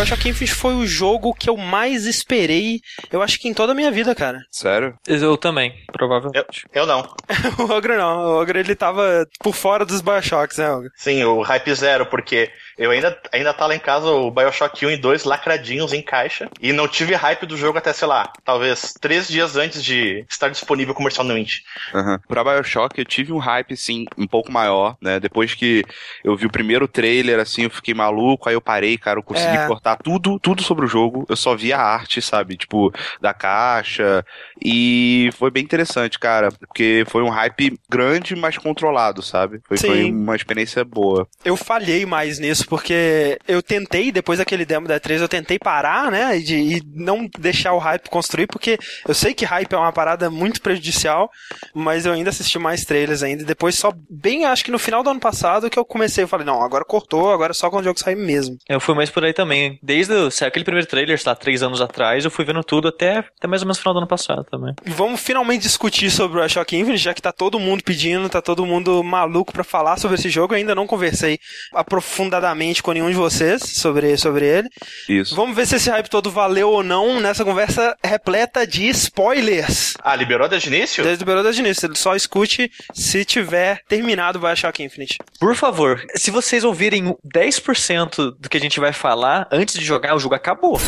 Bioshock Infinite foi o jogo que eu mais esperei, eu acho que em toda a minha vida, cara. Sério? Eu também, provavelmente. Eu, eu não. o Ogro não, o Ogro ele tava por fora dos Bioshocks, né, Ogro? Sim, o hype zero, porque eu ainda, ainda tá lá em casa o Bioshock 1 e 2 lacradinhos em caixa. E não tive hype do jogo até, sei lá, talvez três dias antes de estar disponível comercialmente. Uhum. Pra Bioshock eu tive um hype, assim, um pouco maior, né? Depois que eu vi o primeiro trailer, assim, eu fiquei maluco, aí eu parei, cara, eu consegui É. cortar tudo, tudo sobre o jogo. Eu só vi a arte, sabe? Tipo, da caixa. E foi bem interessante, cara. Porque foi um hype grande, mas controlado, sabe? Foi, foi Sim. uma experiência boa. Eu falhei mais nisso, porque eu tentei, depois daquele demo da E3, eu tentei parar, né, e, de- e não deixar o hype construir, porque eu sei que hype é uma parada muito prejudicial, mas eu ainda assisti mais trailers ainda, e depois só bem, acho que no final do ano passado, que eu comecei, eu falei, não, agora cortou, agora é só quando o jogo sair mesmo. Eu fui mais por aí também. Desde o- saiu aquele primeiro trailer, sei lá, três anos atrás, eu fui vendo tudo até, até mais ou menos o final do ano passado também. Vamos finalmente discutir sobre o Bioshock Infinite, já que tá todo mundo pedindo, tá todo mundo maluco pra falar sobre esse jogo. Eu ainda não conversei aprofundadamente com nenhum de vocês sobre, sobre ele. Isso. Vamos ver se esse hype todo valeu ou não nessa conversa repleta de spoilers. Ah, liberou desde o início? Desde o Liberou das Início. Só escute se tiver terminado o Bioshock Infinite. Por favor, se vocês ouvirem 10% do que a gente vai falar antes de jogar, o jogo acabou.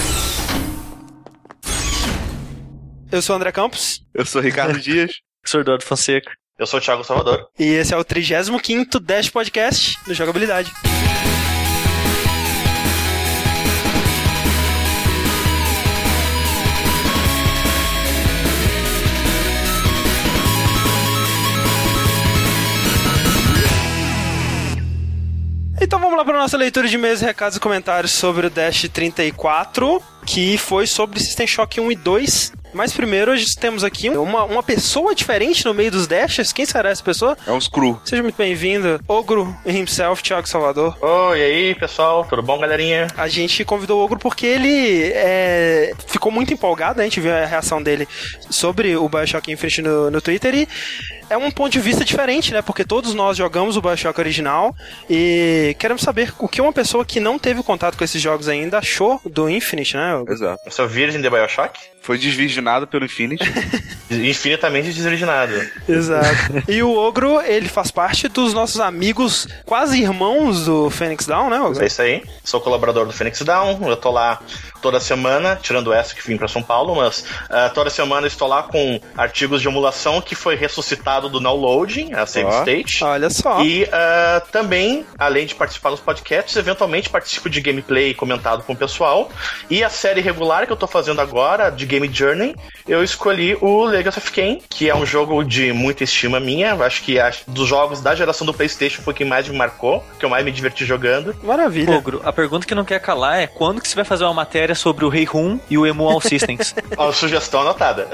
Eu sou o André Campos Eu sou Ricardo Dias. Sou Eduardo Fonseca. Eu sou o Thiago Salvador. e esse é o 35º Dash Podcast do Jogabilidade. Então vamos lá para nossa leitura de e-mails, recados e comentários sobre o Dash 34, que foi sobre System Shock 1 e 2. Mas primeiro, hoje temos aqui uma, uma pessoa diferente no meio dos Dashes. Quem será essa pessoa? É um screw. Seja muito bem-vindo, Ogro himself, Thiago Salvador. Oi, e aí, pessoal? Tudo bom, galerinha? A gente convidou o Ogro porque ele é, ficou muito empolgado, né? a gente viu a reação dele sobre o Bioshock Infinite no, no Twitter e é um ponto de vista diferente, né? Porque todos nós jogamos o Bioshock original e queremos saber o que uma pessoa que não teve contato com esses jogos ainda achou do Infinite, né? Exato. Eu sou virgem de Bioshock? Foi desvirginado pelo Infinity. Infinitamente desvirginado. Exato. E o Ogro, ele faz parte dos nossos amigos quase irmãos do Phoenix Down, né, Ogro? É isso aí. Sou colaborador do Phoenix Down. Eu tô lá toda semana, tirando essa que vim pra São Paulo, mas ah, toda semana eu estou lá com artigos de emulação que foi ressuscitado do downloading, a Save Ó. State. Olha só. E ah, também, além de participar dos podcasts, eventualmente participo de gameplay comentado com o pessoal. E a série regular que eu tô fazendo agora, de Game Journey, eu escolhi o Legacy of Kain, que é um jogo de muita estima minha. Acho que acho- dos jogos da geração do PlayStation foi quem mais me marcou, que eu mais me diverti jogando. Maravilha. Ogro, a pergunta que não quer calar é quando que você vai fazer uma matéria sobre o Rei Rum e o Emu All Systems? Ó, sugestão anotada.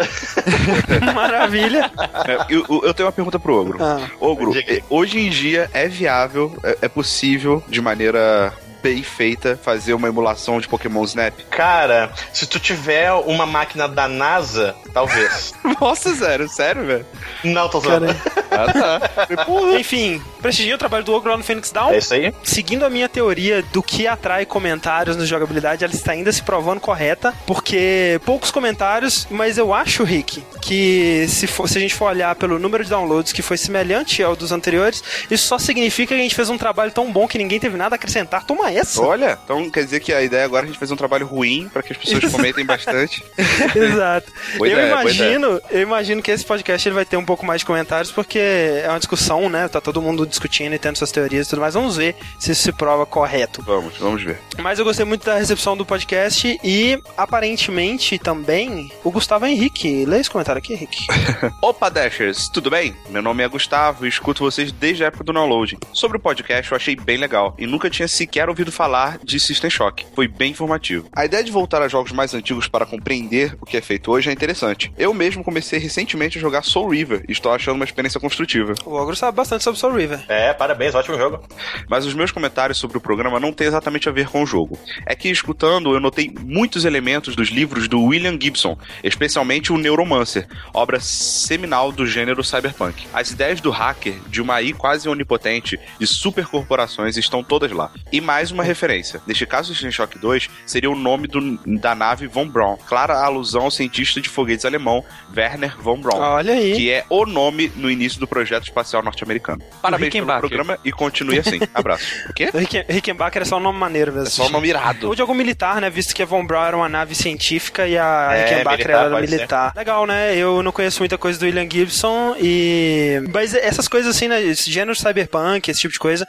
Maravilha. É, eu, eu- eu tenho uma pergunta pro Ogro. Ah. Ogro, hoje em dia é viável, é, é possível, de maneira bem feita, fazer uma emulação de Pokémon Snap? Cara, se tu tiver uma máquina da NASA, talvez. Nossa, sério, sério, velho? Não, tô zoando. Ah, tá. Enfim, prestigia o trabalho do Ogro lá no Phoenix Down. É isso aí. Seguindo a minha teoria do que atrai comentários no jogabilidade, ela está ainda se provando correta, porque poucos comentários, mas eu acho, Rick, que se, for- se a gente for olhar pelo número de downloads que foi semelhante ao dos anteriores, isso só significa que a gente fez um trabalho tão bom que ninguém teve nada a acrescentar. Toma essa! Olha, então quer dizer que a ideia agora é a gente fazer um trabalho ruim pra que as pessoas comentem bastante. Exato. Eu imagino, eu imagino que esse podcast ele vai ter um pouco mais de comentários porque é uma discussão, né? Tá todo mundo discutindo e tendo suas teorias e tudo mais. Vamos ver se isso se prova correto. Vamos, vamos ver. Mas eu gostei muito da recepção do podcast e aparentemente também o Gustavo Henrique. Lê esse comentário aqui, Henrique. Opa, Dashers, tudo bem? Meu nome é Gustavo e escuto vocês desde a época do downloading. Sobre o podcast, eu achei bem legal e nunca tinha sequer ouvido falar de System Shock. Foi bem informativo. A ideia de voltar a jogos mais antigos para compreender o que é feito hoje é interessante. Eu mesmo comecei recentemente a jogar Soul River e estou achando uma experiência construtiva. O Ogro sabe bastante sobre Soul River. É, parabéns, ótimo jogo. Mas os meus comentários sobre o programa não têm exatamente a ver com o jogo. É que, escutando, eu notei muitos elementos dos livros do William Gibson, especialmente o Neuromancer, obra seminal do gênero cyberpunk. As ideias do hacker, de uma AI quase onipotente, de supercorporações, estão todas lá. E mais uma referência. Neste caso, o Shock 2 seria o nome do- da nave Von Braun, clara alusão ao cientista de foguetes alemão Werner Von Braun. Olha aí. Que é o nome no início do projeto espacial norte-americano. Parabéns pelo Rickenbacker. programa e continue assim. Abraço. O quê? Ricken- Rickenbacker é só um nome maneiro mesmo. É só um nome irado. Ou de algum militar, né? Visto que a Von Braun era uma nave científica e a É, Rickenbacker militar, era militar. Legal, né? Eu não conheço muita coisa do William Gibson e... Mas essas coisas assim, né? Esse gênero cyberpunk, esse tipo de coisa,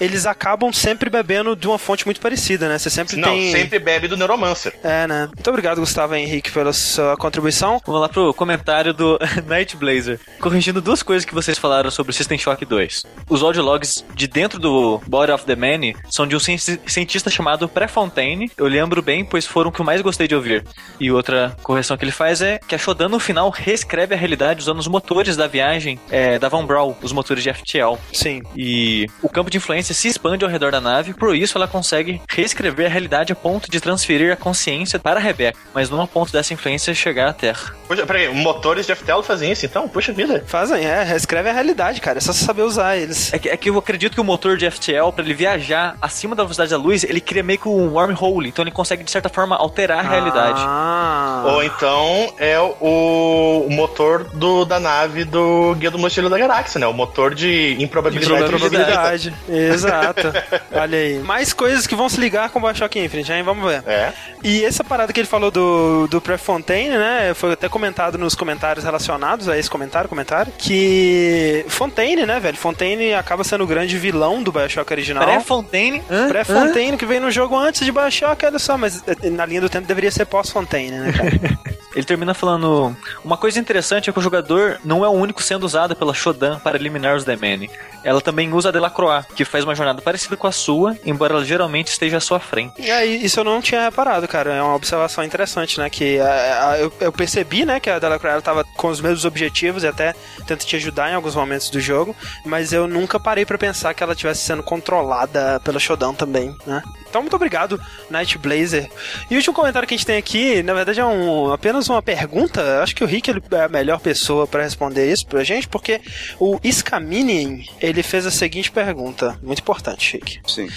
eles acabam sempre bebendo de uma fonte muito parecida, né? Você sempre Não, tem... sempre bebe do Neuromancer. É, né? Muito obrigado, Gustavo Henrique, pela sua contribuição. Vamos lá pro comentário do Night Blazer. Corrigindo duas coisas que vocês falaram sobre o System Shock 2. Os audiologs de dentro do Body of the Man são de um cienti- cientista chamado Prefontaine. Eu lembro bem, pois foram o que eu mais gostei de ouvir. E outra correção que ele faz é que a Shodan no final reescreve a realidade usando os motores da viagem é, da Von Braun, os motores de FTL. Sim. E o campo de influência se expande ao redor da nave, por isso ela consegue reescrever a realidade a ponto de transferir a consciência para a Rebecca, mas não a ponto dessa influência chegar à Terra. Peraí, motores de FTL fazem isso então? Puxa vida. Fazem, é, reescreve a realidade, cara. É só você saber usar eles. É que, é que eu acredito que o motor de FTL, pra ele viajar acima da velocidade da luz, ele cria meio que um wormhole, então ele consegue, de certa forma, alterar a realidade. Ah. Ou então é o, o motor do, da nave do Guia do Mochileiro da Galáxia, né? O motor de improbabilidade. Improbabilidade. Exato. Olha aí. Mais coisas que vão se ligar com o Bioshock Infinite, hein? Vamos ver. É. E essa parada que ele falou do, do Prefontaine, né? Foi até comentado nos comentários relacionados a esse comentário, comentário, que Fontaine, né, velho? Fontaine acaba sendo o grande vilão do Bioshock original. Pré-Fontaine? Pré-Fontaine, que veio no jogo antes de Bioshock, olha só, mas eh, na linha do tempo deveria ser pós-Fontaine, né, cara? Ele termina falando: Uma coisa interessante é que o jogador não é o único sendo usado pela Shodan para eliminar os Demene. Ela também usa a Delacroix, que faz uma jornada parecida com a sua, embora ela geralmente esteja à sua frente. E aí, isso eu não tinha reparado, cara. É uma observação interessante, né? Que a- a- eu, eu percebi, né, que a Delacroix ela tava com os mesmos objetivos e até tenta te ajudar em alguns momentos do jogo, mas eu nunca parei pra pensar que ela estivesse sendo controlada pela Shodan também, né? Então, muito obrigado, Night Blazer. E o último comentário que a gente tem aqui, na verdade, é um, apenas uma pergunta. Acho que o Rick ele é a melhor pessoa pra responder isso pra gente, porque o Scaminien, ele fez a seguinte pergunta, muito importante, Rick. Sim.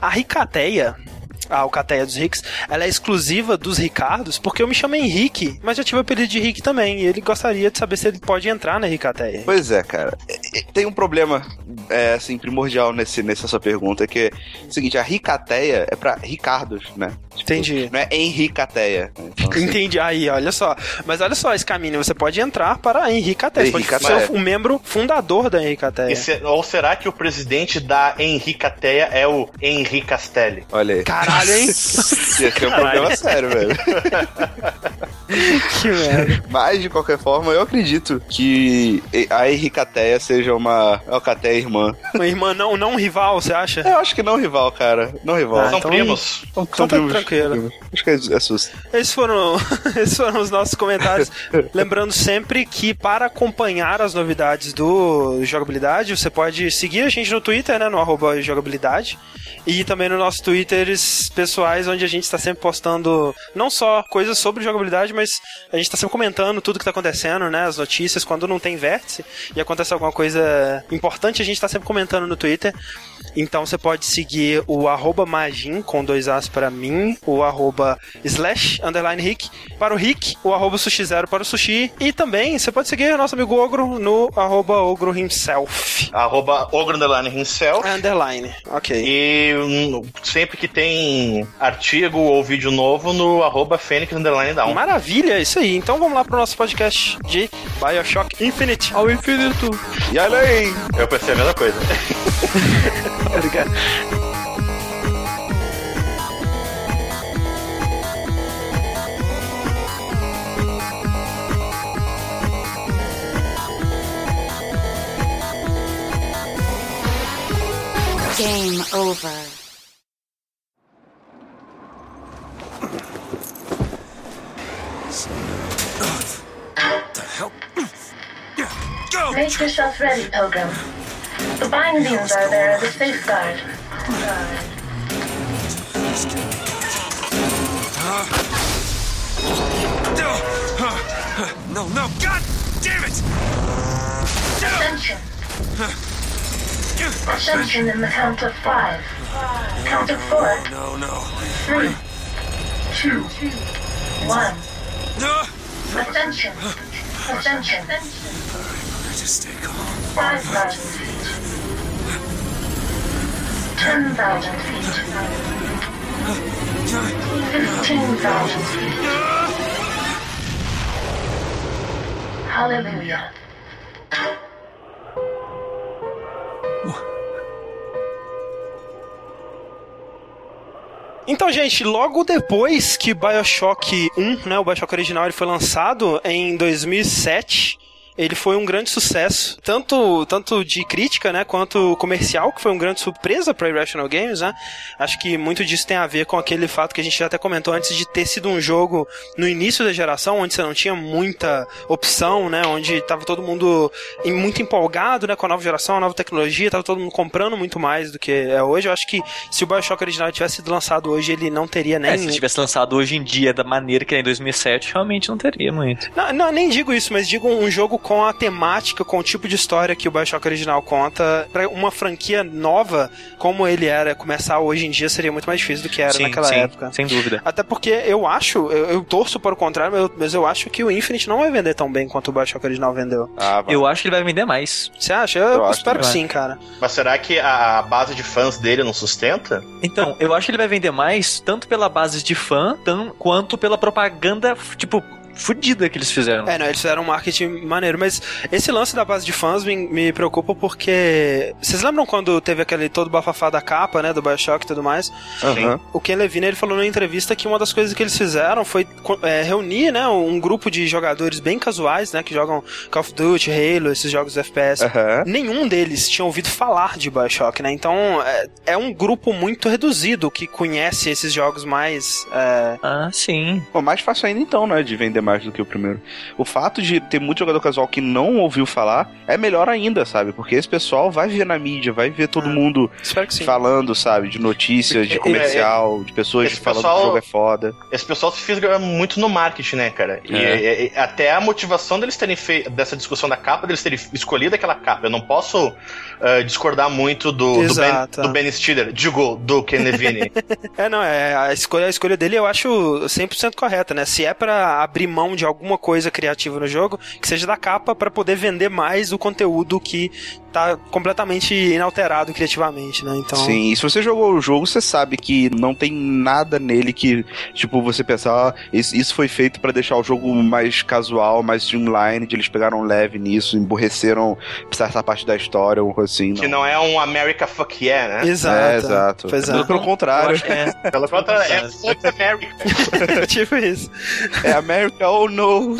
A Ricateia, a Alcateia dos Ricks, ela é exclusiva dos Ricardos, porque eu me chamo Henrique, mas já tive o apelido de Rick também, e ele gostaria de saber se ele pode entrar na Ricateia. Pois é, cara. Tem um problema, é, assim, primordial nesse, nessa sua pergunta, que é o seguinte, a Ricateia é pra Ricardos, né? Tipo, Entendi. Não é Henricateia. né? Então, assim, Entendi, aí, olha só. Mas olha só, esse caminho, você pode entrar para a Henricateia. Você pode ser um membro fundador da Henricateia. Se- ou será que o presidente da Henricateia é o Henri Castelli? Olha aí. Caralho, hein? Ia ser um problema sério, velho. que merda. Mas, de qualquer forma, eu acredito que a Henricateia seja uma Alcateia irmã. Uma irmã não, não rival, você acha? Eu acho que não rival, cara. Não rival. Ah, São então- primos. São, então tá tranquilo. primos. Acho que é, é susto. Esses foram, esses foram os nossos comentários. Lembrando sempre que para acompanhar as novidades do jogabilidade, você pode seguir a gente no Twitter, né? No arroba jogabilidade. E também nos nossos Pessoais, onde a gente está sempre postando não só coisas sobre jogabilidade, mas a gente está sempre comentando tudo que está acontecendo, né? As notícias, quando não tem vértice e acontece alguma coisa importante, a gente está sempre comentando no Twitter. Então você pode seguir o arroba Magin com dois As para mim, o arroba slash underline Rick para o Rick, o arroba sushi zero para o sushi. E também você pode seguir o nosso amigo Ogro no arroba Ogro himself. Arroba Ogro Underline Himself. Underline, ok. E hum, sempre que tem artigo ou vídeo novo no arroba Fênix Underline Down. Maravilha, isso aí. Então vamos lá pro nosso podcast de Bioshock Infinite. Ao infinito. E olha aí! Eu pensei a mesma coisa. Obrigado. Game over. Make yourself ready, Pilgrim. The bindings are there as a safeguard. No, no, God damn it! Ascension. Ascension in the count of five. Count of four. No, no. Three. Two. One. No! Ascension. Ascension. Just stay calm. Five thousand feet. Ten thousand feet. Fifteen thousand feet. Hallelujah. Então, gente, logo depois que Bioshock 1, né, o Bioshock original, ele foi lançado em 2007, ele foi um grande sucesso, tanto, tanto de crítica, né, quanto comercial, que foi uma grande surpresa para Irrational Games, né? Acho que muito disso tem a ver com aquele fato que a gente já até comentou antes de ter sido um jogo no início da geração, onde você não tinha muita opção, né, onde estava todo mundo muito empolgado, né, com a nova geração, a nova tecnologia, estava todo mundo comprando muito mais do que é hoje. Eu acho que se o Bioshock original tivesse sido lançado hoje, ele não teria nem É, se tivesse lançado hoje em dia da maneira que é em 2007, realmente não teria muito. Não, não, nem digo isso, mas digo um jogo com a temática, com o tipo de história que o Bioshock original conta. Pra uma franquia nova, como ele era, começar hoje em dia seria muito mais difícil do que era sim, naquela sim, época. sem dúvida. Até porque eu acho, eu, eu torço para o contrário, mas eu, mas eu acho que o Infinite não vai vender tão bem quanto o Bioshock original vendeu. Ah. Eu acho que ele vai vender mais. Você acha? Eu, Eu espero que vai. sim, cara. Mas será que a base de fãs dele não sustenta? Então, eu acho que ele vai vender mais tanto pela base de fã, tan- quanto pela propaganda, tipo, fudida que eles fizeram. É, não, eles fizeram um marketing maneiro, mas esse lance da base de fãs me, me preocupa porque. Vocês lembram quando teve aquele todo bafafá da capa, né, do Bioshock e tudo mais? Aham. O Ken Levine ele falou numa entrevista que uma das coisas que eles fizeram foi é, reunir né, um grupo de jogadores bem casuais, né, que jogam Call of Duty, Halo, esses jogos FPS. Aham. Nenhum deles tinha ouvido falar de Bioshock, né? Então é, é um grupo muito reduzido que conhece esses jogos mais. é, Ah, sim. Pô, mais fácil ainda então, né, de vender mais do que o primeiro. O fato de ter muito jogador casual que não ouviu falar é melhor ainda, sabe? Porque esse pessoal vai ver na mídia, vai ver todo Ah, mundo Espero que sim. falando, sabe? De notícias, de É, comercial, de pessoas falando pessoal- que o jogo é foda. Esse pessoal se fisga muito no marketing, né, cara? E, É. e- e até a motivação deles terem feito dessa discussão da capa, deles terem escolhido aquela capa. Eu não posso ah, discordar muito do, do, ben, do Ben Stiller, digo, do Ken Levine. É, não, é, a escolha, a escolha dele eu acho 100% correta, né? Se é pra abrir mão de alguma coisa criativa no jogo, que seja da capa pra poder vender mais o conteúdo que tá completamente inalterado criativamente, né? Então, Sim, e se você jogou o jogo, você sabe que não tem nada nele que, tipo, você pensar, ah, isso, isso foi feito pra deixar o jogo mais casual, mais streamlined, eles pegaram leve nisso, emborreceram essa parte da história, ou coisa assim. que não é um America Fuck Yeah, né? Exato. É, exato. Pois é. Pelo, contrário, é. Pelo contrário, é Fuck America. tipo isso. é America, oh no!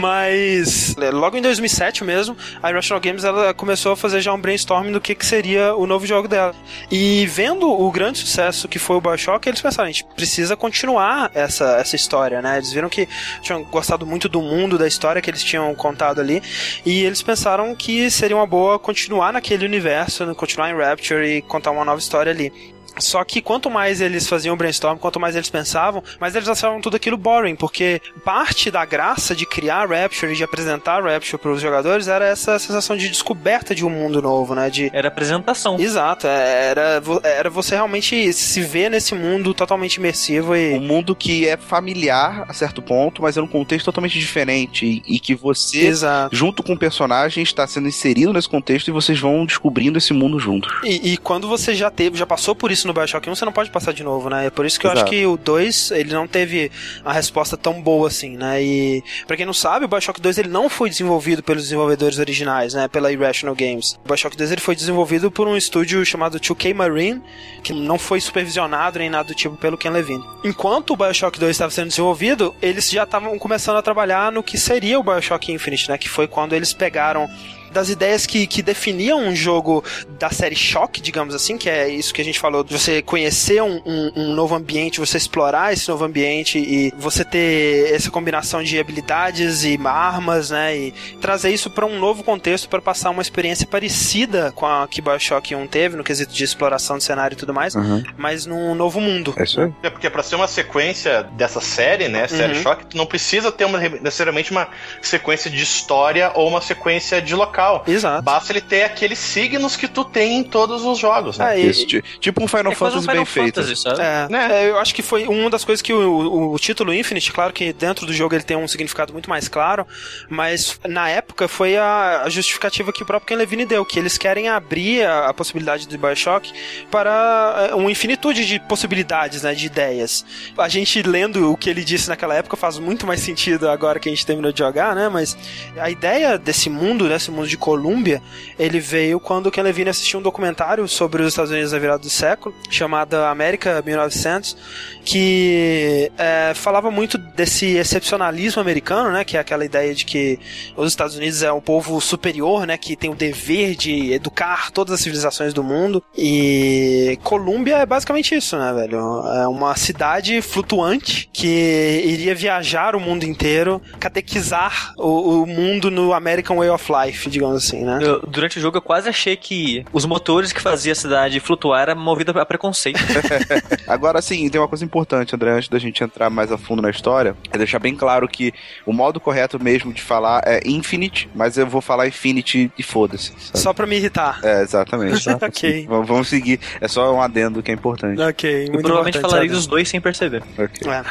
Mas é, logo em 2007 mesmo, a Irrational Games ela começou a fazer já um brainstorming do que, que seria o novo jogo dela. E vendo o grande sucesso que foi o Bioshock, eles pensaram, a gente precisa continuar essa, essa história, né? Eles viram que tinham gostado muito do mundo, da história que eles tinham contado ali, e eles pensaram que seria uma boa continuar naquele universo, continuar em Rapture e contar uma nova história ali. Só que quanto mais eles faziam o brainstorm, quanto mais eles pensavam, mais eles achavam tudo aquilo boring, porque parte da graça de criar Rapture e de apresentar Rapture para os jogadores era essa sensação de descoberta de um mundo novo, né? De Era apresentação. Exato, é, era, era você realmente se ver nesse mundo totalmente imersivo Um e. mundo que é familiar a certo ponto, mas é num contexto totalmente diferente, e, e que você, Exato. junto com o personagem, está sendo inserido nesse contexto e vocês vão descobrindo esse mundo juntos. E, e quando você já teve, já passou por isso no Bioshock 1, você não pode passar de novo, né? É por isso que eu Exato. acho que o 2, ele não teve a resposta tão boa assim, né? E pra quem não sabe, o Bioshock 2 ele não foi desenvolvido pelos desenvolvedores originais, né? Pela Irrational Games. O Bioshock 2 ele foi desenvolvido por um estúdio chamado 2K Marine, que não foi supervisionado nem nada do tipo pelo Ken Levine. Enquanto o Bioshock 2 estava sendo desenvolvido, eles já estavam começando a trabalhar no que seria o Bioshock Infinite, né? Que foi quando eles pegaram das ideias que, que definiam um jogo da série Shock, digamos assim, que é isso que a gente falou, de você conhecer um, um, um novo ambiente, você explorar esse novo ambiente e você ter essa combinação de habilidades e armas, né? E trazer isso para um novo contexto para passar uma experiência parecida com a que Bioshock 1 teve, no quesito de exploração de cenário e tudo mais, Uhum. mas num novo mundo. É isso aí. É porque pra ser uma sequência dessa série, né, série Uhum. Shock, tu não precisa ter uma, necessariamente uma sequência de história ou uma sequência de local. Exato. Basta ele ter aqueles signos que tu tem em todos os jogos, né? É, e- Isso, ti- tipo um Final É quase um Fantasy Final bem feito. Fantasy, sabe? É, Né? é, eu acho que foi uma das coisas que o, o- o título Infinite, claro que dentro do jogo ele tem um significado muito mais claro, mas na época foi a, a justificativa que o próprio Ken Levine deu, que eles querem abrir a, a possibilidade de Bioshock para é, uma infinitude de possibilidades, né, de ideias. A gente lendo o que ele disse naquela época faz muito mais sentido agora que a gente terminou de jogar, né, mas a ideia desse mundo, desse mundo de Colômbia, ele veio quando o Ken Levine assistiu um documentário sobre os Estados Unidos na virada do século, chamado América 1900, que é, falava muito desse excepcionalismo americano, né, que é aquela ideia de que os Estados Unidos é um povo superior, né, que tem o dever de educar todas as civilizações do mundo. E Colômbia é basicamente isso, né, velho? É uma cidade flutuante que iria viajar o mundo inteiro, catequizar o, o mundo no American Way of Life, digamos assim, né? Eu- durante o jogo eu quase achei que os motores que faziam a cidade flutuar era movida a preconceito. Agora sim, tem uma coisa importante, André, antes da gente entrar mais a fundo na história, é deixar bem claro que o modo correto mesmo de falar é Infinite, mas eu vou falar Infinity e foda-se. Só pra me irritar. É, exatamente. Ok. Vamos vamos seguir. É só um adendo que é importante. Ok, Eu muito provavelmente importante, falaria dos dois sem perceber. Ok. É,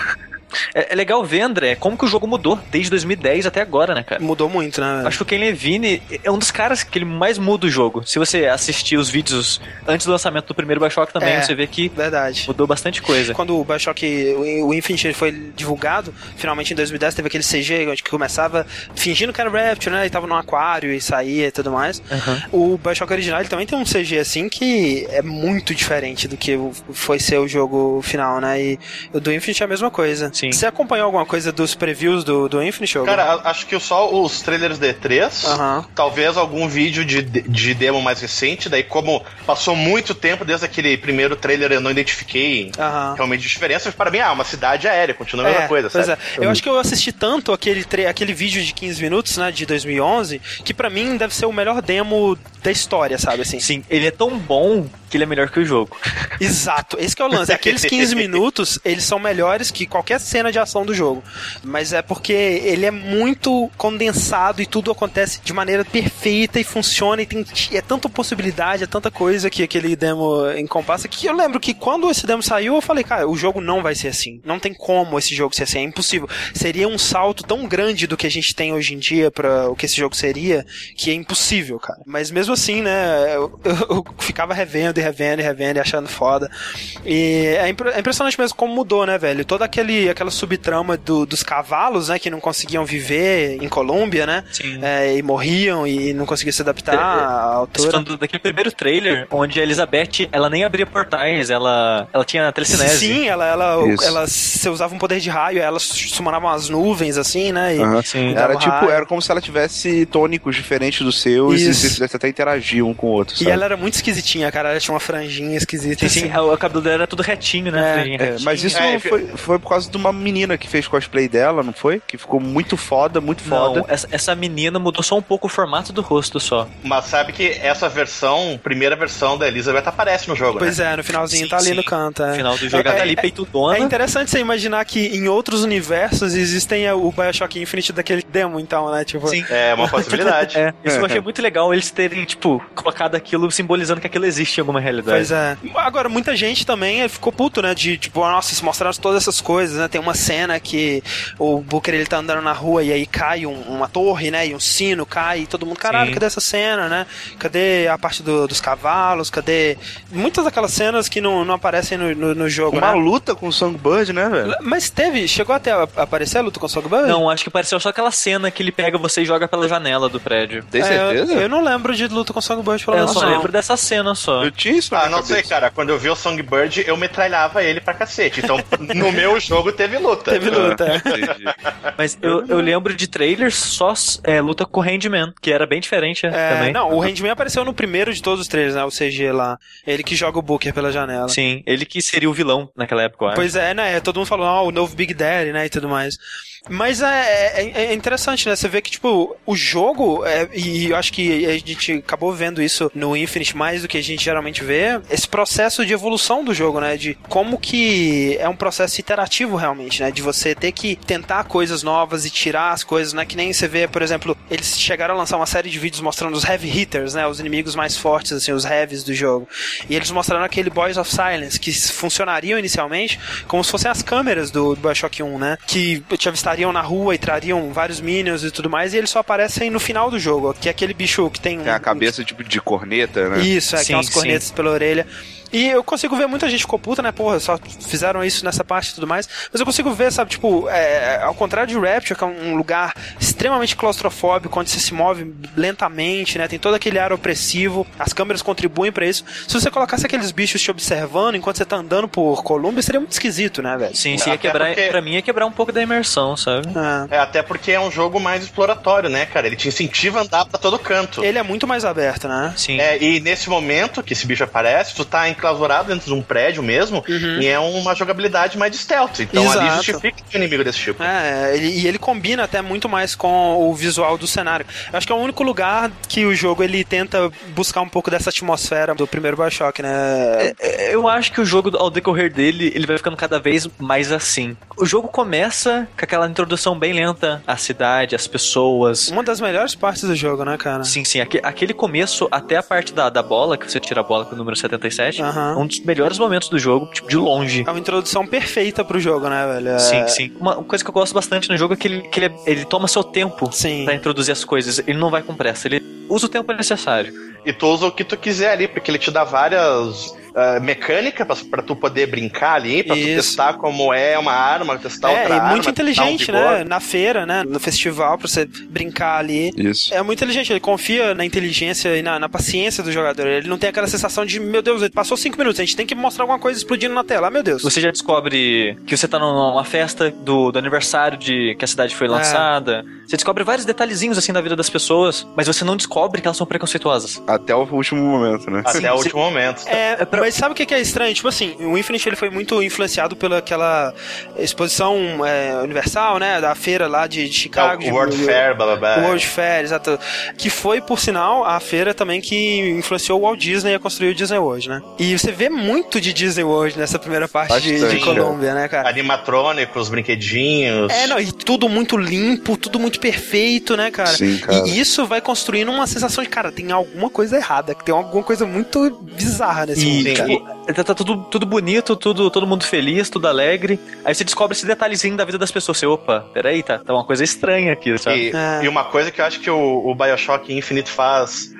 É, é legal ver, André, como que o jogo mudou desde 2010 até agora, né, cara? mudou muito, né? Acho que o Ken Levine é um dos caras que ele mais muda o jogo. Se você assistir os vídeos antes do lançamento do primeiro Bioshock também, É. você vê que Verdade. mudou bastante coisa. Quando o Bioshock, o o Infinite foi divulgado, finalmente em 2010 teve aquele CG onde que começava fingindo que era Rapture, né? E tava num aquário e saía e tudo mais. O Bioshock original também tem um CG assim que é muito diferente do que foi ser o jogo final, né? E o do Infinite é a mesma coisa. Sim. Você acompanhou alguma coisa dos previews do, do Infinite? Hugo? Cara, acho que só os trailers da E3, Aham. talvez algum vídeo de, de demo mais recente, daí como passou muito tempo desde aquele primeiro trailer eu não identifiquei Aham. realmente diferenças, para mim, ah, uma cidade aérea, continua a mesma coisa, pois sabe? é. Eu acho que eu assisti tanto aquele, aquele vídeo de 15 minutos, né, de 2011, que pra mim deve ser o melhor demo da história, sabe, assim. Sim, ele é tão bom que ele é melhor que o jogo. Exato, esse que é o lance. Aqueles 15 minutos, eles são melhores que qualquer cena de ação do jogo. Mas é porque ele é muito condensado e tudo acontece de maneira perfeita e funciona e tem é tanta possibilidade, é tanta coisa que aquele demo encompassa que eu lembro que quando esse demo saiu, eu falei, cara, o jogo não vai ser assim. Não tem como esse jogo ser assim, é impossível. Seria um salto tão grande do que a gente tem hoje em dia para o que esse jogo seria, que é impossível, cara. Mas mesmo assim, né, eu, eu- eu ficava revendo e revendo e revendo e achando foda. E é, é impressionante mesmo como mudou, né, velho? Toda aquele, aquela subtrama do- dos cavalos, né, que não conseguiam viver em Colômbia, né? Sim. É, e morriam e não conseguiam se adaptar à altura. daquele primeiro trailer, onde a Elizabeth, ela nem abria portais, ela, ela tinha telecinese. Sim, ela, ela, Isso. ela, você usava um poder de raio, ela sumonava umas nuvens, assim, né? E. Sim. Era tipo, raio. era como se ela tivesse tônicos diferentes dos seus e Isso. vocês pudessem até interagir um com o outro, E sabe? ela era muito esquisitinha, cara. Ela tinha uma franjinha esquisita. Sim, sim, assim. o o cabelo dela era tudo retinho, né? É, É, mas isso É, foi, foi por causa de uma menina que fez cosplay dela, não foi? Que ficou muito foda, muito foda. Não, essa, essa menina mudou só um pouco o formato do rosto só. Mas sabe que essa versão, primeira versão da Elizabeth aparece no jogo, Pois né? é, no finalzinho Sim, tá ali sim. no canto. É. No final do jogo, ela tá ali peitudona. É interessante você imaginar que em outros universos existem o Bioshock Infinite daquele demo, então, né? Tipo, Sim. É uma possibilidade. É, isso eu achei muito legal eles terem, tipo, colocado aquilo simbolizando que aquilo existe em alguma realidade. Pois é. Agora, muita gente também ficou puto, né? De tipo, nossa, se mostraram todas essas coisas, né? Tem uma cena que o Booker ele tá andando na rua e aí cai um- uma torre, né? E um sino cai e todo mundo, caralho, Sim. cadê essa cena, né? Cadê a parte do- dos cavalos? Cadê. Muitas daquelas cenas que não, não aparecem no, no, no jogo, Uma né? luta com o Songbird, né, velho? Mas teve, chegou até a aparecer a luta com o Songbird? Não, acho que pareceu só aquela cena que ele pega você e joga pela janela do prédio. Tem É, certeza? eu, eu não lembro de luta com o Songbird, pelo Eu menos. só não. lembro dessa cena só. Eu tinha isso Ah, não sei, cabeça. cara. Quando eu vi o Songbird, eu metralhava ele pra cacete. Então, no meu jogo teve luta. Teve luta. é. Entendi. Mas eu, eu lembro de trailers só é, luta com o Handman, que era bem diferente É, também. não, o Handman apareceu no primeiro de todos os trailers, né? O CG lá. Ele que joga o Booker pela janela. Sim, ele que seria o vilão naquela época, eu acho. Pois é, né? Todo mundo falou, ah, o novo Big Daddy, né? E tudo mais. Mas é, é, é interessante, né? Você vê que, tipo, o jogo, é, e eu acho que a gente acabou vendo isso no Infinite mais do que a gente geralmente vê, esse processo de evolução do jogo, né? De como que é um processo iterativo realmente, né? De você ter que tentar coisas novas e tirar as coisas, né? Que nem você vê, por exemplo, eles chegaram a lançar uma série de vídeos mostrando os heavy hitters, né? Os inimigos mais fortes, assim, os heavies do jogo. E eles mostraram aquele Boys of Silence, que funcionariam inicialmente como se fossem as câmeras do, do Bioshock 1, né? Que te avistariam na rua e trariam vários minions e tudo mais, e eles só aparecem no final do jogo, que é aquele bicho que tem Tem a cabeça tipo de corneta, né? Isso, é, que Sim, tem umas sim. cornetas pela orelha. E eu consigo ver muita gente ficou puta, né? Porra, só fizeram isso nessa parte e tudo mais. Mas eu consigo ver, sabe, tipo, é, ao contrário de Rapture, que é um lugar extremamente claustrofóbico, onde você se move lentamente, né? Tem todo aquele ar opressivo, as câmeras contribuem pra isso. Se você colocasse aqueles bichos te observando enquanto você tá andando por Columbia, seria muito esquisito, né, velho? Sim, sim, ia Até quebrar, porque- pra mim ia quebrar um pouco da imersão, sabe? É. É, até porque é um jogo mais exploratório, né, cara? Ele te incentiva a andar pra todo canto. Ele é muito mais aberto, né? Sim. É, e nesse momento que esse bicho aparece, tu tá enclausurado dentro de um prédio mesmo, e é uma jogabilidade mais de stealth. Então ali Exato. justifica um inimigo desse tipo. É, ele, e ele combina até muito mais com o visual do cenário. Eu acho que é o único lugar que o jogo ele tenta buscar um pouco dessa atmosfera do primeiro Bioshock, né? É, Eu acho que o jogo, ao decorrer dele, ele vai ficando cada vez mais assim. O jogo começa com aquela introdução bem lenta à cidade, às pessoas. Uma das melhores partes do jogo, né, cara? Sim, sim. aque- Aquele começo, até a parte da, da bola, que você tira a bola com o número 77, É um dos melhores momentos do jogo, tipo, de longe. É uma introdução perfeita pro jogo, né, velho? É- Sim, sim. Uma coisa que eu gosto bastante no jogo é que ele, que ele, é- ele toma seu tempo Sim. pra introduzir as coisas. Ele não vai com pressa, ele usa o tempo necessário. E tu usa o que tu quiser ali, porque ele te dá várias mecânicas pra, pra tu poder brincar ali, pra tu testar como é uma arma, testar É, outra e arma. muito testar um inteligente, vigor. né? Na feira, né? No festival, pra você brincar ali. Isso. É muito inteligente, ele confia na inteligência e na, na paciência do jogador. Ele não tem aquela sensação de, meu Deus, ele passou cinco minutos, a gente tem que mostrar alguma coisa explodindo na tela. Ah, meu Deus. Você já descobre que você tá numa festa do, do aniversário de que a cidade É. foi lançada. Você descobre vários detalhezinhos assim da vida das pessoas, mas você não descobre que elas são preconceituosas. Até o último momento, né? Até o último momento. É, pra- mas sabe o que é estranho? Tipo assim, o Infinite ele foi muito influenciado pela aquela exposição é, universal, né? Da feira lá de, de Chicago. É, de- o World Fair, blá blá blá. World Fair, exato. Que foi, por sinal, a feira também que influenciou o Walt Disney a construir o Disney World, né? E você vê muito de Disney World nessa primeira parte de, de Colômbia, né, cara? Animatrônicos, brinquedinhos. É, não, e tudo muito limpo, tudo muito perfeito, né, cara? Sim, cara. E isso vai construindo uma sensação de, cara, tem alguma coisa errada, que tem alguma coisa muito bizarra nesse E, mundo, e- tá, tá tudo, tudo bonito, tudo, todo mundo feliz, tudo alegre. Aí você descobre esse detalhezinho da vida das pessoas. Você, opa, peraí, tá, tá uma coisa estranha aqui, sabe? E, É. e uma coisa que eu acho que o, o Bioshock Infinite faz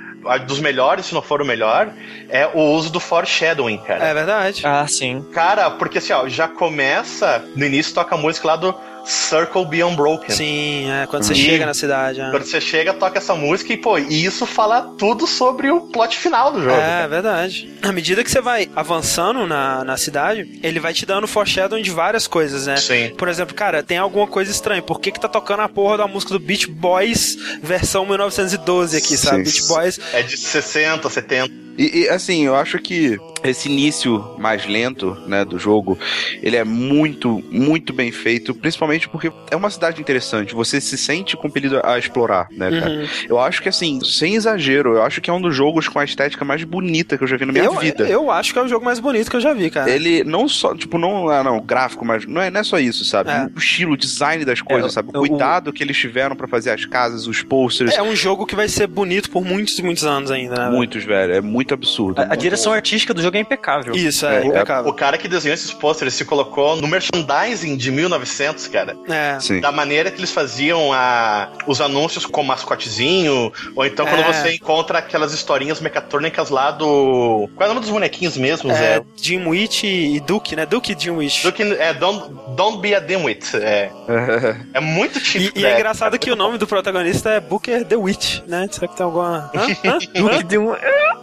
dos melhores, se não for o melhor, é o uso do foreshadowing, cara. É verdade. Ah, sim. Cara, porque assim, ó, já começa, no início toca a música lá do Circle Be Unbroken. Sim, é, quando você E- chega na cidade. É, Quando você chega, toca essa música e, pô, e isso fala tudo sobre o plot final do jogo. É, cara. verdade. À medida que você vai avançando na, na cidade, ele vai te dando foreshadowing de várias coisas, né? Sim. Por exemplo, cara, tem alguma coisa estranha. Por que que tá tocando a porra da música do Beach Boys versão 1912 aqui, sabe? Sim. Beach Boys. É de 60, 70. E, e, assim, eu acho que esse início mais lento, né, do jogo, ele é muito, muito bem feito, principalmente porque é uma cidade interessante, você se sente compelido a explorar, né, cara? Uhum. Eu acho que, assim, sem exagero, eu acho que é um dos jogos com a estética mais bonita que eu já vi na minha eu, vida. eu acho que é o jogo mais bonito que eu já vi, cara. Ele não só, tipo, não, ah, não, gráfico, mas não é, não é só isso, sabe? É. O estilo, o design das coisas, É, sabe? O o- cuidado que eles tiveram pra fazer as casas, os posters. É um jogo que vai ser bonito por muitos e muitos anos ainda, né? Muitos, velho. É muito muito absurdo. A, a direção artística do jogo é impecável. Isso, é, É, impecável. O cara que desenhou esses pôsteres se colocou no merchandising de 1900, cara. É. Sim. Da maneira que eles faziam a, os anúncios com mascotezinho, ou então quando É. você encontra aquelas historinhas mecatrônicas lá do. Qual é o nome dos bonequinhos mesmo, Zé? É, Jim Witch e Duke, né? Duke e Jim Witch. Que é Don't, Don't Be a Dimwit. É, é muito E, típico. e é né? engraçado que o nome do protagonista é Booker the Witch, né? Será que tem alguma. Hã? Hã? Duke de um-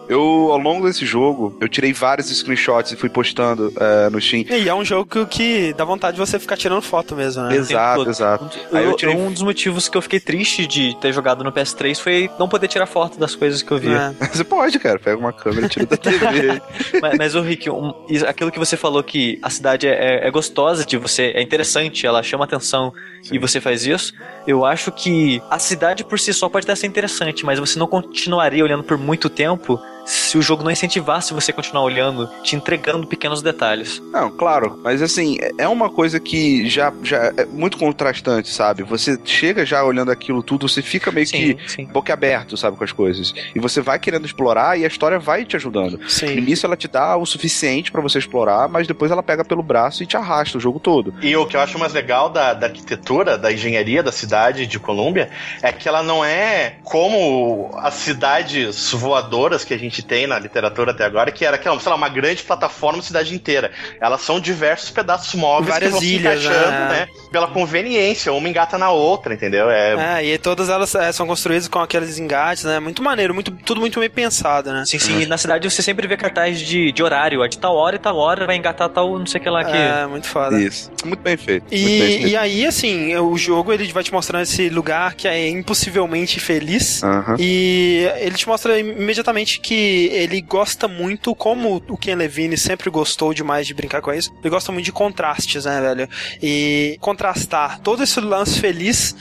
Eu, ao longo desse jogo, eu tirei vários screenshots e fui postando é, no Steam. E é um jogo que, que dá vontade de você ficar tirando foto mesmo, né? Exato, todo. exato. Aí Eu- eu tirei Um dos motivos que eu fiquei triste de ter jogado no PS3 foi não poder tirar foto das coisas que eu via. É. Você pode, cara. Pega uma câmera e tira da TV. mas, mas, ô Rick, um- aquilo que você falou que a cidade é, é gostosa de você, é interessante, ela chama atenção e você faz isso, eu acho que a cidade por si só pode até ser interessante, mas você não continuaria olhando por muito tempo se o jogo não incentivasse você a continuar olhando, te entregando pequenos detalhes. Não, claro, mas assim, é uma coisa que já, já é muito contrastante, sabe? Você chega já olhando aquilo tudo, você fica meio Sim, que sim. boca aberto, sabe, com as coisas. E você vai querendo explorar e a história vai te ajudando. No Sim. início ela te dá o suficiente pra você explorar, mas depois ela pega pelo braço e te arrasta o jogo todo. E o que eu acho mais legal da, da arquitetura, da engenharia da cidade de Colômbia, é que ela não é como as cidades voadoras que a gente tem na literatura até agora, que era aquela, sei lá, uma grande plataforma cidade inteira. Elas são diversos pedaços móveis Várias que vão ilhas, se encaixando, né? né? Pela conveniência, uma engata na outra, entendeu? É, É, e todas elas é, são construídas com aqueles engates, né? Muito maneiro, muito, tudo muito bem pensado, né? Sim, sim, e na cidade você sempre vê cartaz de, de horário, ó, de tal hora e tal hora vai engatar tal não sei o que lá que. É, muito foda. Isso. Muito bem feito. muito bem E, feito. e aí, assim, o jogo ele vai te mostrando esse lugar que é impossivelmente feliz. E ele te mostra imediatamente que ele gosta muito, como o Ken Levine sempre gostou demais de brincar com isso, ele gosta muito de contrastes, né, velho? E contrastar todo esse lance feliz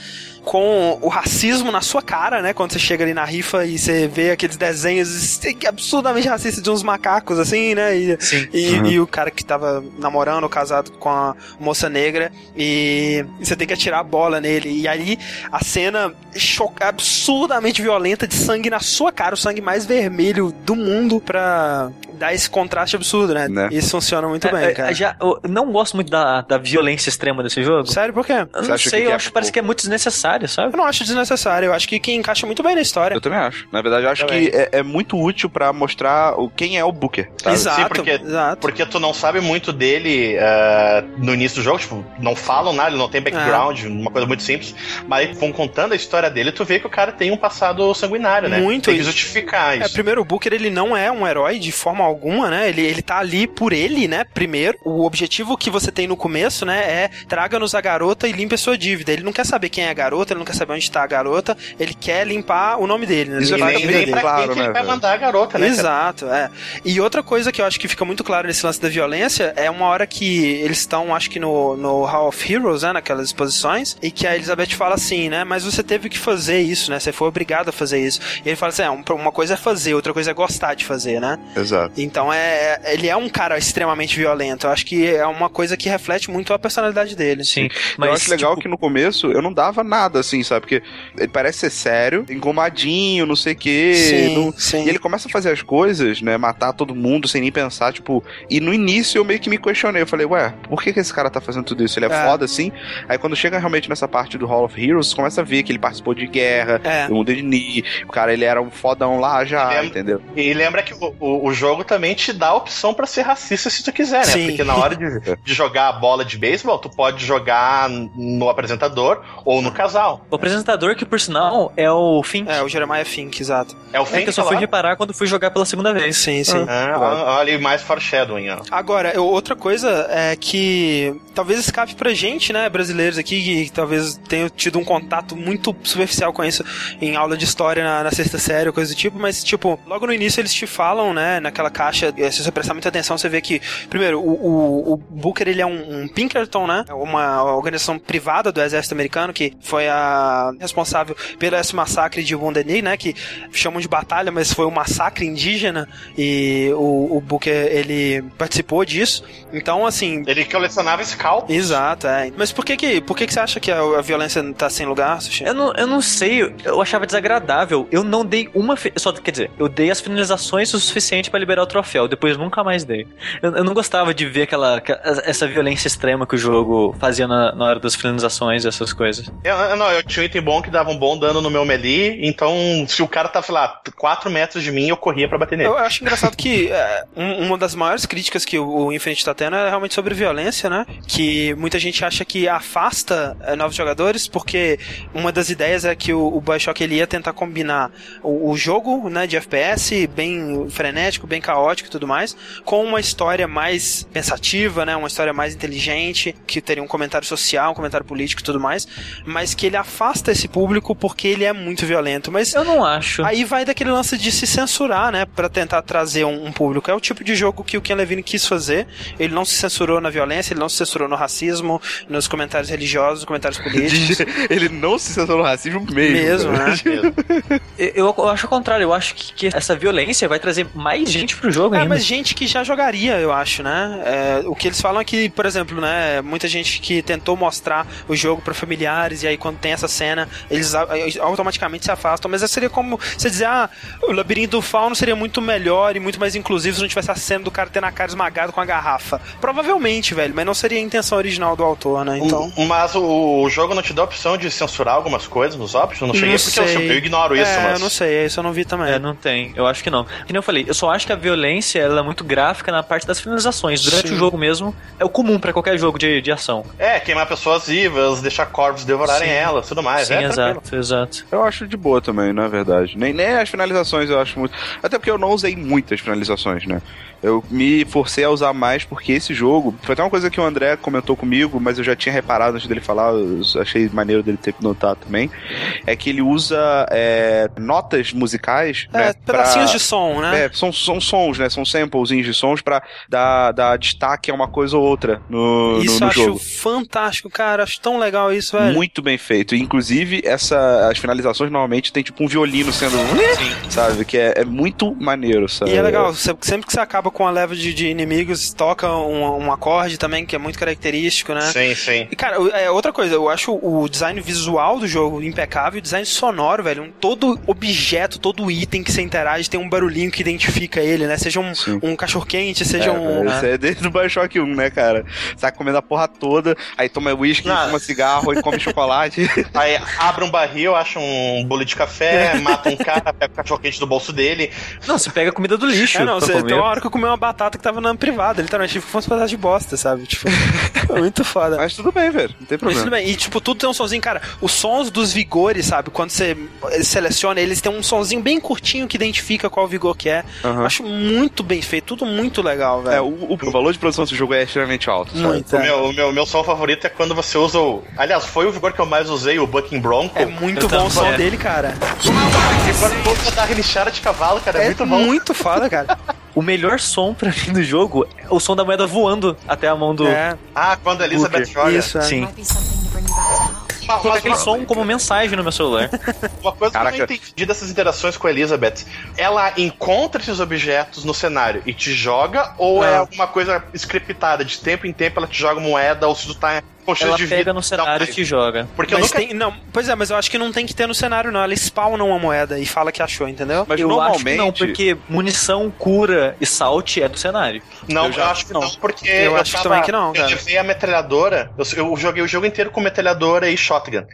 com o racismo na sua cara, né? Quando você chega ali na rifa e você vê aqueles desenhos absurdamente racistas de uns macacos, assim, né? E, Sim. e, Uhum. e o cara que tava namorando casado com a moça negra e, você tem que atirar a bola nele. E aí a cena cho- absurdamente violenta de sangue na sua cara, o sangue mais vermelho do mundo pra dar esse contraste absurdo, né? Né? Isso funciona muito É, bem, é, cara. já, eu não gosto muito da, da violência extrema desse jogo. Sério, por quê? Eu não sei, que eu é acho que parece que é muito desnecessário, sabe? Eu não acho desnecessário, eu acho que, que encaixa muito bem na história. Eu também acho. Na verdade, eu acho Também. que é, é muito útil pra mostrar o, quem é o Booker. sabe? Exato, Sim, porque- exato. Porque tu não sabe muito dele ah, no início do jogo, tipo, não falam nada, ele não tem background, uma coisa muito simples. Mas aí, vão contando a história dele, tu vê que o cara tem um passado sanguinário, né? Muito, Tem que justificar É, isso. primeiro, o Booker, ele não é um herói de forma alguma, né? Ele, ele tá ali por ele, né? Primeiro. O objetivo que você tem no começo, né? É traga-nos a garota e limpe a sua dívida. Ele não quer saber quem é a garota, ele não quer saber onde tá a garota, ele quer limpar o nome dele, né? Isso é fica vida nem bem pra claro, que né, ele vai mandar a garota, né? cara? Exato, é. E outra coisa que eu acho que fica muito claro nesse lance da violência é uma hora que eles estão, acho que no, no Hall of Heroes, né, naquelas exposições, e que a Elizabeth fala assim, né, mas você teve que fazer isso, né, você foi obrigado a fazer isso. E ele fala assim, é, um- uma coisa é fazer, outra coisa é gostar de fazer, né. Exato. Então é, é- ele é um cara extremamente violento. Eu acho que é uma coisa que reflete muito a personalidade dele. Sim. Mas eu acho legal tipo, que no começo eu não dava nada, assim, sabe? Porque ele parece ser sério, engomadinho, não sei o quê. Sim, não- sim. E ele começa a fazer as coisas, né? Matar todo mundo sem nem pensar, tipo. E no início eu meio que me questionei. Eu falei, ué, por que, que esse cara tá fazendo tudo isso? Ele é, É. foda assim? Aí quando chega realmente nessa parte do Hall of Heroes, você começa a ver que ele participou de guerra, É. do mundo de Ni. O cara, ele era um fodão lá já, é- entendeu? E lembra que o, o, o jogo também te dá a opção pra ser racista se tu quiser, né? Sim. Porque na hora de, de jogar a bola de beisebol, tu pode jogar no apresentador ou no casal. O apresentador, que por sinal é o Fink. É, o Jeremiah Fink, exato. É o É fim que eu só fui reparar quando fui jogar pela segunda vez. Sim, sim. Ah, olha aí mais foreshadowing, ó. Agora, eu- outra coisa é que talvez escape pra gente, né, brasileiros aqui, que talvez tenham tido um contato muito superficial com isso em aula de história na, na sexta série ou coisa do tipo, mas, tipo, logo no início eles te falam, né, naquela caixa, eh, se você prestar muita atenção, você vê que, primeiro, o, o, o Booker ele é um, um Pinkerton, né? Uma organização privada do exército americano que foi a responsável pelo esse massacre de Wounded Knee, né? Que chamam de batalha, mas foi um massacre indígena e o, o Booker ele participou disso. Então, assim, Ele colecionava scalp. Exato, é. Mas por que que, por que, que você acha que a, a violência tá sem lugar, Sushi? Eu não, eu não sei, eu achava desagradável. Eu não dei uma. Só, quer dizer, eu dei as finalizações o suficiente pra liberar o troféu, depois nunca mais dei. Eu, eu não gostava de ver aquela, aquela- essa violência extrema que o jogo fazia na, na hora das finalizações, essas coisas. Eu, eu- não, eu tinha um item bom que dava um bom dano no meu melee, então se o cara tava, sei lá, 4 metros de mim, eu corria pra bater nele. Eu acho engraçado que é, um- uma das maiores críticas que o, o Infinite tá tendo é realmente sobre violência, né? Que muita gente acha que afasta é, novos jogadores, porque uma das ideias é que o, o Bioshock ele ia tentar combinar o, o jogo né, de FPS bem frenético, bem caótico e tudo mais, com uma história mais pensativa, né? Uma história mais inteligente, que teria um comentário social, um comentário político e tudo mais, mas que ele afasta esse público porque ele é muito violento. Mas Eu não acho. Aí vai daquele lance de se censurar, né? Pra tentar trazer um, um público. É o tipo de jogo que o Ken Levine quis fazer. Ele não se censurou na violência, ele não se censurou no racismo, nos comentários religiosos, nos comentários políticos. Ele não se censurou no racismo mesmo. Mesmo, né? Eu, eu- acho o contrário, eu acho que, que essa violência vai trazer mais gente pro jogo É, ainda. mas gente que já jogaria, eu acho, né? É, o que eles falam é que, por exemplo, né? Muita gente que tentou mostrar o jogo pra familiares e aí quando tem essa cena, eles automaticamente se afastam. Mas seria como você dizer, ah, o labirinto do fauno seria muito melhor e muito mais inclusivo se não tivesse a cena do cara tendo a cara esmagado com a garrafa. Provavelmente, velho, mas não seria a intenção original do autor, né? Então. Um- Mas o, o jogo não te dá a opção de censurar algumas coisas nos options? Eu não cheguei porque eu, sei. eu ignoro isso, é, mas. eu não sei, isso eu não vi também. É, não tem. Eu acho que não. Que nem eu falei, eu só acho que a violência ela é muito gráfica na parte das finalizações. Durante Sim. o jogo mesmo, é o comum pra qualquer jogo de, de ação. É, queimar pessoas vivas, deixar corvos devorarem Sim. Elas, tudo mais. Sim, é, tranquilo. exato, exato. Eu acho de boa também, na verdade. Nem, nem as finalizações eu acho muito. Até porque eu não usei muitas finalizações, né? Eu me forcei a usar mais porque esse jogo. Foi até uma coisa que o André comentou comigo, mas eu já tinha reparado antes dele falar, eu achei maneiro dele ter notado também. É que ele usa é, notas musicais. É, né, pedacinhos pra- de som, né? É, são, são sons, né? São samplezinhos de sons pra dar, dar destaque a uma coisa ou outra no, no- Isso no eu acho jogo. fantástico, cara. Acho tão legal isso, velho. Muito bem feito. Inclusive, essa, as finalizações normalmente tem tipo um violino sendo. Sabe? Que é, é muito maneiro, sabe? E é legal, sempre que você acaba com a leva de, de inimigos, toca um, um acorde também, que é muito característico, né? Sim, sim. E, cara, é outra coisa, eu acho o design visual do jogo impecável, o design sonoro, velho. Um, todo objeto, todo item que você interage tem um barulhinho que identifica ele, né? Seja um, Sim. um cachorro-quente, seja É, um. Isso é desde o Bioshock 1, né, cara? Você tá comendo a porra toda, aí toma uísque, fuma cigarro e come chocolate. Aí abre um barril, acha um bolo de café, mata um cara, pega o cachorro quente do bolso dele. Não, você pega a comida do lixo. É, não, você, tem uma hora que eu comi uma batata que tava na privada, literalmente, tipo, fosse pedaço de bosta, sabe? Tipo, muito foda. Mas tudo bem, velho. Não tem Mas problema. tudo bem. E, tipo, tudo tem um sonzinho, cara. Os sons dos vigores, sabe? Quando você seleciona, eles têm um sonzinho bem curtinho que identifica qual vigor que é. Eu Acho muito bem feito, tudo muito legal, É, velho. o, o valor de produção desse jogo é extremamente alto, sabe? muito. O É. meu, o meu, meu som favorito é quando você usa o. Aliás, foi o vigor que eu mais usei, o Bucking Bronco. É muito bom o som também. dele, cara. E quando dá relinchada de cavalo, cara, é, É muito bom. muito foda, cara. O melhor som pra mim do jogo é o som da moeda voando até a mão do. É, Ah, quando a Elizabeth Booker. joga. isso, é. Sim. Coloca mas aquele uma, som como mensagem no meu celular. uma coisa que eu Caraca. não entendi dessas interações com a Elizabeth, ela encontra esses objetos no cenário e te joga, ou é Ah. alguma coisa scriptada? De tempo em tempo ela te joga moeda, ou se tu tá com chance Ela de pega vida, no cenário e te joga. Porque eu Mas nunca tem. Não, pois é, mas eu acho que não tem que ter no cenário, não. Ela spawna uma moeda e fala que achou, entendeu? Mas eu normalmente. acho que não, porque munição, cura e salt é do cenário. Não, Eu eu, já- acho que não, não. porque Eu acho tava- também que não, Eu cara. levei a metralhadora, eu, eu joguei o jogo inteiro com metralhadora e shotgun.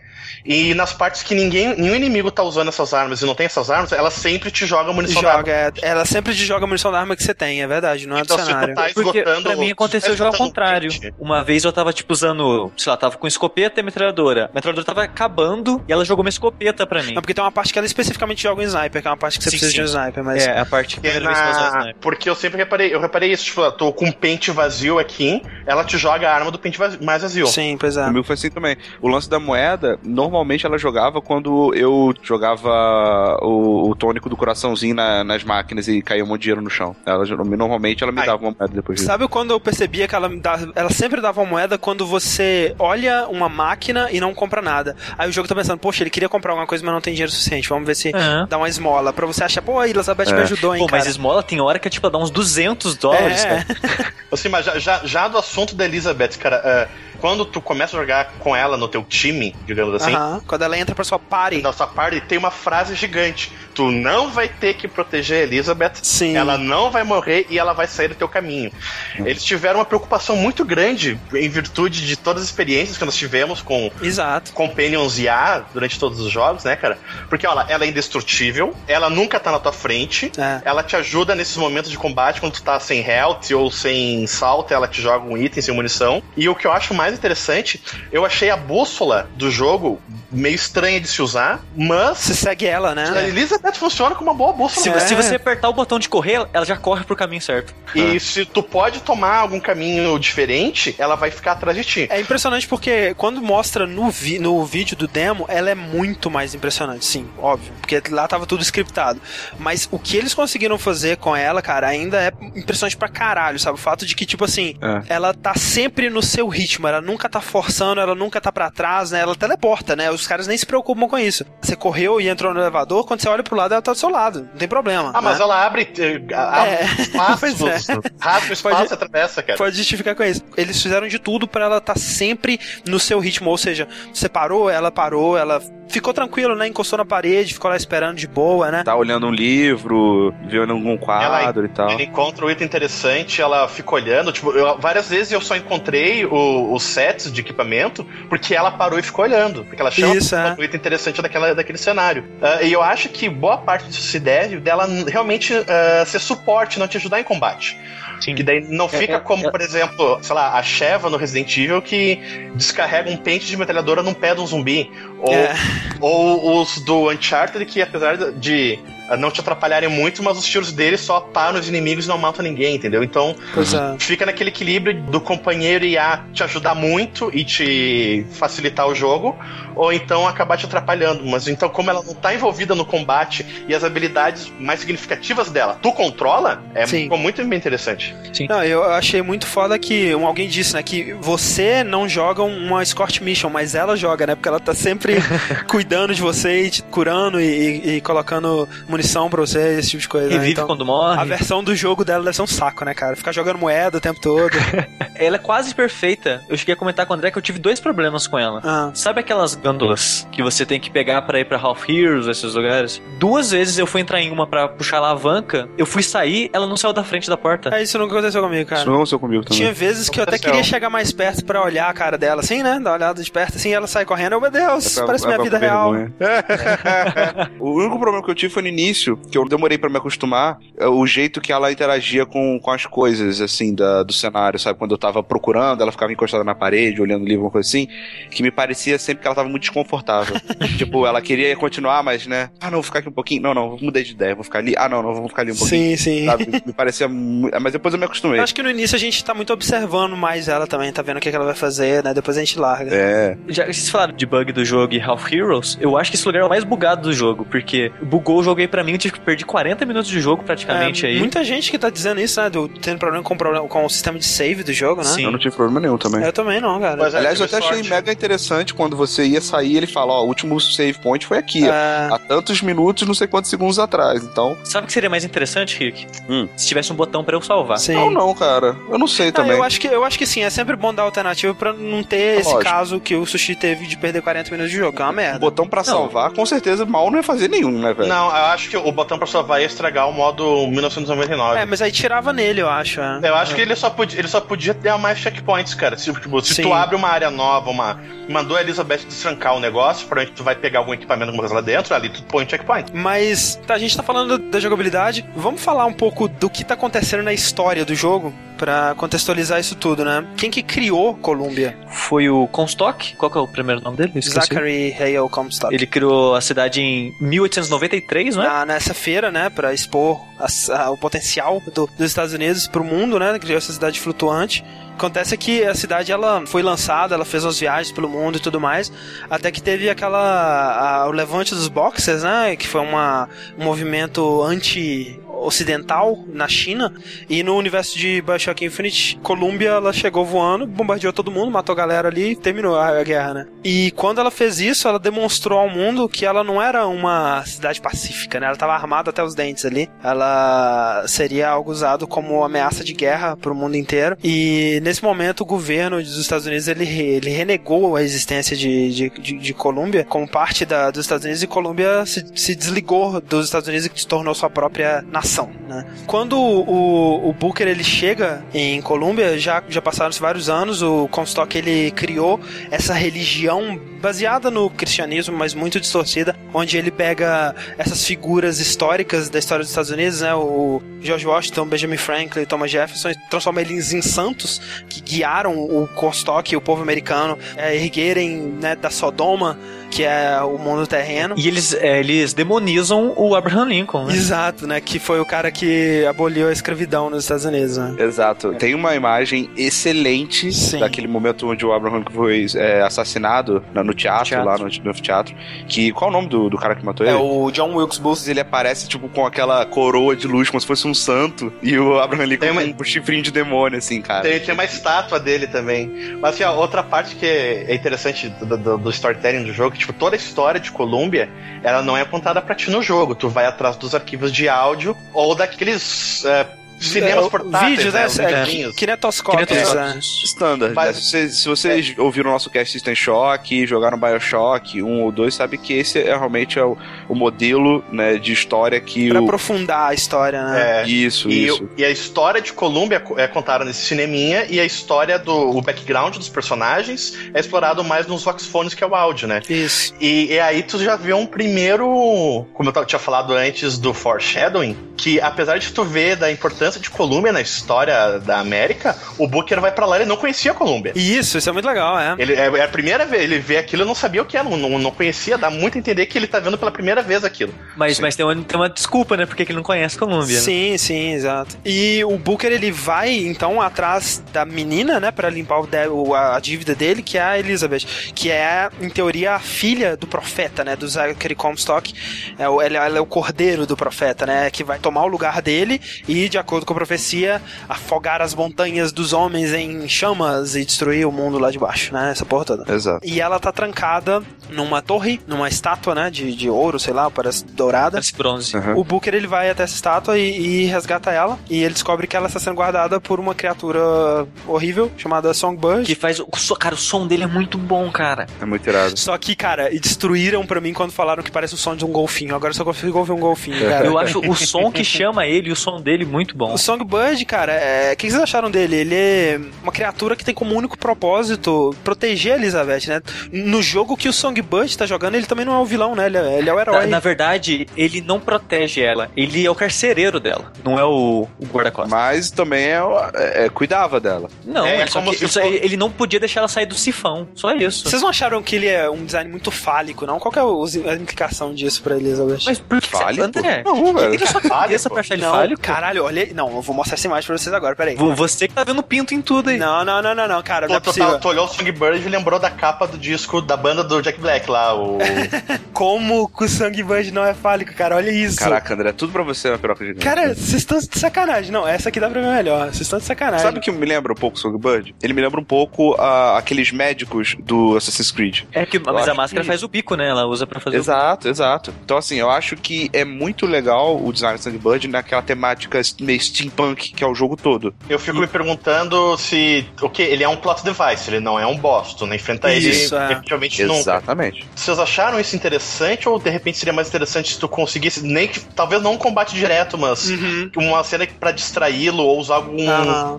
E nas partes que ninguém, nenhum inimigo tá usando essas armas e não tem essas armas, ela sempre te joga munição da Joga, é, ela sempre te joga a munição da arma que você tem, é verdade, não é do Então, tu cenário. tá Porque esgotando. pra mim aconteceu já ao contrário. Uma vez eu tava, tipo, usando sei lá, tava com escopeta e metralhadora. A metralhadora tava acabando e ela jogou uma escopeta pra mim. Não, porque tem uma parte que ela especificamente joga em sniper, que é uma parte que você Sim, precisa sim. de um sniper, mas. É, a parte que na... sniper. Porque eu sempre reparei, eu reparei isso, tipo, eu tô com um pente vazio aqui, ela te joga a arma do pente vazio, mais vazio. Sim, pois é. Comigo foi assim também. O lance da moeda, normalmente ela jogava quando eu jogava o, o tônico do coraçãozinho na- nas máquinas e caía um monte de dinheiro no chão. Ela, normalmente ela me Ai. dava uma moeda depois disso. Sabe quando eu percebia que ela, me dá- ela sempre dava uma moeda quando você olha uma máquina e não compra nada? Aí o jogo tá pensando, poxa, ele queria comprar alguma coisa, mas não tem dinheiro suficiente. Vamos ver se Aham. dá uma esmola. Pra você achar, pô, a Elizabeth me ajudou, hein, Pô, cara. mas esmola tem hora que é tipo, dá uns 200 dólares, É. cara. Assim, mas já, já, já do assunto da Elizabeth, cara, é, quando tu começa a jogar com ela no teu time, digamos assim. Quando ela entra pra sua party. na sua party tem uma frase gigante. Tu não vai ter que proteger a Elizabeth. Sim. Ela não vai morrer e ela vai sair do teu caminho. Eles tiveram uma preocupação muito grande em virtude de todas as experiências que nós tivemos com Exato. Companions IA durante todos os jogos, né, cara? Porque, olha, ela é indestrutível, ela nunca tá na tua frente, É. ela te ajuda nesses momentos de combate quando tu tá sem health ou sem salto, ela te joga um item sem munição. E o que eu acho mais interessante, eu achei a bússola do jogo meio estranha de se usar, mas Você segue ela, a né? Elizabeth funciona com uma boa bússola. Se, É. se você apertar o botão de correr, ela já corre pro caminho certo. E se tu pode tomar algum caminho diferente, ela vai ficar atrás de ti. É impressionante porque quando mostra no, vi- no vídeo do demo, ela é muito mais impressionante, sim, óbvio. Porque lá tava tudo scriptado. Mas o que eles conseguiram fazer com ela, cara, ainda é impressionante pra caralho, sabe? O fato de que, tipo assim, É. ela tá sempre no seu ritmo, ela nunca tá forçando, ela nunca tá pra trás, né? Ela teleporta, né? Os caras nem se preocupam com isso. Você correu e entrou no elevador, quando você olha pro lado, ela tá do seu lado. Não tem problema. Ah, mas né? ela abre, eh, abre É. espaços, é. rasga o espaço Pode- atravessa, cara. Pode justificar com isso. Eles fizeram de tudo pra ela estar sempre no seu ritmo. Ou seja, você parou, ela parou, ela ficou tranquilo, né? Encostou na parede, ficou lá esperando de boa, né? Tá olhando um livro, vendo algum quadro e tal. Ela encontra um item interessante, ela fica olhando. Tipo, eu- várias vezes eu só encontrei o- os sets de equipamento porque ela parou e ficou olhando. Porque ela chama Isso, é. um item interessante daquela, daquele cenário. Ah, e eu acho que boa parte disso se deve dela realmente ah, ser suporte, não te ajudar em combate. Sim. Que daí não fica é, como, é. por exemplo, sei lá, a Sheva no Resident Evil que descarrega um pente de metralhadora num pé de um zumbi. Ou, É. ou os do Uncharted que, apesar de ah, não te atrapalharem muito, mas os tiros deles só param os inimigos e não matam ninguém, entendeu? Então Pois é. fica naquele equilíbrio do companheiro IA te ajudar muito e te facilitar o jogo, ou então acabar te atrapalhando. Mas então, como ela não tá envolvida no combate e as habilidades mais significativas dela, tu controla, é Sim. ficou muito bem interessante. Não, eu achei muito foda que um, alguém disse, né, que você não joga uma escort mission, mas ela joga, né? Porque ela tá sempre cuidando de você e te curando e, e- e colocando munição pra você, esse tipo de coisa. né? Revive Então, quando morre. a versão do jogo dela deve ser um saco, né, cara? Ficar jogando moeda o tempo todo. Ela é quase perfeita. Eu cheguei a comentar com o André que eu tive dois problemas com ela. Ah. Sabe aquelas gândolas que você tem que pegar pra ir pra Half Heroes, esses lugares? Duas vezes eu fui entrar em uma pra puxar a alavanca, eu fui sair, ela não saiu da frente da porta. É, isso nunca aconteceu comigo, cara. Isso não aconteceu comigo também. Tinha vezes que eu até queria chegar mais perto pra olhar a cara dela, assim, né? Dar uma olhada de perto, assim, ela sai correndo. Eu, meu Deus, É pra- parece é minha vida real. o único problema que eu tive foi no início, que eu demorei pra me acostumar, é o jeito que ela interagia com, com as coisas, assim, da, do cenário, sabe? Quando eu tava procurando, ela ficava encostada na parede, olhando o livro, uma coisa assim, que me parecia sempre que ela tava muito desconfortável. tipo, ela queria continuar, mas, né? Ah, não, vou ficar aqui um pouquinho. Não, não, mudei de ideia, vou ficar ali. Ah, não, não, vou ficar ali um pouquinho. Sim, sim. Sabe? Me parecia muito... Mas depois eu me acostumei. Eu acho que no início a gente tá muito observando mais ela também, tá vendo o que, que ela vai fazer, né? Depois a gente larga. É. Já que vocês falaram de bug do jogo e Half Heroes, eu acho que esse lugar é o mais bugado do jogo, porque bugou o jogo aí pra mim, eu tive que perder 40 minutos de jogo praticamente É, aí. Muita gente que tá dizendo isso, né? Do, tendo problema com, com o sistema de save do jogo, né? Sim. Eu não tive problema nenhum também. Eu também não, cara. Mas é, Aliás, eu até achei sorte. mega interessante quando você ia sair, ele fala, ó, o último save point foi aqui, ó. É, Há tantos minutos, não sei quantos segundos atrás. Então, Sabe o que seria mais interessante, Rick? Hum. Se tivesse um botão pra eu salvar. sim. não, não, cara. Eu não sei Ah, também. eu, acho que, eu acho que sim, é sempre bom dar alternativa pra não ter esse Lógico. caso que o Sushi teve de perder 40 minutos de jogo, que é uma Um merda. botão pra salvar, com certeza mal não ia fazer nenhum, né, velho? Não, eu acho que o botão pra salvar ia estragar o modo 1999. É, mas aí tirava nele, eu acho. é. Eu acho que ele só, podia, ele só podia ter mais checkpoints, cara. Se, tipo, se Sim. tu abre uma área nova, uma, mandou a Elizabeth destrancar o negócio, provavelmente tu vai pegar algum equipamento alguma coisa lá dentro, ali tu põe um checkpoint. Mas tá, a gente tá falando da jogabilidade. Vamos falar um pouco do que tá acontecendo na história do jogo. pra contextualizar isso tudo, né? Quem que criou Colômbia? Foi o Comstock? Qual que é o primeiro nome dele? Zachary Hale Comstock. Ele criou a cidade em 1893, não é? Na, nessa feira, né, pra expor as- a- o potencial do- dos Estados Unidos pro mundo, né, criou essa cidade flutuante. Acontece que a cidade ela foi lançada, ela fez umas viagens pelo mundo e tudo mais, até que teve aquela a- o levante dos boxers, né, que foi uma, um movimento anti ocidental na China e no universo de Bioshock Infinite, Columbia ela chegou voando, bombardeou todo mundo, matou a galera ali e terminou a, guerra, né? E quando ela fez isso, ela demonstrou ao mundo que ela não era uma cidade pacífica, né? Ela estava armada até os dentes ali. Ela seria algo usado como ameaça de guerra para o mundo inteiro. E nesse momento o governo dos Estados Unidos ele, ele renegou a existência de, de, de, de Colômbia como parte da, dos Estados Unidos e Colômbia se, se desligou dos Estados Unidos e se tornou sua própria nação, né? Quando o, o Booker ele chega em Colômbia, já, já passaram-se vários anos, o Comstock ele criou essa religião baseada no cristianismo, mas muito distorcida, onde ele pega essas figuras históricas da história dos Estados Unidos, né, o George Washington, Benjamin Franklin, Thomas Jefferson, transforma eles em santos que guiaram o Comstock e o povo americano a erguerem né, da Sodoma, que é o mundo terreno. E eles, é, eles demonizam o Abraham Lincoln, né? Exato, né? Que foi o cara que aboliu a escravidão nos Estados Unidos, né? Exato. Tem uma imagem excelente Sim. daquele momento onde o Abraham Lincoln foi é, assassinado na- no teatro, Teatro. lá no, no teatro. Que, qual é o nome do, do cara que matou É ele? o John Wilkes Booth. Ele aparece, tipo, com aquela coroa de luz, como se fosse um santo. E o Abraham Lincoln Tem uma- com um chifrinho de demônio, assim, cara. Tem, tem uma estátua dele também. Mas assim, ó, outra parte que é interessante do, do- do storytelling do jogo, tipo, toda a história de Columbia, ela não é contada pra ti no jogo. Tu vai atrás dos arquivos de áudio ou daqueles é, cinemas É, portáteis, Vídeos, né? né? É, kinetoscópios, né? Standard. Mas- né? Se, vocês- se vocês ouviram o nosso cast System Shock, jogaram Bioshock 1 ou 2, sabe que esse é realmente é o, o modelo né, de história que Pra o. aprofundar a história, né? É, Isso, E, isso. e a história de Columbia é contada nesse cineminha e a história do o background dos personagens é explorado mais nos voxphones, que é o áudio, né? Isso. E, e aí tu já vê um primeiro, como eu tinha falado antes do foreshadowing, que apesar de tu ver da importância de Columbia na história da América, o Booker vai pra lá e ele não conhecia a Columbia. Isso, isso é muito legal, é. Ele, é, é a primeira vez, ele vê aquilo e não sabia o que era, não, não, não conhecia, dá muito a entender que ele tá vendo pela primeira vez aquilo. Mas, mas tem, uma, tem uma desculpa, né? Porque que ele não conhece Colômbia. né? Sim, sim, exato. E o Booker ele vai então atrás da menina, né, Pra limpar o a dívida dele, que é a Elizabeth, que é em teoria a filha do profeta, né, do Zachary Comstock. É o, ela, ela é o cordeiro do profeta, né, que vai tomar o lugar dele e, de acordo com a profecia, afogar as montanhas dos homens em chamas e destruir o mundo lá de baixo, né, essa porra toda. Exato. E ela tá trancada numa torre, numa estátua, né, de, de ouro, sei lá, parece dourada. Esse bronze. Aham. O Booker ele vai até essa estátua e, e resgata ela. E ele descobre que ela está sendo guardada por uma criatura horrível chamada Songbird. Que faz. Cara, o som dele é muito bom, cara. É muito irado. Só que, cara, e destruíram pra mim quando falaram que parece o som de um golfinho. Agora eu só consigo ouvir um golfinho, cara. Eu acho o som que chama ele e o som dele muito bom. O Songbird, cara, é... o que vocês acharam dele? Ele é uma criatura que tem como único propósito proteger a Elizabeth, né? No jogo que o Songbird tá jogando, ele também não é o vilão, né? Ele é, ele é o herói. Na, na verdade, ele não protege ela. Ele é o carcereiro dela. Não é o, o guarda-costas. Mas também é, é- é- cuidava dela. Não, É, ele, só como que- ele só- for- ele não podia deixar ela sair do sifão. Só isso. Vocês não acharam que ele é um design muito fálico, não? Qual que é a implicação disso pra Elizabeth? Mas por que Fálico? você, André? Não, velho. Ele só cabeça Fálico? pra achar ele não, fálico? caralho, olha aí. Não, eu vou mostrar essa imagem pra vocês agora, peraí. Vo- Você que tá vendo pinto em tudo aí. Não, não, não, não, não, cara, não é Tu, tu, tá- olhou o Songbird e lembrou da capa do disco da banda do Jack Black lá, o... Como que o Songbird não é fálico, cara? Olha isso. Caraca, André, tudo pra você é uma piroca gigante. Cara, vocês estão de sacanagem. Não, essa aqui dá pra ver melhor. Vocês estão de sacanagem. Sabe o que me lembra um pouco o Songbird? Ele me lembra um pouco ah, aqueles médicos do Assassin's Creed. É que, mas a máscara que- faz o bico, né? Ela usa pra fazer o Exato, exato. Então, assim, eu acho que é muito legal o design do Songbird naquela temática meio steampunk que é o jogo todo. Eu fico me perguntando se... O que? Ele é um plot device, ele não é um boss, tu não enfrenta Isso, ele é. efetivamente nunca. Exatamente. Vocês acharam isso interessante ou de repente seria mais interessante se tu conseguisse, nem que, talvez não um combate direto, mas Uhum. uma cena pra distraí-lo ou usar algum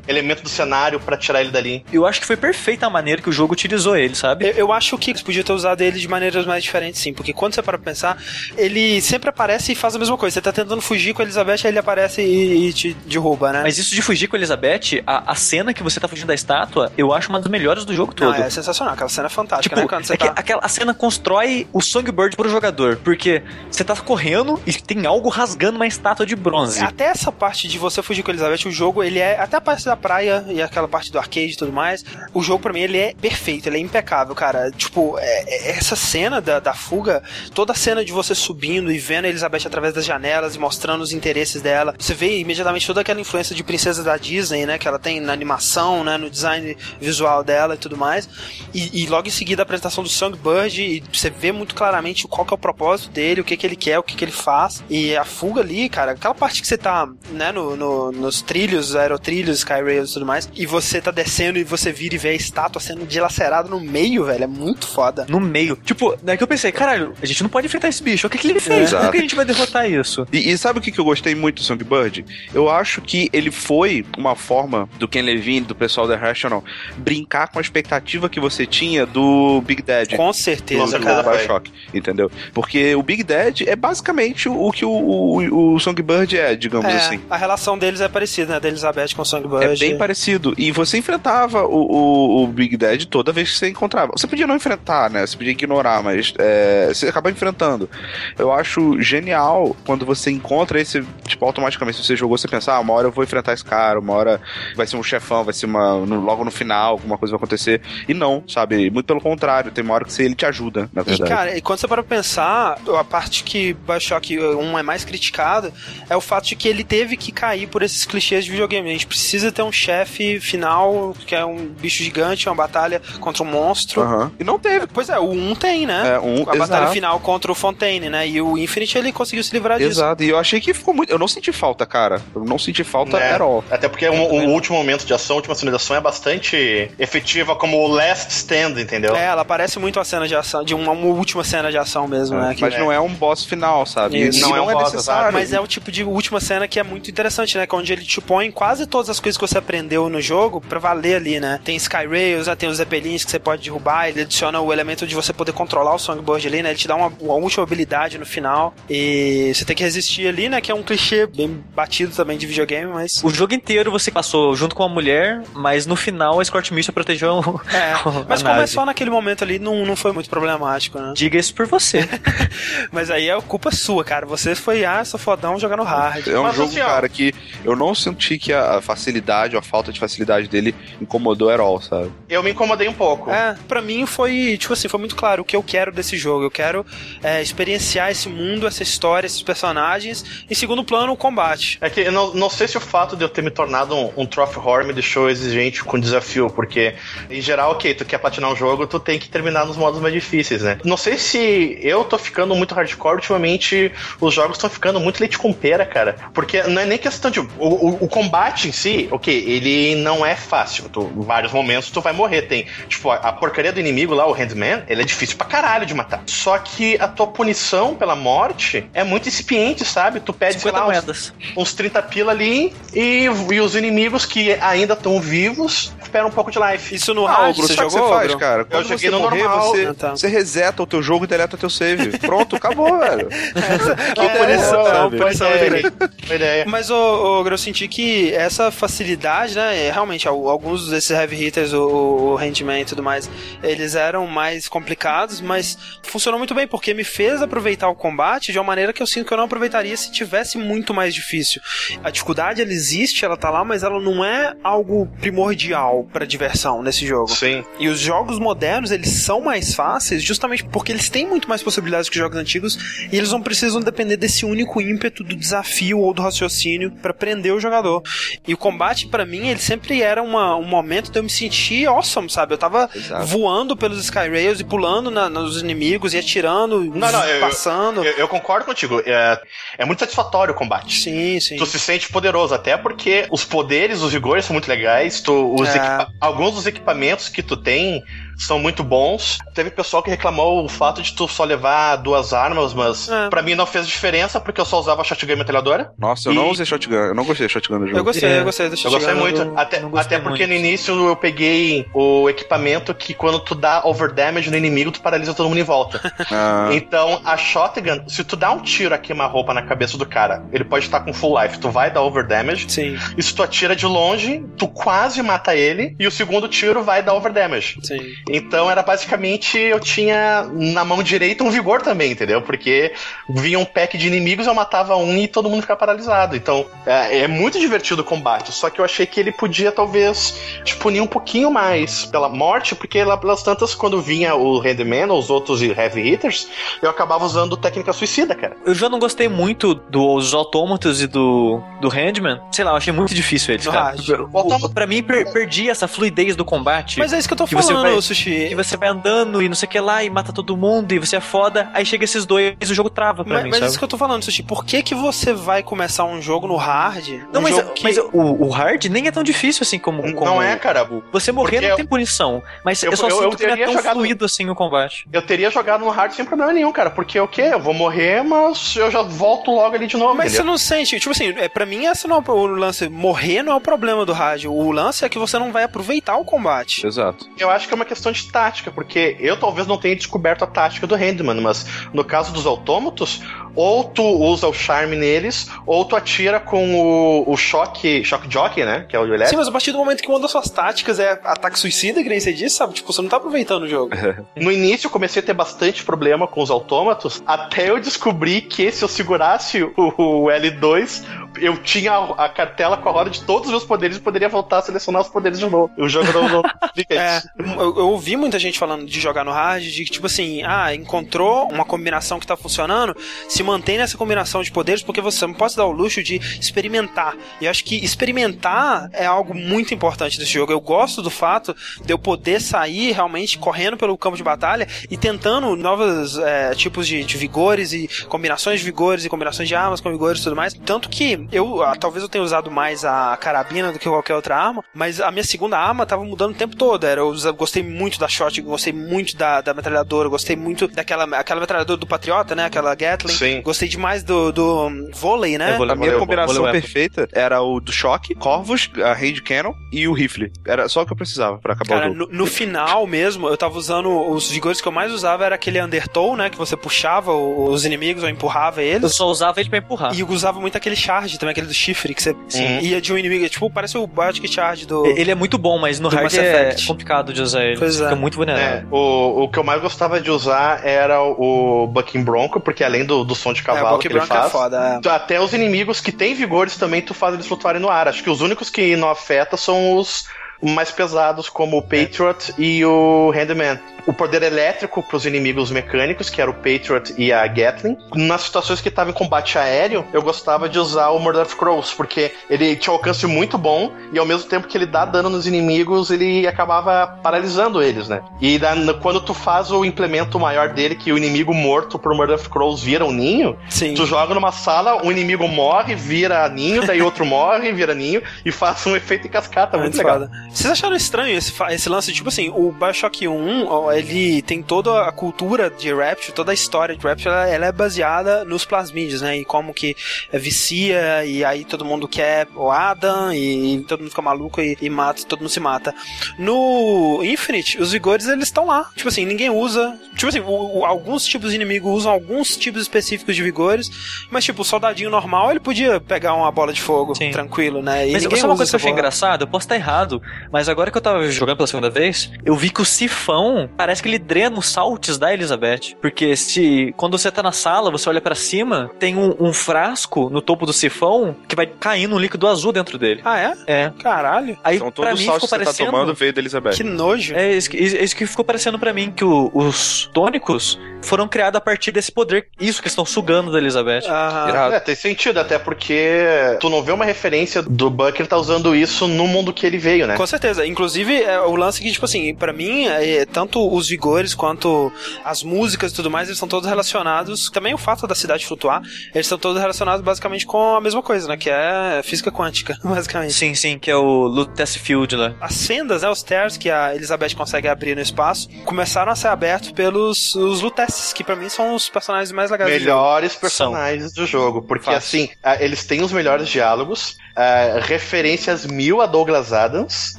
elemento do cenário pra tirar ele dali? Eu acho que foi perfeita a maneira que o jogo utilizou ele, sabe? Eu, eu acho que eles podiam ter usado ele de maneiras mais diferentes, sim. Porque quando você para pra pensar, ele sempre aparece e faz a mesma coisa. Você tá tentando fugir com a Elizabeth, aí ele aparece e, e te derruba, né? Mas isso de fugir com a Elizabeth, a, a cena que você tá fugindo da estátua, eu acho uma das melhores do jogo Não, todo. é sensacional, aquela cena é fantástica, Tipo, né? Quando você é que tá... aquela, a cena constrói o Songbird pro jogador, porque você tá correndo e tem algo rasgando uma estátua de bronze. Até essa parte de você fugir com a Elizabeth, o jogo, ele é. Até a parte da praia e aquela parte do arcade e tudo mais. O jogo, pra mim, ele é perfeito, ele é impecável, cara. Tipo, é- é- essa cena da, da fuga, toda a cena de você subindo e vendo a Elizabeth através das janelas e mostrando os interesses dela. Você vê imediatamente toda aquela influência de princesa da Disney, né? Que ela tem na animação, né? No design visual dela e tudo mais. E, e logo em seguida a apresentação do Songbird, e você vê muito claramente qual que é o propósito dele, o que que ele quer, o que que ele faz. E a fuga ali, cara, aquela parte que você tá, né, no, no- nos trilhos, aerotrilhos, Skyrails e tudo mais, e você tá descendo e você vira e vê a estátua sendo dilacerada no meio, velho, é muito foda. No meio. Tipo, daí que eu pensei, caralho, a gente não pode enfrentar esse bicho. O que, que ele fez? Exato. Como que a gente vai derrotar isso? E, e sabe o que, que eu gostei muito do Songbird? Eu acho que ele foi uma forma do Ken Levine, do pessoal da Rational, brincar com a expectativa que você tinha do Big Dead. Com certeza, cara. Bioshock, entendeu? Porque o Big Dead é basicamente o, o que o, o, o Songbird é, digamos É, assim. a relação deles é parecida, né? Da Elizabeth com o Songbird. É bem parecido. E você enfrentava o, o, o Big Dead toda vez que você encontrava. Você podia não enfrentar, né? Você podia ignorar, mas é, você acaba enfrentando. Eu acho genial quando você encontra esse, tipo, automaticamente, se você jogou, você pensa, ah, uma hora eu vou enfrentar esse cara, uma hora vai ser um chefão, vai ser uma. no- logo no final, alguma coisa vai acontecer. E não, sabe? Muito pelo contrário, tem uma hora que você, ele te ajuda, na E, verdade. cara, e quando você para pra pensar, a parte que Bioshock 1 é mais criticado é o fato de que ele teve que cair por esses clichês de videogame. A gente precisa ter um chefe final, que é um bicho gigante, uma batalha contra um monstro. E não teve. Pois é, o 1 tem, né? É, um, a batalha exato. final contra o Fontaine, né? E o Infinite ele conseguiu se livrar disso. Exato, e eu achei que ficou muito. Eu não senti falta, cara. Eu não senti falta né? at all. Até porque o, o último momento de ação, a última cena de ação é bastante efetiva como o Last Stand, entendeu? É, ela parece muito a cena de ação, de uma, uma última cena de ação mesmo, né? que- Mas não é um boss final, sabe? Isso. E Não é um boss, necessário. Mas é o tipo de última cena que é muito interessante, né? Que é onde ele te põe quase todas as coisas que você aprendeu no jogo pra valer ali, né? Tem Skyrails, né? tem os Zeppelins que você pode derrubar, ele adiciona o elemento de você poder controlar o Songbird ali, né? Ele te dá uma, uma última habilidade no final e você tem que resistir ali, né? Que é um clichê bem batido também de videogame, mas... O jogo inteiro você passou junto com a mulher, mas no final a Escort Mission protegeu É, a mas como é só naquele momento ali, não, não foi muito problemático, né? Diga isso por você. Mas aí é culpa sua, cara. Você foi, ah, sou fodão jogando hard. É um Mas, jogo, assim, cara, que eu não senti que a facilidade ou a falta de facilidade dele incomodou at all, sabe? Eu me incomodei um pouco. É, pra mim foi, tipo assim, foi muito claro o que eu quero desse jogo. Eu quero é, experienciar esse mundo, essa história, esses personagens. Em segundo plano, o combate. É que eu não, não sei se o fato de eu ter me tornado um, um trophy horror me deixou exigente com desafio, porque em geral, ok, tu quer platinar um jogo, tu tem que terminar nos modos mais difíceis, né? Não sei se eu tô ficando muito hardcore, ultimamente os jogos estão ficando muito leite com pera, cara. Porque não é nem questão de. O, o- o combate em si, ok, ele não é fácil. Tu, em vários momentos tu vai morrer. Tem, tipo, a, a porcaria do inimigo lá, o Handman, ele é difícil pra caralho de matar. Só que a tua punição pela morte é muito incipiente, sabe? Tu pede, sei 50 lá, uns, uns 30 pila ali e, e os inimigos que ainda estão vivos esperam um pouco de life. Isso no Ah, hard, Ogro, você sabe o que jogou, você faz, Ogro? cara? Quando joguei você no morrer, normal. você, Ah, tá. você reseta o teu jogo e deleta o teu save. Pronto, acabou, velho. Que É, punição, boa punição boa ideia. Mas, ô, ô, Gro, eu senti que essa facilidade, né, é, realmente, al- alguns desses heavy hitters, o, o Handman e tudo mais, eles eram mais complicados, mas funcionou muito bem, porque me fez aproveitar o combate de uma maneira que eu sinto que eu não aproveitaria se tivesse muito mais difícil. A dificuldade, ela existe, ela tá lá, mas ela não é algo primordial pra diversão nesse jogo. Sim. E os jogos modernos, eles são mais fáceis justamente porque eles têm muito mais possibilidades que os jogos antigos e eles não precisam depender desse único ímpeto do desafio ou do raciocínio pra prender o jogador. E o combate, pra mim, ele sempre era uma- um momento de eu me sentir awesome, sabe? Eu tava Exato. voando pelos Skyrails e pulando na- nos inimigos e atirando, Não, não, eu- passando. Eu, eu concordo contigo. É, é muito satisfatório o combate. Sim, sim. Tu se sente poderoso, até porque os poderes, os vigores são muito legais. Tu, os É. equipa- alguns dos equipamentos que tu tem são muito bons. Teve pessoal que reclamou o fato de tu só levar duas armas, mas É. pra mim não fez diferença porque eu só usava shotgun e metralhadora. Nossa, eu E- não usei shotgun. Eu não gostei de shotgun do jogo. Eu gostei, É. eu gostei. Deixa Eu gostei muito. não- até, gostei até porque muito. no início eu peguei o equipamento que quando tu dá overdamage no inimigo, tu paralisa todo mundo em volta. Ah, Então, a shotgun, se tu dá um tiro a queima-roupa na cabeça do cara, ele pode estar com full life, tu vai dar overdamage. Sim, E se tu atira de longe, tu quase mata ele, e o segundo tiro vai dar overdamage. sim. Então era basicamente eu tinha na mão direita um vigor também, entendeu? Porque vinha um pack de inimigos, eu matava um e todo mundo ficava paralisado. Então é, é muito divertido o combate. Só que eu achei que ele podia talvez te punir um pouquinho mais pela morte, porque lá pelas tantas, quando vinha o Handman ou os outros heavy hitters, eu acabava usando técnica suicida, cara. Eu já não gostei muito dos autômatos e do, do Handman. Sei lá, eu achei muito difícil eles, cara. hard. O- autômato- Pra mim, per- perdi essa fluidez do combate. Mas é isso que eu tô Que você falando, vai- E você vai andando e não sei o que lá e mata todo mundo e você é foda. Aí chega esses dois e o jogo trava pra Mas, mim, mas é sabe? isso que eu tô falando, Sushi. Por que que você vai começar um jogo no hard? Não, um mas, que... mas o, o hard nem é tão difícil assim como. como Não é, cara. Você morrer não eu- tem punição. Mas eu, eu- só eu- sinto eu que não é teria tão jogado- fluido assim o combate. Eu teria jogado no hard sem problema nenhum, cara. Porque o quê? Eu vou morrer, mas eu já volto logo ali de novo. Mas você entendeu? não sente, tipo assim, é, pra mim esse não é o lance, morrer não é o problema do rádio, o lance é que você não vai aproveitar o combate. exato. Eu acho que é uma questão de tática, porque eu talvez não tenha descoberto a tática do Handman, mas no caso dos autômatos, ou tu usa o charme neles, ou tu atira com o, o choque, choque jockey, né? Que é o Sim, elétrico. mas a partir do momento que uma das suas táticas é ataque suicida, que nem você disse, sabe? Tipo, você não tá aproveitando o jogo. No início eu comecei a ter bastante problema com os autômatos, até eu descobri que se eu segurasse o, o L2, eu tinha a, a cartela com a roda de todos os meus poderes e poderia voltar a selecionar os poderes de novo. O jogo não, não É, eu, eu ouvi muita gente falando de jogar no hard, de que, tipo assim, ah, encontrou uma combinação que tá funcionando, se mantém nessa combinação de poderes, porque você não pode dar o luxo de experimentar. E acho que experimentar é algo muito importante desse jogo. Eu gosto do fato de eu poder sair realmente correndo pelo campo de batalha e tentando novos é, tipos de, de vigores e combinações de vigores e combinações de armas com vigores e tudo mais. Tanto que eu, ah, talvez eu tenha usado mais a carabina do que qualquer outra arma, mas a minha segunda arma tava mudando o tempo todo. Era, eu gostei muito da shot, gostei muito da, da metralhadora, gostei muito daquela aquela metralhadora do Patriota, né? Aquela Gatling. Sim. Gostei demais do, do um, vôlei, né? É, vôlei. A minha Valeu, combinação valeu, Apple. perfeita era o do choque, Corvus, a Hand Cannon e o rifle. Era só o que eu precisava pra acabar Cara, o jogo. no, no final mesmo, eu tava usando os vigores que eu mais usava era aquele undertow, né? Que você puxava os inimigos ou empurrava Eu eles. só usava ele pra empurrar. E eu usava muito aquele charge também, aquele do chifre, que você Uhum. ia de um inimigo. Tipo, parece o Biotic Charge do. Ele é muito bom, mas no hard é Effect. complicado de usar ele. Pois Você é. Fica muito É, vulnerável. o, o que eu mais gostava de usar era o Bucking Bronco, porque além do, do som de é, cavalo Bucky que ele é faz, foda. é. até os inimigos que têm vigores também tu faz eles flutuarem no ar. Acho que os únicos que não afeta são os mais pesados, como o Patriot e o Handman. O poder elétrico para os inimigos mecânicos, que era o Patriot e a Gatling. Nas situações que tava em combate aéreo, eu gostava de usar o Murder of Crows, porque ele tinha um alcance muito bom e ao mesmo tempo que ele dá dano nos inimigos, ele acabava paralisando eles, né? E da- quando tu faz o implemento maior dele, que o inimigo morto por Murder of Crows vira um ninho, Sim. Tu joga numa sala, um inimigo morre, vira ninho, daí outro morre, vira ninho, e faz um efeito em cascata. Muito, Muito legal. foda. Vocês acharam estranho esse, esse lance? Tipo assim, o Bioshock 1, ó, ele tem toda a cultura de Rapture, toda a história de Rapture, ela, ela é baseada nos plasmídeos, né? E como que vicia, e aí todo mundo quer o Adam, e, e todo mundo fica maluco e, e mata, todo mundo se mata. No Infinite, os vigores, eles estão lá. Tipo assim, ninguém usa. Tipo assim, o- o- alguns tipos de inimigo usam alguns tipos específicos de vigores, mas tipo, o soldadinho normal, ele podia pegar uma bola de fogo Sim. tranquilo, né? E Mas ninguém sabe uma coisa que eu achei engraçado? Eu posso estar errado, mas agora que eu tava jogando pela segunda vez, eu vi que o sifão parece que ele drena os saltes da Elizabeth. Porque se quando você tá na sala, você olha pra cima, tem um, um frasco no topo do sifão que vai caindo um líquido azul dentro dele. Ah, é? É. Caralho. Aí Então pra todo mim o salto ficou que você tá parecendo. tomando veio da Elizabeth. Que nojo. É isso, que, é isso que ficou parecendo pra mim, que o- os tônicos foram criados a partir desse poder. Isso que eles estão sugando da Elizabeth. Aham. Irado. É, tem sentido, até porque tu não vê uma referência do Buck, ele tá usando isso no mundo que ele veio, né? Com certeza. Inclusive, é, o lance que, tipo assim, pra mim, é, tanto os vigores quanto as músicas e tudo mais, eles estão todos relacionados. Também o fato da cidade flutuar, eles estão todos relacionados basicamente com a mesma coisa, né? Que é física quântica, basicamente. Sim, sim, que é o Lutece Field lá. As fendas, né, os tears que a Elizabeth consegue abrir no espaço, começaram a ser abertos pelos os Luteces, que pra mim são os personagens mais legais do jogo. Melhores personagens do jogo. Porque, Fácil. assim, eles têm os melhores diálogos. Ah, referências mil a Douglas Adams.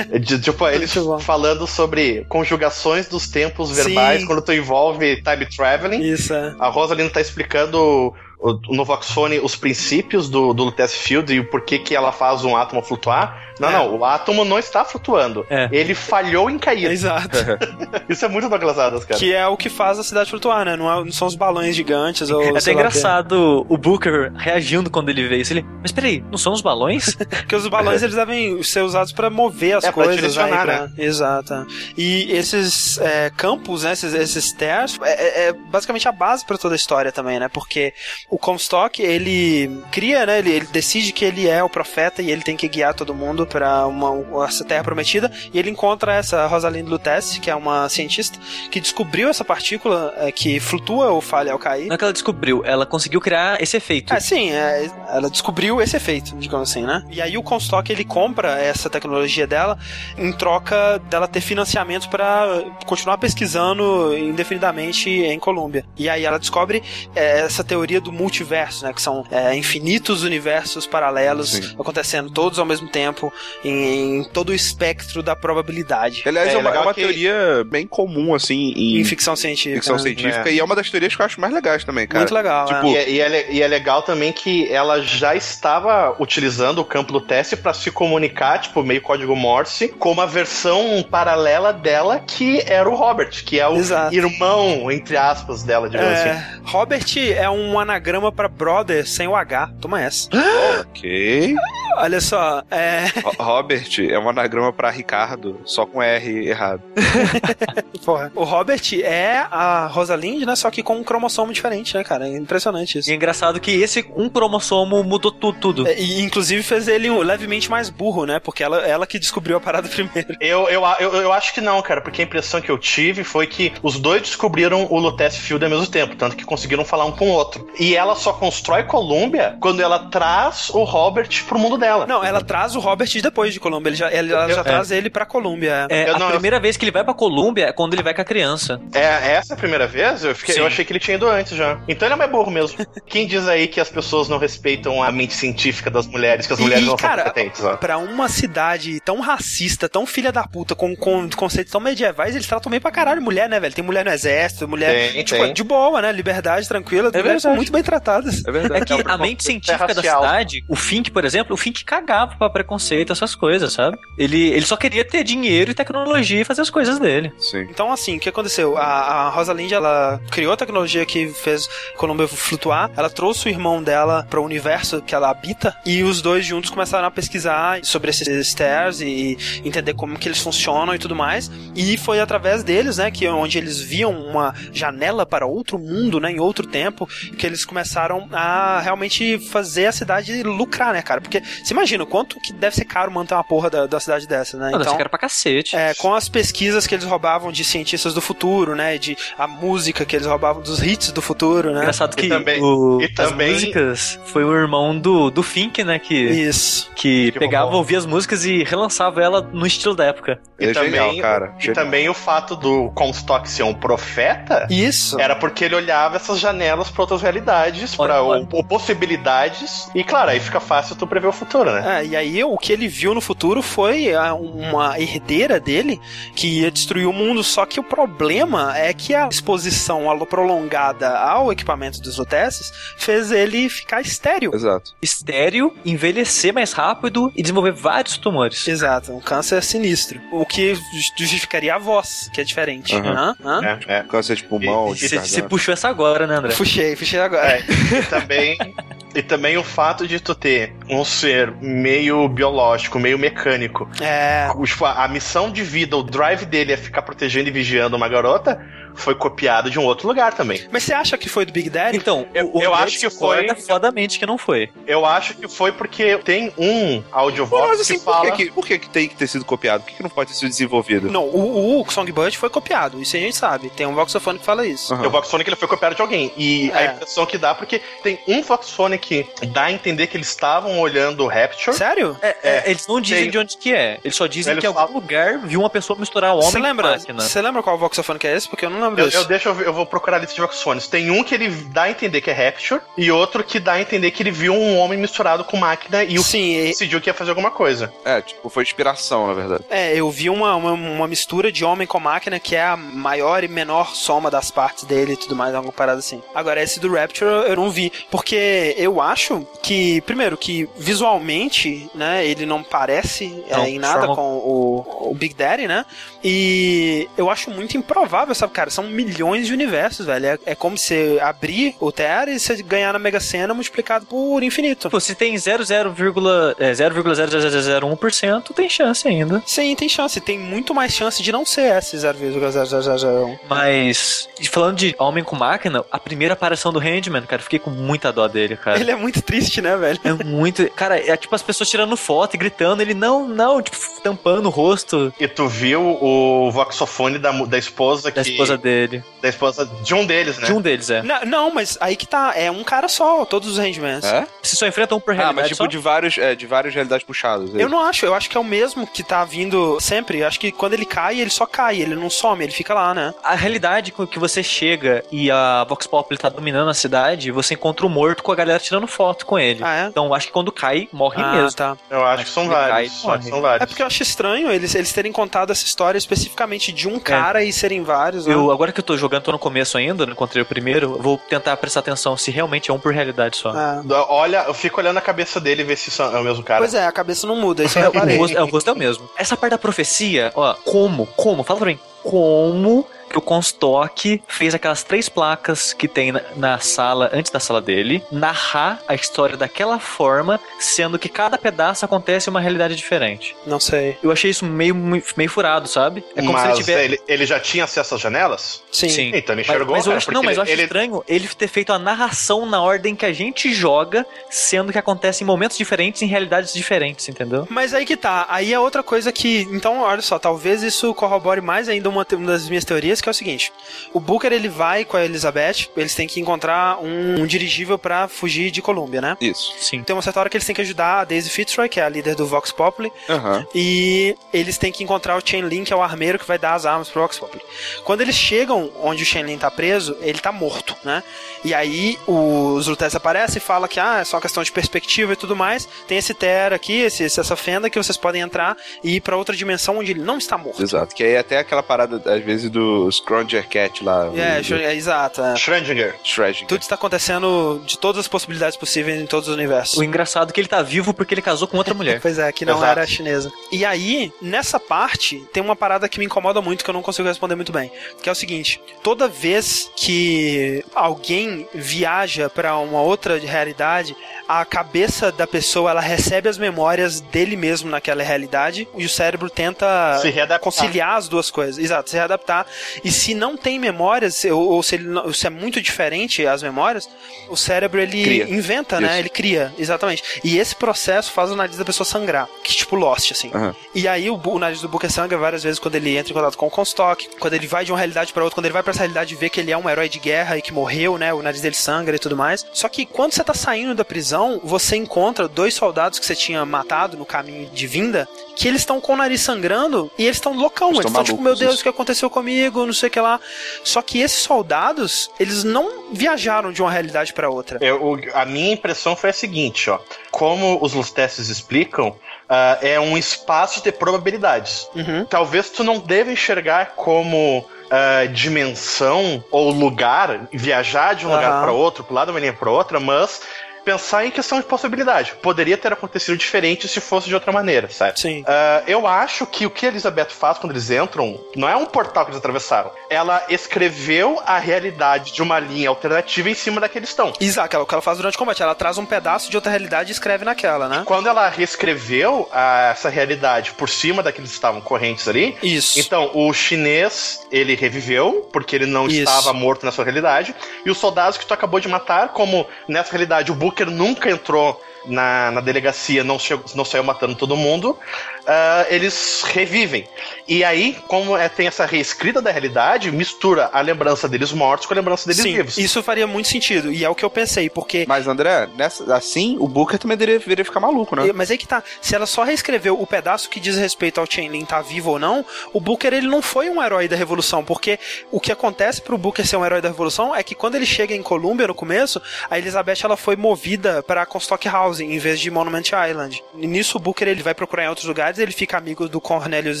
De, tipo, eles falando sobre conjugações dos tempos verbais Sim. quando tu envolve time traveling. Isso, é. A Rosalind tá explicando o- no Voxphone os princípios do, do Lutece Field e o porquê que ela faz um átomo flutuar. Não, É. não, o átomo não está flutuando. É. Ele falhou em cair. Exato. Isso é muito Douglas Adams, cara. que é o que faz a cidade flutuar, né? Não, é- não são os balões gigantes ou. É até engraçado o Booker reagindo quando ele vê isso. Ele, mas peraí, não são os balões? Porque os balões eles devem ser usados pra mover as É, pra coisas. direcionar, aí, pra- Exato. E esses é, campos, né? Esses, esses é, basicamente a base pra toda a história também, né? Porque o Comstock ele cria, né? Ele, ele decide que ele é o profeta e ele tem que guiar todo mundo pra uma essa terra prometida. E ele encontra essa Rosalind Lutece, que é uma cientista que descobriu essa partícula é, que flutua ou falha ao cair. Não é que ela descobriu, ela conseguiu criar esse efeito. É, sim, é, ela descobriu esse efeito, digamos assim, né? E aí o Comstock ele compra essa tecnologia dela em troca dela ter financiamento pra continuar pesquisando indefinidamente em Colômbia. E aí ela descobre é, essa teoria do multiverso, né? Que são é, infinitos universos paralelos Sim. acontecendo todos ao mesmo tempo em, em todo o espectro da probabilidade. Aliás, É, é, uma, é uma que- teoria bem comum, assim, em, Em ficção científica. ficção científica, É. e é uma das teorias que eu acho mais legais também, cara. Muito legal, Tipo, é. E é, e é e é legal também que ela já estava utilizando o campo do teste para se comunicar, tipo, meio código Morse, com uma versão paralela dela que era o Robert, que é o Exato. irmão, entre aspas, dela, digamos assim. É, Robert é um anagrama pra brother sem o H. Toma essa. ok. Olha só, é. Ro- Robert é um anagrama pra Ricardo, só com R errado. Porra. O Robert é a Rosalind, né? Só que com um cromossomo diferente, né, cara? É impressionante isso. E é engraçado que esse um cromossomo mudou tudo, tudo. É, E inclusive fez ele levemente mais burro, né? Porque ela, ela que descobriu a parada primeiro. Eu, eu, eu, eu acho que não, cara, porque a impressão que eu tive foi que os dois descobriram o Lutece Field ao mesmo tempo, tanto que conseguiram falar um com o outro. E ela só constrói Columbia quando ela traz o Robert pro mundo dela. Não, ela traz o Robert depois de Colômbia. Ele já, ela ela já Eu- traz ele pra Colômbia. É, Eu a não- primeira vez que ele vai pra Colômbia é quando ele vai com a criança. É, essa é a primeira vez? Eu, fiquei- eu achei que ele tinha ido antes já. Então ele é mais burro mesmo. Quem diz aí que as pessoas não respeitam a mente científica das mulheres, que as mulheres E, não cara, são competentes, ó. Pra uma cidade tão racista, tão filha da puta, com, com conceitos tão medievais, eles tratam bem pra caralho mulher, né, velho? Tem mulher no exército, mulher. Tem, tipo, tem. de boa, né? Liberdade, tranquila. As É mulheres são muito bem tratadas. É verdade. É que a mente científica da cidade, o Fink, por exemplo, o Fink cagava pra preconceito, essas coisas, sabe? Ele, ele só queria ter dinheiro e tecnologia e fazer as coisas dele. Sim. Então, assim, o que aconteceu? A, a Rosalind, ela criou a tecnologia que fez Colômbia flutuar, ela trouxe o irmão dela para o universo que ela habita, e os dois juntos começaram a pesquisar sobre esses stairs e entender como que eles funcionam e tudo mais. E foi através deles, né, que onde eles viam uma janela para outro mundo, né, em outro tempo, que eles começaram a realmente fazer a cidade lucrar, né, cara? Porque você imagina o quanto que deve ser caro manter uma porra da, da cidade dessa, né? Não, ser caro pra cacete. É, com as pesquisas que eles roubavam de cientistas do futuro, né? De a música que eles roubavam dos hits do futuro, né? Engraçado E que também- o- e também- as músicas foi o irmão do, do Fink, né? Que, Isso. que, Que pegava, roubou. ouvia as músicas e relançava ela no estilo da época. E é também, genial, cara. e Genial. também o fato do Comstock ser um profeta Isso. era porque ele olhava essas janelas pra outras realidades, Olha, pra olha. ou- ou possibilidades. E claro, aí fica fácil tu prever o futuro, né? É, e aí o que ele viu no futuro foi a- uma herdeira dele que ia destruir o mundo, só que o problema é que a exposição prolongada ao equipamento dos UTS fez ele ficar estéreo. Exato. Estéreo, envelhecer mais rápido e desenvolver vários tumores. Exato, um câncer sinistro. O que justificaria a voz, que é diferente. Aham. Hã? Hã? É, é. Câncer de pulmão, E- de Você, puxou essa agora, né, André? Puxei, puxei agora. É, também, e também o fato de tu ter um ser meio biológico, meio mecânico. É. Tipo, a missão de vida, o drive dele é ficar protegendo e vigiando uma garota. Foi copiado de um outro lugar também. Mas você acha que foi do Big Daddy? Então, Eu- o, o eu acho que foi- fodamente que não foi. Eu acho que foi porque tem um audiovox Mas assim, que por, fala. que, que- por que, que tem que ter sido copiado? Por que, que não pode ter sido desenvolvido? Não, o, o Songbird foi copiado, isso a gente sabe. Tem um voxofone que fala isso. Aham. O Voxphone que ele foi copiado de alguém. E a É. impressão que dá, porque tem um Voxphone que dá a entender que eles estavam olhando o Rapture. Sério? É, é, eles não dizem Tem- de onde que é. Eles só dizem Eles que em algum falam- lugar viu uma pessoa misturar homem Você lembra? máquina. Você lembra qual voxofone que é esse? Porque eu não lembro Eu, disso. eu, deixa eu, vou procurar a lista de Voxphones. Tem um que ele dá a entender que é Rapture, e outro que dá a entender que ele viu um homem misturado com máquina e o Sim, e- decidiu que ia fazer alguma coisa. É, tipo, foi inspiração, na verdade. é, eu vi uma, uma, uma mistura de homem com máquina que é a maior e menor soma das partes dele e tudo mais, alguma parada assim. Agora, esse do Rapture eu não vi, porque eu acho que, primeiro, que visualmente, né, ele não parece é, Não, em nada forma- com o, o Big Daddy, né, e eu acho muito improvável, sabe, cara, são milhões de universos, velho, é, é como se abrir o TR e você ganhar na Mega Sena multiplicado por infinito. Pô, se tem 0,0, é, 0,0001%, tem chance ainda. Sim, tem chance. Tem muito mais chance de não ser esse 0,0001. Mas, falando de Homem com Máquina, a primeira aparição do Handman, cara, eu fiquei com muita dó dele, cara. Ele é muito triste, né, velho? É muito. Cara, é tipo as pessoas tirando foto e gritando, ele não, não, tipo, tampando o rosto E tu viu o voxofone da, da esposa que. da esposa dele. Da esposa de um deles, né? De um deles, é. Não, não, mas aí que tá. É um cara só, todos os Handmans. É? Você só enfrenta um por Ah, realidade mas tipo só? de vários, é, de várias realidades puxadas. é Eu não acho, eu acho que é o mesmo que tá vindo sempre. Eu acho que quando ele cai, ele só cai, ele não some, ele fica lá, né? A realidade com que você chega e a Vox Pop tá dominando a cidade, você encontra o morto com a galera tirando foto com ele. Ah, é? Então acho que quando cai, morre ah, mesmo. tá. Eu acho que são cai vários. que são vários. É porque eu acho estranho eles, eles terem contado essa história especificamente de um cara e serem vários, né? Agora que eu tô jogando, tô no começo ainda, não encontrei o primeiro, eu vou tentar prestar atenção se realmente é um por realidade só. Ah. Olha, eu fico olhando a cabeça dele e ver se são- é o mesmo cara. Pois é, a cabeça não muda, isso eu É, o, rosto, é, o rosto é o mesmo. Essa parte da profecia, ó, como? Como? Fala pra mim, como que o Comstock fez aquelas três placas que tem na, na sala, antes da sala dele, narrar a história daquela forma, sendo que cada pedaço acontece em uma realidade diferente. Não sei. Eu achei isso meio, meio furado, sabe? É como mas se ele tivesse. ele, ele já tinha acesso às janelas? Sim. Sim. Então ele Mas, enxergou, mas eu cara, acho, não, mas eu ele- acho ele- estranho ele ter feito a narração na ordem que a gente joga, sendo que acontece em momentos diferentes, em realidades diferentes, entendeu? Mas aí que tá. Aí é outra coisa que. Então, olha só, talvez isso corrobore mais ainda uma, uma das minhas teorias, que é o seguinte: o Booker ele vai com a Elizabeth, eles têm que encontrar um, um dirigível pra fugir de Colômbia, né? Isso. Sim. Tem uma certa hora que eles têm que ajudar a Daisy Fitzroy, que é a líder do Vox Populi, Aham. e eles têm que encontrar o Chainlin, que é o armeiro que vai dar as armas pro Vox Populi. Quando eles chegam onde o Chainlin tá preso, ele tá morto, né? E aí os Lutez aparecem e falam que ah, é só uma questão de perspectiva e tudo mais. Tem esse Terra aqui, esse, essa fenda que vocês podem entrar e ir pra outra dimensão onde ele não está morto. Exato. Que aí até aquela parada, às vezes, do Scronger Cat lá. É, o- é, exato. é. Schrödinger. Schrödinger. Tudo está acontecendo de todas as possibilidades possíveis em todos os universos. O engraçado é que ele tá vivo porque ele casou com outra mulher. Pois é, que não Exato. era chinesa. E aí, nessa parte, tem uma parada que me incomoda muito, que eu não consigo responder muito bem. Que é o seguinte: toda vez que alguém viaja pra uma outra realidade, a cabeça da pessoa ela recebe as memórias dele mesmo naquela realidade e o cérebro tenta conciliar as duas coisas. Exato, se readaptar. E se não tem memórias, ou, ou se, ele não- se é muito diferente as memórias, o cérebro ele Cria. inventa, né? Isso. Ele cria, exatamente. E esse processo faz o nariz da pessoa sangrar, que tipo Lost, assim. Aham. E aí o, o nariz do Booker sangra várias vezes quando ele entra em contato com o Comstock, quando ele vai de uma realidade pra outra, quando ele vai pra essa realidade e vê que ele é um herói de guerra e que morreu, né? O nariz dele sangra e tudo mais. Só que quando você tá saindo da prisão, você encontra dois soldados que você tinha matado no caminho de vinda, que eles estão com o nariz sangrando e eles estão loucão. Eles Eles tão estão tipo, meu Deus, o que aconteceu comigo? Não sei o que lá. Só que esses soldados, eles não viajaram de uma realidade pra outra. Eu- a minha impressão foi a seguinte, ó. Como os Lustesses explicam, ah, é um espaço de probabilidades. Uhum. Talvez tu não deva enxergar como ah, dimensão ou lugar, viajar de um lugar Aham. para outro, pular de uma linha para outra, mas pensar em questão de possibilidade. Poderia ter acontecido diferente se fosse de outra maneira, certo? Sim. Ah, eu acho que o que a Elizabeth faz quando eles entram não é um portal que eles atravessaram. Ela escreveu a realidade de uma linha alternativa em cima da que eles estão. Exato, é o que ela faz durante o combate. Ela traz um pedaço de outra realidade e escreve naquela, né? Quando ela reescreveu ah, essa realidade por cima da que eles estavam correntes ali, Isso. então o chinês ele reviveu porque ele não Isso. estava morto na sua realidade e os soldados que tu acabou de matar, como nessa realidade o Booker nunca entrou na, na delegacia, não, chegou, não saiu matando todo mundo, ah, eles revivem. E aí, como é, tem essa reescrita da realidade, mistura a lembrança deles mortos com a lembrança deles Sim, vivos. isso faria muito sentido. E é o que eu pensei, porque. Mas, André, nessa, assim, o Booker também deveria, ficar maluco, né? Mas aí que tá. Se ela só reescreveu o pedaço que diz respeito ao Chainlin tá vivo ou não, o Booker ele não foi um herói da Revolução, porque o que acontece pro Booker ser um herói da Revolução é que quando ele chega em Columbia no começo, a Elizabeth ela foi movida para Comstock House em vez de Monument Island. E nisso o Booker ele vai procurar em outros lugares, ele fica amigo do Cornelius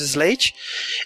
Slate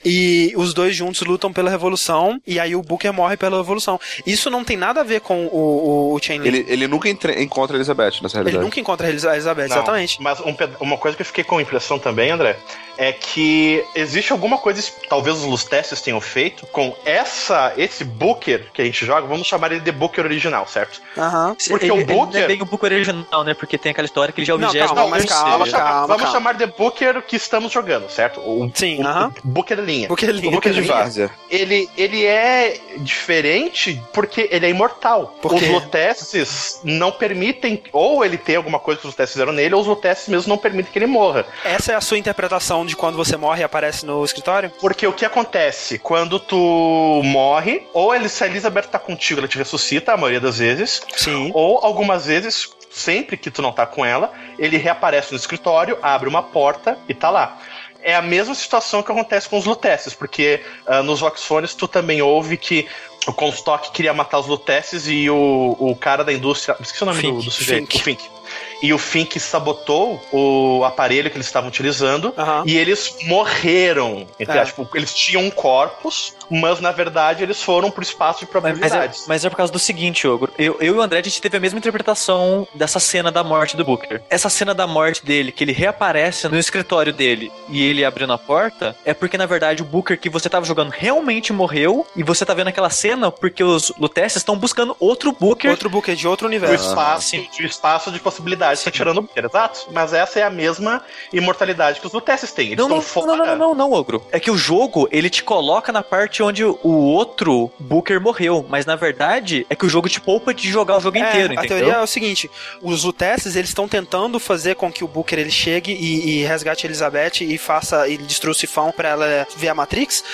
e os dois juntos lutam pela Revolução e aí o Booker morre pela Revolução. Isso não tem nada a ver com o, o, o Chainlin. Ele, ele nunca entre- encontra a Elizabeth nessa Ele realidade. nunca encontra a Elizabeth, Não, exatamente. Mas um uma coisa que eu fiquei com impressão também, André, é que existe alguma coisa, talvez os Lustesses tenham feito, com essa esse Booker que a gente joga, vamos chamar ele de Booker original, certo? Aham. Porque ele, o ele Booker- é bem o Booker original, né? Porque tem aquela história que ele já é o Não, vigésimo. calma, mas calma, vamos chamar, calma, vamos calma. chamar de Booker que estamos jogando, certo? O, Sim, o, aham. o Booker linha. Booker linha. O Booker de várzea. ele, ele é diferente porque ele é imortal. Por os? Lutesses não permitem, ou ele tem alguma coisa que os Lutesses fizeram nele, ou os Lutesses mesmo não permitem que ele morra. Essa é a sua interpretação de quando você morre e aparece no escritório? Porque o que acontece? Quando tu morre, ou ele, se a Elizabeth tá contigo, ela te ressuscita, a maioria das vezes, Sim. ou algumas vezes, sempre que tu não tá com ela, ele reaparece no escritório, abre uma porta e tá lá. É a mesma situação que acontece com os Lutesses, porque ah, nos Voxfones tu também ouve que o Comstock queria matar os Lutesses e o, o cara da indústria. Esqueci o nome do, Fink, do sujeito. Fink. O Fink. E o Fink sabotou o aparelho que eles estavam utilizando Aham. e eles morreram. Entre É. aspas, eles tinham corpos, mas na verdade eles foram pro espaço de Mas, mas, é, probabilidades. mas é por causa do seguinte, Ogro. Eu, eu e o André, a gente teve a mesma interpretação dessa cena da morte do Booker. Essa cena da morte dele, que ele reaparece no escritório dele e ele abrindo a porta, é porque, na verdade, o Booker que você tava jogando realmente morreu e você tá vendo aquela cena porque os Lutesses estão buscando outro Booker. Outro Booker de outro O universo. espaço, sim. de espaço de possibilidades tá tirando o Booker, exato. Mas essa é a mesma imortalidade que os Lutesses têm. Eles Não, não, estão não, fora. não, não, não, não, Ogro. É que o jogo, ele te coloca na parte onde o outro Booker morreu. Mas na verdade, é que o jogo te poupa de jogar o jogo É, inteiro, a entendeu? teoria é o seguinte: os Lutesses eles estão tentando fazer com que o Booker ele chegue e, e resgate a Elizabeth e faça e destrua o sifão pra ela ver a Matrix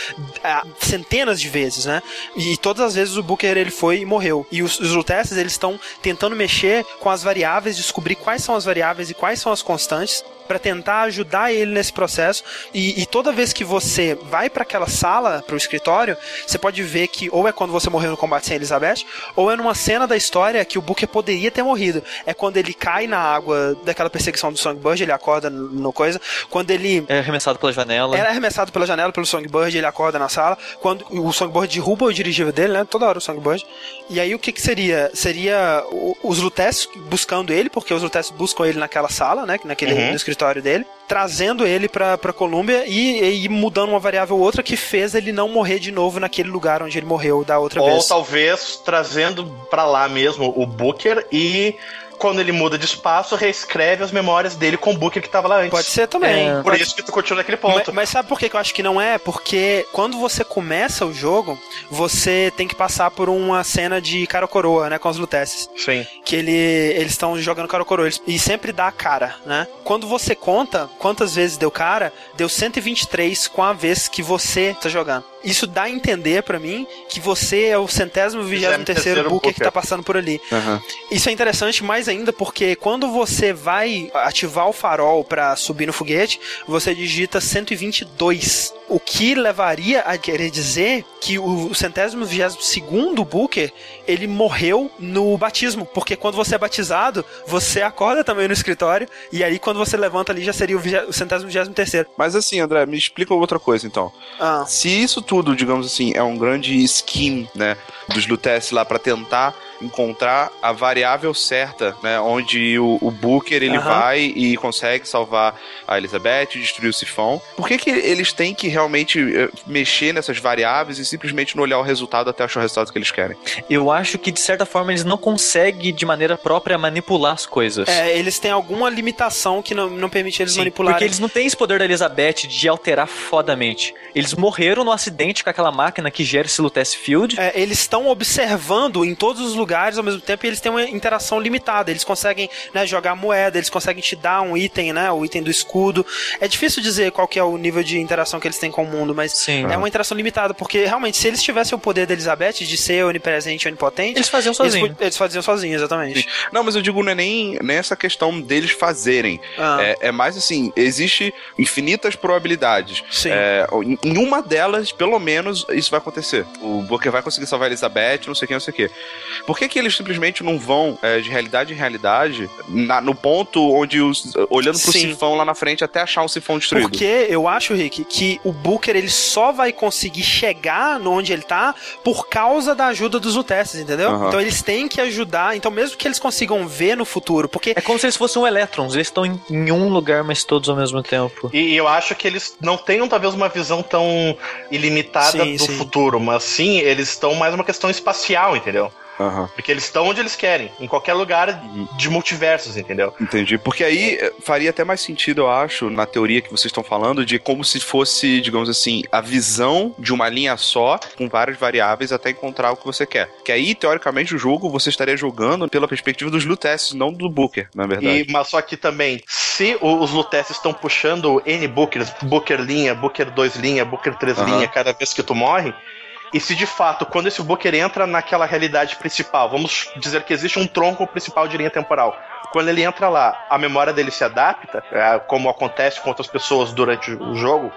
ah, centenas de vezes, né? E todas as vezes o Booker ele foi e morreu. E os, os Lutesses eles estão tentando mexer com as variáveis, descobrir quais são as variáveis e quais são as constantes pra tentar ajudar ele nesse processo. E, e toda vez que você vai pra aquela sala, pro escritório, você pode ver que ou é quando você morreu no combate sem Elizabeth, ou é numa cena da história que o Booker poderia ter morrido. É quando ele cai na água daquela perseguição do Songbird, ele acorda no coisa. Quando ele É arremessado pela janela. era arremessado pela janela pelo Songbird, ele acorda na sala. Quando o Songbird derruba o dirigível dele, né? Toda hora o Songbird. E aí o que que seria? Seria o- os Lutesses buscando ele, porque os Lutesses buscam ele naquela sala, né? Naquele Uhum. no escritório dele. Trazendo ele pra, pra Colômbia e, e mudando uma variável ou outra que fez ele não morrer de novo naquele lugar onde ele morreu da outra Ou vez. talvez trazendo pra lá mesmo o Booker e quando ele muda de espaço, reescreve as memórias dele com o Booker que tava lá antes. Pode ser também. É. Por Pode- isso que tu continua naquele Mas, ponto. mas sabe por que que eu acho que não é? Porque quando você começa o jogo, você tem que passar por uma cena de cara ou coroa, né? Com os Lutesses. Sim. que ele, eles estão jogando cara ou coroa, eles- e sempre dá cara, né? Quando você conta quantas vezes deu cara, deu 123 com a vez que você tá jogando. Isso dá a entender pra mim que você é o centésimo vigésimo terceiro terceiro Booker que tá passando por ali. Aham. Isso é interessante mais ainda porque quando você vai ativar o farol pra subir no foguete, você digita 122. O que levaria a querer dizer que o centésimo vigésimo segundo Booker, ele morreu no batismo. Porque quando você é batizado, você acorda também no escritório, e aí quando você levanta ali já seria o centésimo vigésimo terceiro. Mas assim, André, me explica outra coisa então. Ah, Se isso tudo, digamos assim, é um grande scheme, né, dos Lutece lá pra tentar encontrar a variável certa, né? Onde o, o Booker ele Aham. vai e consegue salvar a Elizabeth, destruir o sifão. Por que, que eles têm que realmente eh, mexer nessas variáveis e simplesmente não olhar o resultado até achar o resultado que eles querem? Eu acho que, de certa forma, eles não conseguem, de maneira própria, manipular as coisas. É, eles têm alguma limitação que não, não permite eles Sim, manipularem. Porque eles não têm esse poder da Elizabeth de alterar fodamente. Eles morreram no acidente com aquela máquina que gera esse Lutece Field. É, eles estão observando em todos os lugares ao mesmo tempo e eles têm uma interação limitada. Eles conseguem né, jogar moeda, eles conseguem te dar um item, né? O item do escudo. É difícil dizer qual que é o nível de interação que eles têm com o mundo, mas Sim. é uma interação limitada, porque realmente, se eles tivessem o poder da Elizabeth de ser onipresente e onipotente, Eles faziam eles, sozinho. pu- eles faziam sozinhos, exatamente. Não, mas eu digo não é nem nessa questão deles fazerem. Ah. É, é mais assim, existe infinitas probabilidades. Sim. É, em, uma delas, pelo menos, isso vai acontecer. O Booker vai conseguir salvar a Elizabeth, não sei o que, não sei o que. Por que, que eles simplesmente não vão é, de realidade em realidade na- no ponto onde os. olhando pro Sim. sifão lá na frente até achar um sifão destruído? Porque eu acho, Rick, que o Booker ele só vai conseguir chegar no onde ele tá por causa da ajuda dos UTSs, entendeu? Aham. Então eles têm que ajudar. Então, mesmo que eles consigam ver no futuro, porque É como se eles fossem um Electrons. Eles estão em, em um lugar, mas todos ao mesmo tempo. E, e eu acho que eles não tenham talvez uma visão tão ilimitada Sim, do sim. futuro, mas sim, eles estão mais uma questão espacial, entendeu? Aham. Porque eles estão onde eles querem, em qualquer lugar de multiversos, entendeu? Entendi. Porque aí eh, faria até mais sentido, eu acho, na teoria que vocês estão falando, de como se fosse, digamos assim, a visão de uma linha só, com várias variáveis, até encontrar o que você quer. Que aí, teoricamente, o jogo você estaria jogando pela perspectiva dos Lutesses, não do Booker, na verdade. E, mas só que também, se os Lutesses estão puxando N Bookers, Booker linha, Booker 2 linha, Booker 3 Aham. linha, cada vez que tu morre, e se de fato, quando esse Booker entra naquela realidade principal, vamos dizer que existe um tronco principal de linha temporal. Quando ele entra lá, a memória dele se adapta, é, como acontece com outras pessoas durante o jogo,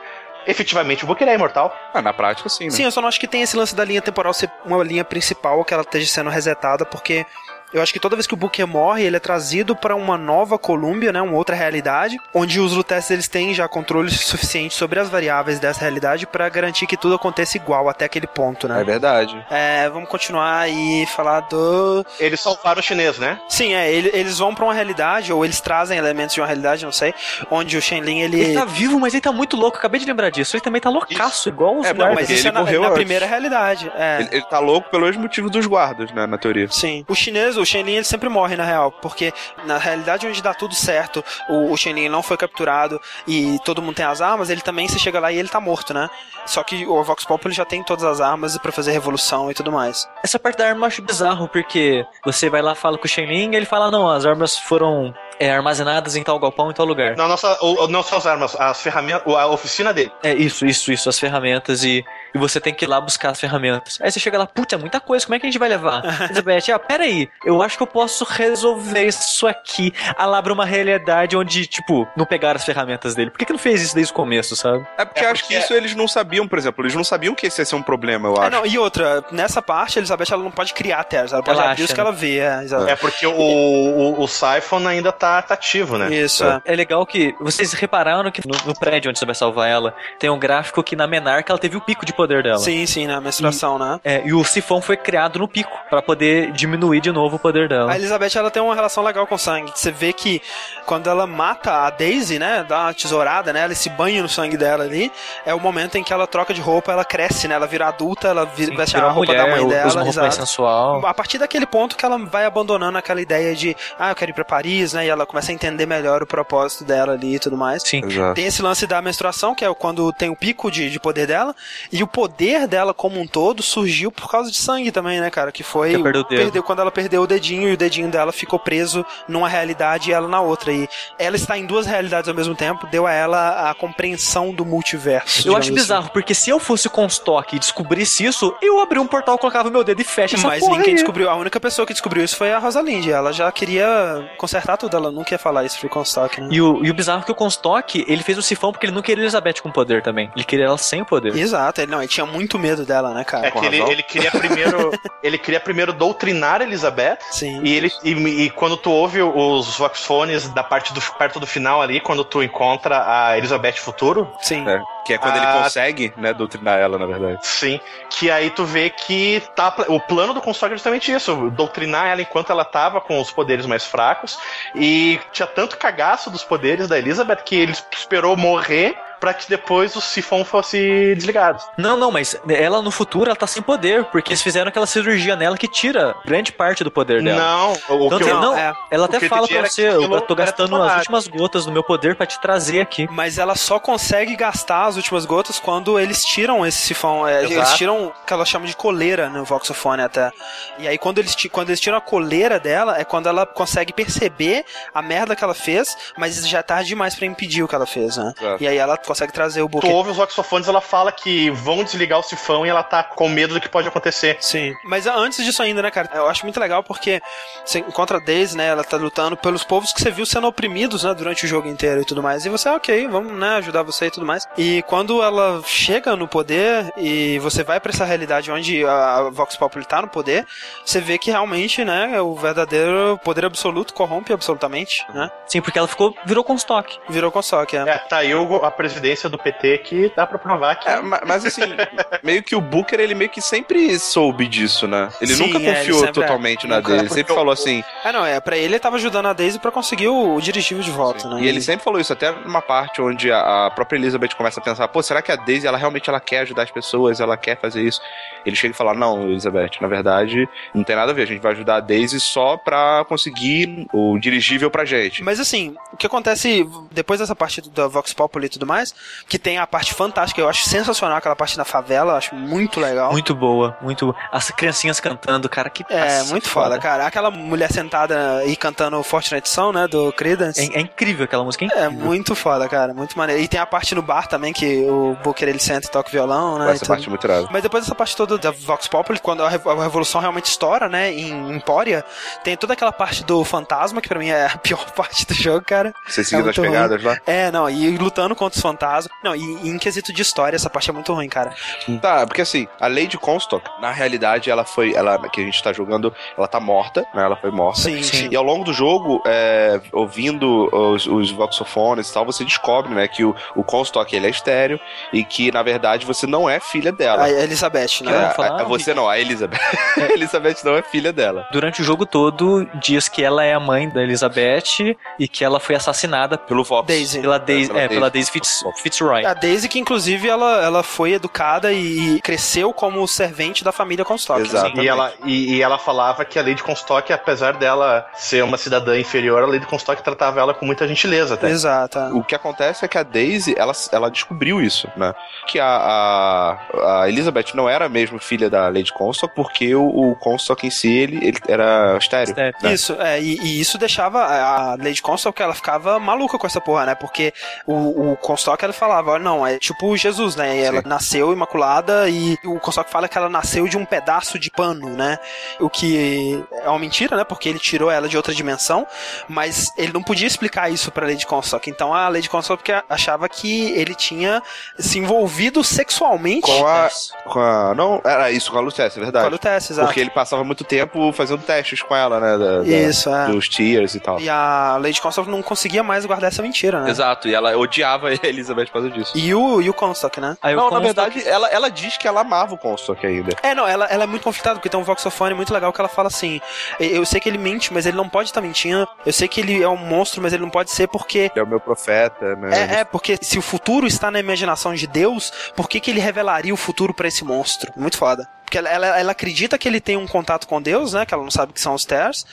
efetivamente o Booker é imortal. Ah, na prática, sim, né? Sim, eu só não acho que tem esse lance da linha temporal ser uma linha principal que ela esteja sendo resetada, porque eu acho que toda vez que o Booker morre, ele é trazido para uma nova Colômbia, né, uma outra realidade, onde os Lutesses eles têm já controle suficiente sobre as variáveis dessa realidade para garantir que tudo aconteça igual até aquele ponto, É né? verdade. É, vamos continuar e falar do Eles salvaram o chinês, né? Sim, é, ele- eles vão pra uma realidade ou eles trazem elementos de uma realidade, não sei, onde o Shenlin ele Ele tá vivo, mas ele tá muito louco. Acabei de lembrar disso. Ele também tá loucaço, igual os É, Não, guardas. mas isso ele é na, na primeira realidade. É. Ele, ele tá louco pelo mesmo motivo dos guardas, né, na teoria. Sim. O chinês, o Shenlin, ele sempre morre, na real. Porque na realidade onde dá tudo certo, o, o Shenlin não foi capturado e todo mundo tem as armas, ele também, você chega lá e ele tá morto, né? Só que o Vox Pop ele já tem todas as armas pra fazer revolução e tudo mais. Essa parte da arma eu acho bizarro, porque você vai lá, fala com o Shenling, ele fala, não, as armas foram é, armazenadas em tal galpão, em tal lugar. Não, não só, o- não só as armas, as ferramentas, a oficina dele. É isso, isso, isso, as ferramentas e, e você tem que ir lá buscar as ferramentas. Aí você chega lá, putz, é muita coisa, como é que a gente vai levar? Elizabeth, ah, peraí, eu acho que eu posso resolver isso aqui. Ela abre uma realidade onde, tipo, não pegaram as ferramentas dele. Por que, que não fez isso desde o começo, sabe? É porque É acho que porque- isso eles não sabiam, por exemplo, eles não sabiam que esse ia ser um problema, eu É, acho. não, e outra, nessa parte, a Elizabeth ela não pode criar terras, ela pode Ela abrir acha, os que né? ela vê. É, exato. É porque o, o, o Siphon ainda tá, tá ativo, né? Isso, é. É legal que vocês repararam que no, no prédio onde você vai salvar ela, tem um gráfico que na Menarca ela teve o pico de poder dela. Sim, sim, na menstruação, né? É, e o sifão foi criado no pico, pra poder diminuir de novo o poder dela. A Elizabeth ela tem uma relação legal com o sangue. Você vê que quando ela mata a Daisy, né, dá uma tesourada nela e se banha no sangue dela ali, é o momento em que ela troca de roupa, ela cresce, né, ela vira adulta, ela vi- veste a roupa da mãe usa dela, uma roupa sensual. A partir daquele ponto que ela vai abandonando aquela ideia de, ah, eu quero ir pra Paris, né, e ela começa a entender melhor o propósito dela ali e tudo mais. Sim. Exato. Tem esse lance da menstruação, que é quando tem o pico de, de poder dela, e o poder dela como um todo surgiu por causa de sangue também, né, cara? Que foi Que perdeu o perdeu quando ela perdeu o dedinho e o dedinho dela ficou preso numa realidade e ela na outra. E ela está em duas realidades ao mesmo tempo, deu a ela a compreensão do multiverso. Eu acho assim. bizarro, porque se eu fosse Comstock e descobrisse isso, eu abri um portal, colocava meu dedo e fecha essa Mas ninguém aí. descobriu. A única pessoa que descobriu isso foi a Rosalind. Ela já queria consertar tudo. Ela não quer falar isso pro Comstock, né? E o, e o bizarro é que o Comstock, ele fez o sifão porque ele não queria Elizabeth com poder também. Ele queria ela sem o poder. Exato, ele Não, ele tinha muito medo dela, né, cara? É que ele, ele queria primeiro. ele queria primeiro doutrinar a Elizabeth. Sim. E, ele, e, e quando tu ouve os Voxphones da parte do, perto do final ali, quando tu encontra a Elizabeth Futuro, Sim. É, que é quando ele Ah. consegue, né, doutrinar ela, na verdade. sim, que aí tu vê que tá, o plano do Constog é justamente isso, doutrinar ela enquanto ela tava com os poderes mais fracos, e tinha tanto cagaço dos poderes da Elizabeth que ele esperou morrer pra que depois o sifão fosse desligado. Não, não, mas ela no futuro ela tá sem poder, porque eles fizeram aquela cirurgia nela que tira grande parte do poder dela. Não, o Então, que eu, não, é. ela o até fala pra você, eu tô gastando as últimas gotas do meu poder pra te trazer aqui. Mas ela só consegue gastar as últimas gotas quando eles tiram esse sifão. é, eles tiram o que ela chama de coleira no Voxophone até. E aí quando eles, quando eles tiram a coleira dela, é quando ela consegue perceber a merda que ela fez, mas já é tarde demais pra impedir o que ela fez, né? Exato. E aí ela consegue trazer o tu buquê. ouve os Voxophones, ela fala que vão desligar o sifão e ela tá com medo do que pode acontecer. Sim. Mas antes disso ainda, né, cara? Eu acho muito legal porque você encontra a Daisy, né? Ela tá lutando pelos povos que você viu sendo oprimidos, né? Durante o jogo inteiro e tudo mais. E você, ah, ok, vamos, né? Ajudar você e tudo mais. E quando ela chega no poder e você vai pra essa realidade onde a Vox Populi tá no poder, você vê que realmente, né? O verdadeiro poder absoluto corrompe absolutamente, né? Sim, porque ela ficou, virou com estoque. Virou console, é. É, tá aí o- a presidência do PT que dá pra provar que. É, ma- mas assim, meio que o Booker, ele meio que sempre soube disso, né? Ele Sim, nunca é, ele confiou sempre- totalmente na nunca- dele. Ele sempre falou assim. Ah, não, é. Pra ele, ele tava ajudando a Daisy pra conseguir o, o dirigível de volta, né? E ele sempre falou isso, até numa parte onde a, a própria Elizabeth começa a pensar, pô, será que a Daisy, ela realmente ela quer ajudar as pessoas, ela quer fazer isso? Ele chega e fala, não, Elizabeth, na verdade, não tem nada a ver, a gente vai ajudar a Daisy só pra conseguir o dirigível pra gente. Mas assim, o que acontece depois dessa parte do- da Vox Populi e tudo mais, que tem a parte fantástica, eu acho sensacional aquela parte na favela, eu acho muito legal. Muito boa, muito boa. As criancinhas cantando, cara, que é, muito foda, cara. Aquela mulher sentada e cantando Fortnite Song, né, do Credence. É, é incrível aquela música, é É muito foda, cara, muito maneiro. E tem a parte no bar também, que o Booker ele senta e toca violão, né? Essa parte é muito irada. Mas depois dessa parte toda da Vox Populi, quando a, revo- a revolução realmente estoura, né, em Empória, tem toda aquela parte do fantasma, que pra mim é a pior parte do jogo, cara. Você É seguindo as muito ruim. pegadas lá? É, não, e lutando contra os fantasmas. Não, e, e em quesito de história, essa parte é muito ruim, cara. Tá, porque assim, a Lady Comstock, na realidade, ela foi. Ela que a gente tá jogando, ela tá morta, né? Ela foi morta. Sim, sim. E ao longo do jogo, é, ouvindo os, os voxofones e tal, você descobre, né, que o, o Comstock ele é estéreo e que, na verdade, você não é filha dela. A Elizabeth, É, né? falar? a- a- você não, a Elizabeth. a Elizabeth não é filha dela. Durante o jogo todo, diz que ela é a mãe da Elizabeth e que ela foi assassinada Pelo Vox. Daisy. pela Daisy, pela é, pela Daisy. Daisy Fitz, Fitzroy. A Daisy, que inclusive ela, ela foi educada e cresceu como servente da família Comstock. Exato. E, ela, e, e ela falava que a Lady Comstock, apesar dela ser uma cidadã inferior, a Lady Comstock tratava ela com muita gentileza até. Exato. é. O que acontece é que a Daisy, ela, ela descobriu isso, né? Que a, a, a Elizabeth não era mesmo filha da Lady Comstock, porque o, o Comstock em si, ele, ele era estéreo. Né? Isso, é, e, e isso deixava a Lady Comstock, que ela ficava maluca com essa porra, né? Porque o, o Comstock, ela falava, olha, não, é tipo Jesus, né? E ela Sim. nasceu imaculada e o Comstock fala que ela nasceu de um pedaço de pano, né? O que é uma mentira, né? Porque ele tirou ela de outra dimensão, mas ele não podia explicar isso pra Lady Comstock. Então a Lady Comstock achava que ele tinha se envolvido sexualmente Com a, com a. Não, era isso, com a Luciana, é com a verdade. Lutece, exato. Porque ele passava muito tempo fazendo testes com ela, né? da- da- Isso, é. Dos tears e tal. E a Lady Comstock não conseguia mais guardar essa mentira, né? Exato, e ela odiava a Elizabeth por causa disso. E o, e o Comstock, né? Aí o não, na verdade, ela, ela diz que ela amava o Comstock ainda. É, não, ela, ela é muito confitada, porque tem um voxofone muito legal que ela fala assim: Eu sei que ele mente, mas ele não pode estar mentindo. Eu sei que ele é um monstro, mas ele não pode ser porque. Ele é o meu profeta, né? É, é, porque se o futuro está na imaginação de Deus, por que, que ele revelaria o futuro pra esse monstro? Muito foda. Porque ela, ela, ela acredita que ele tem um contato com Deus, né? Que ela não sabe que são os Terres,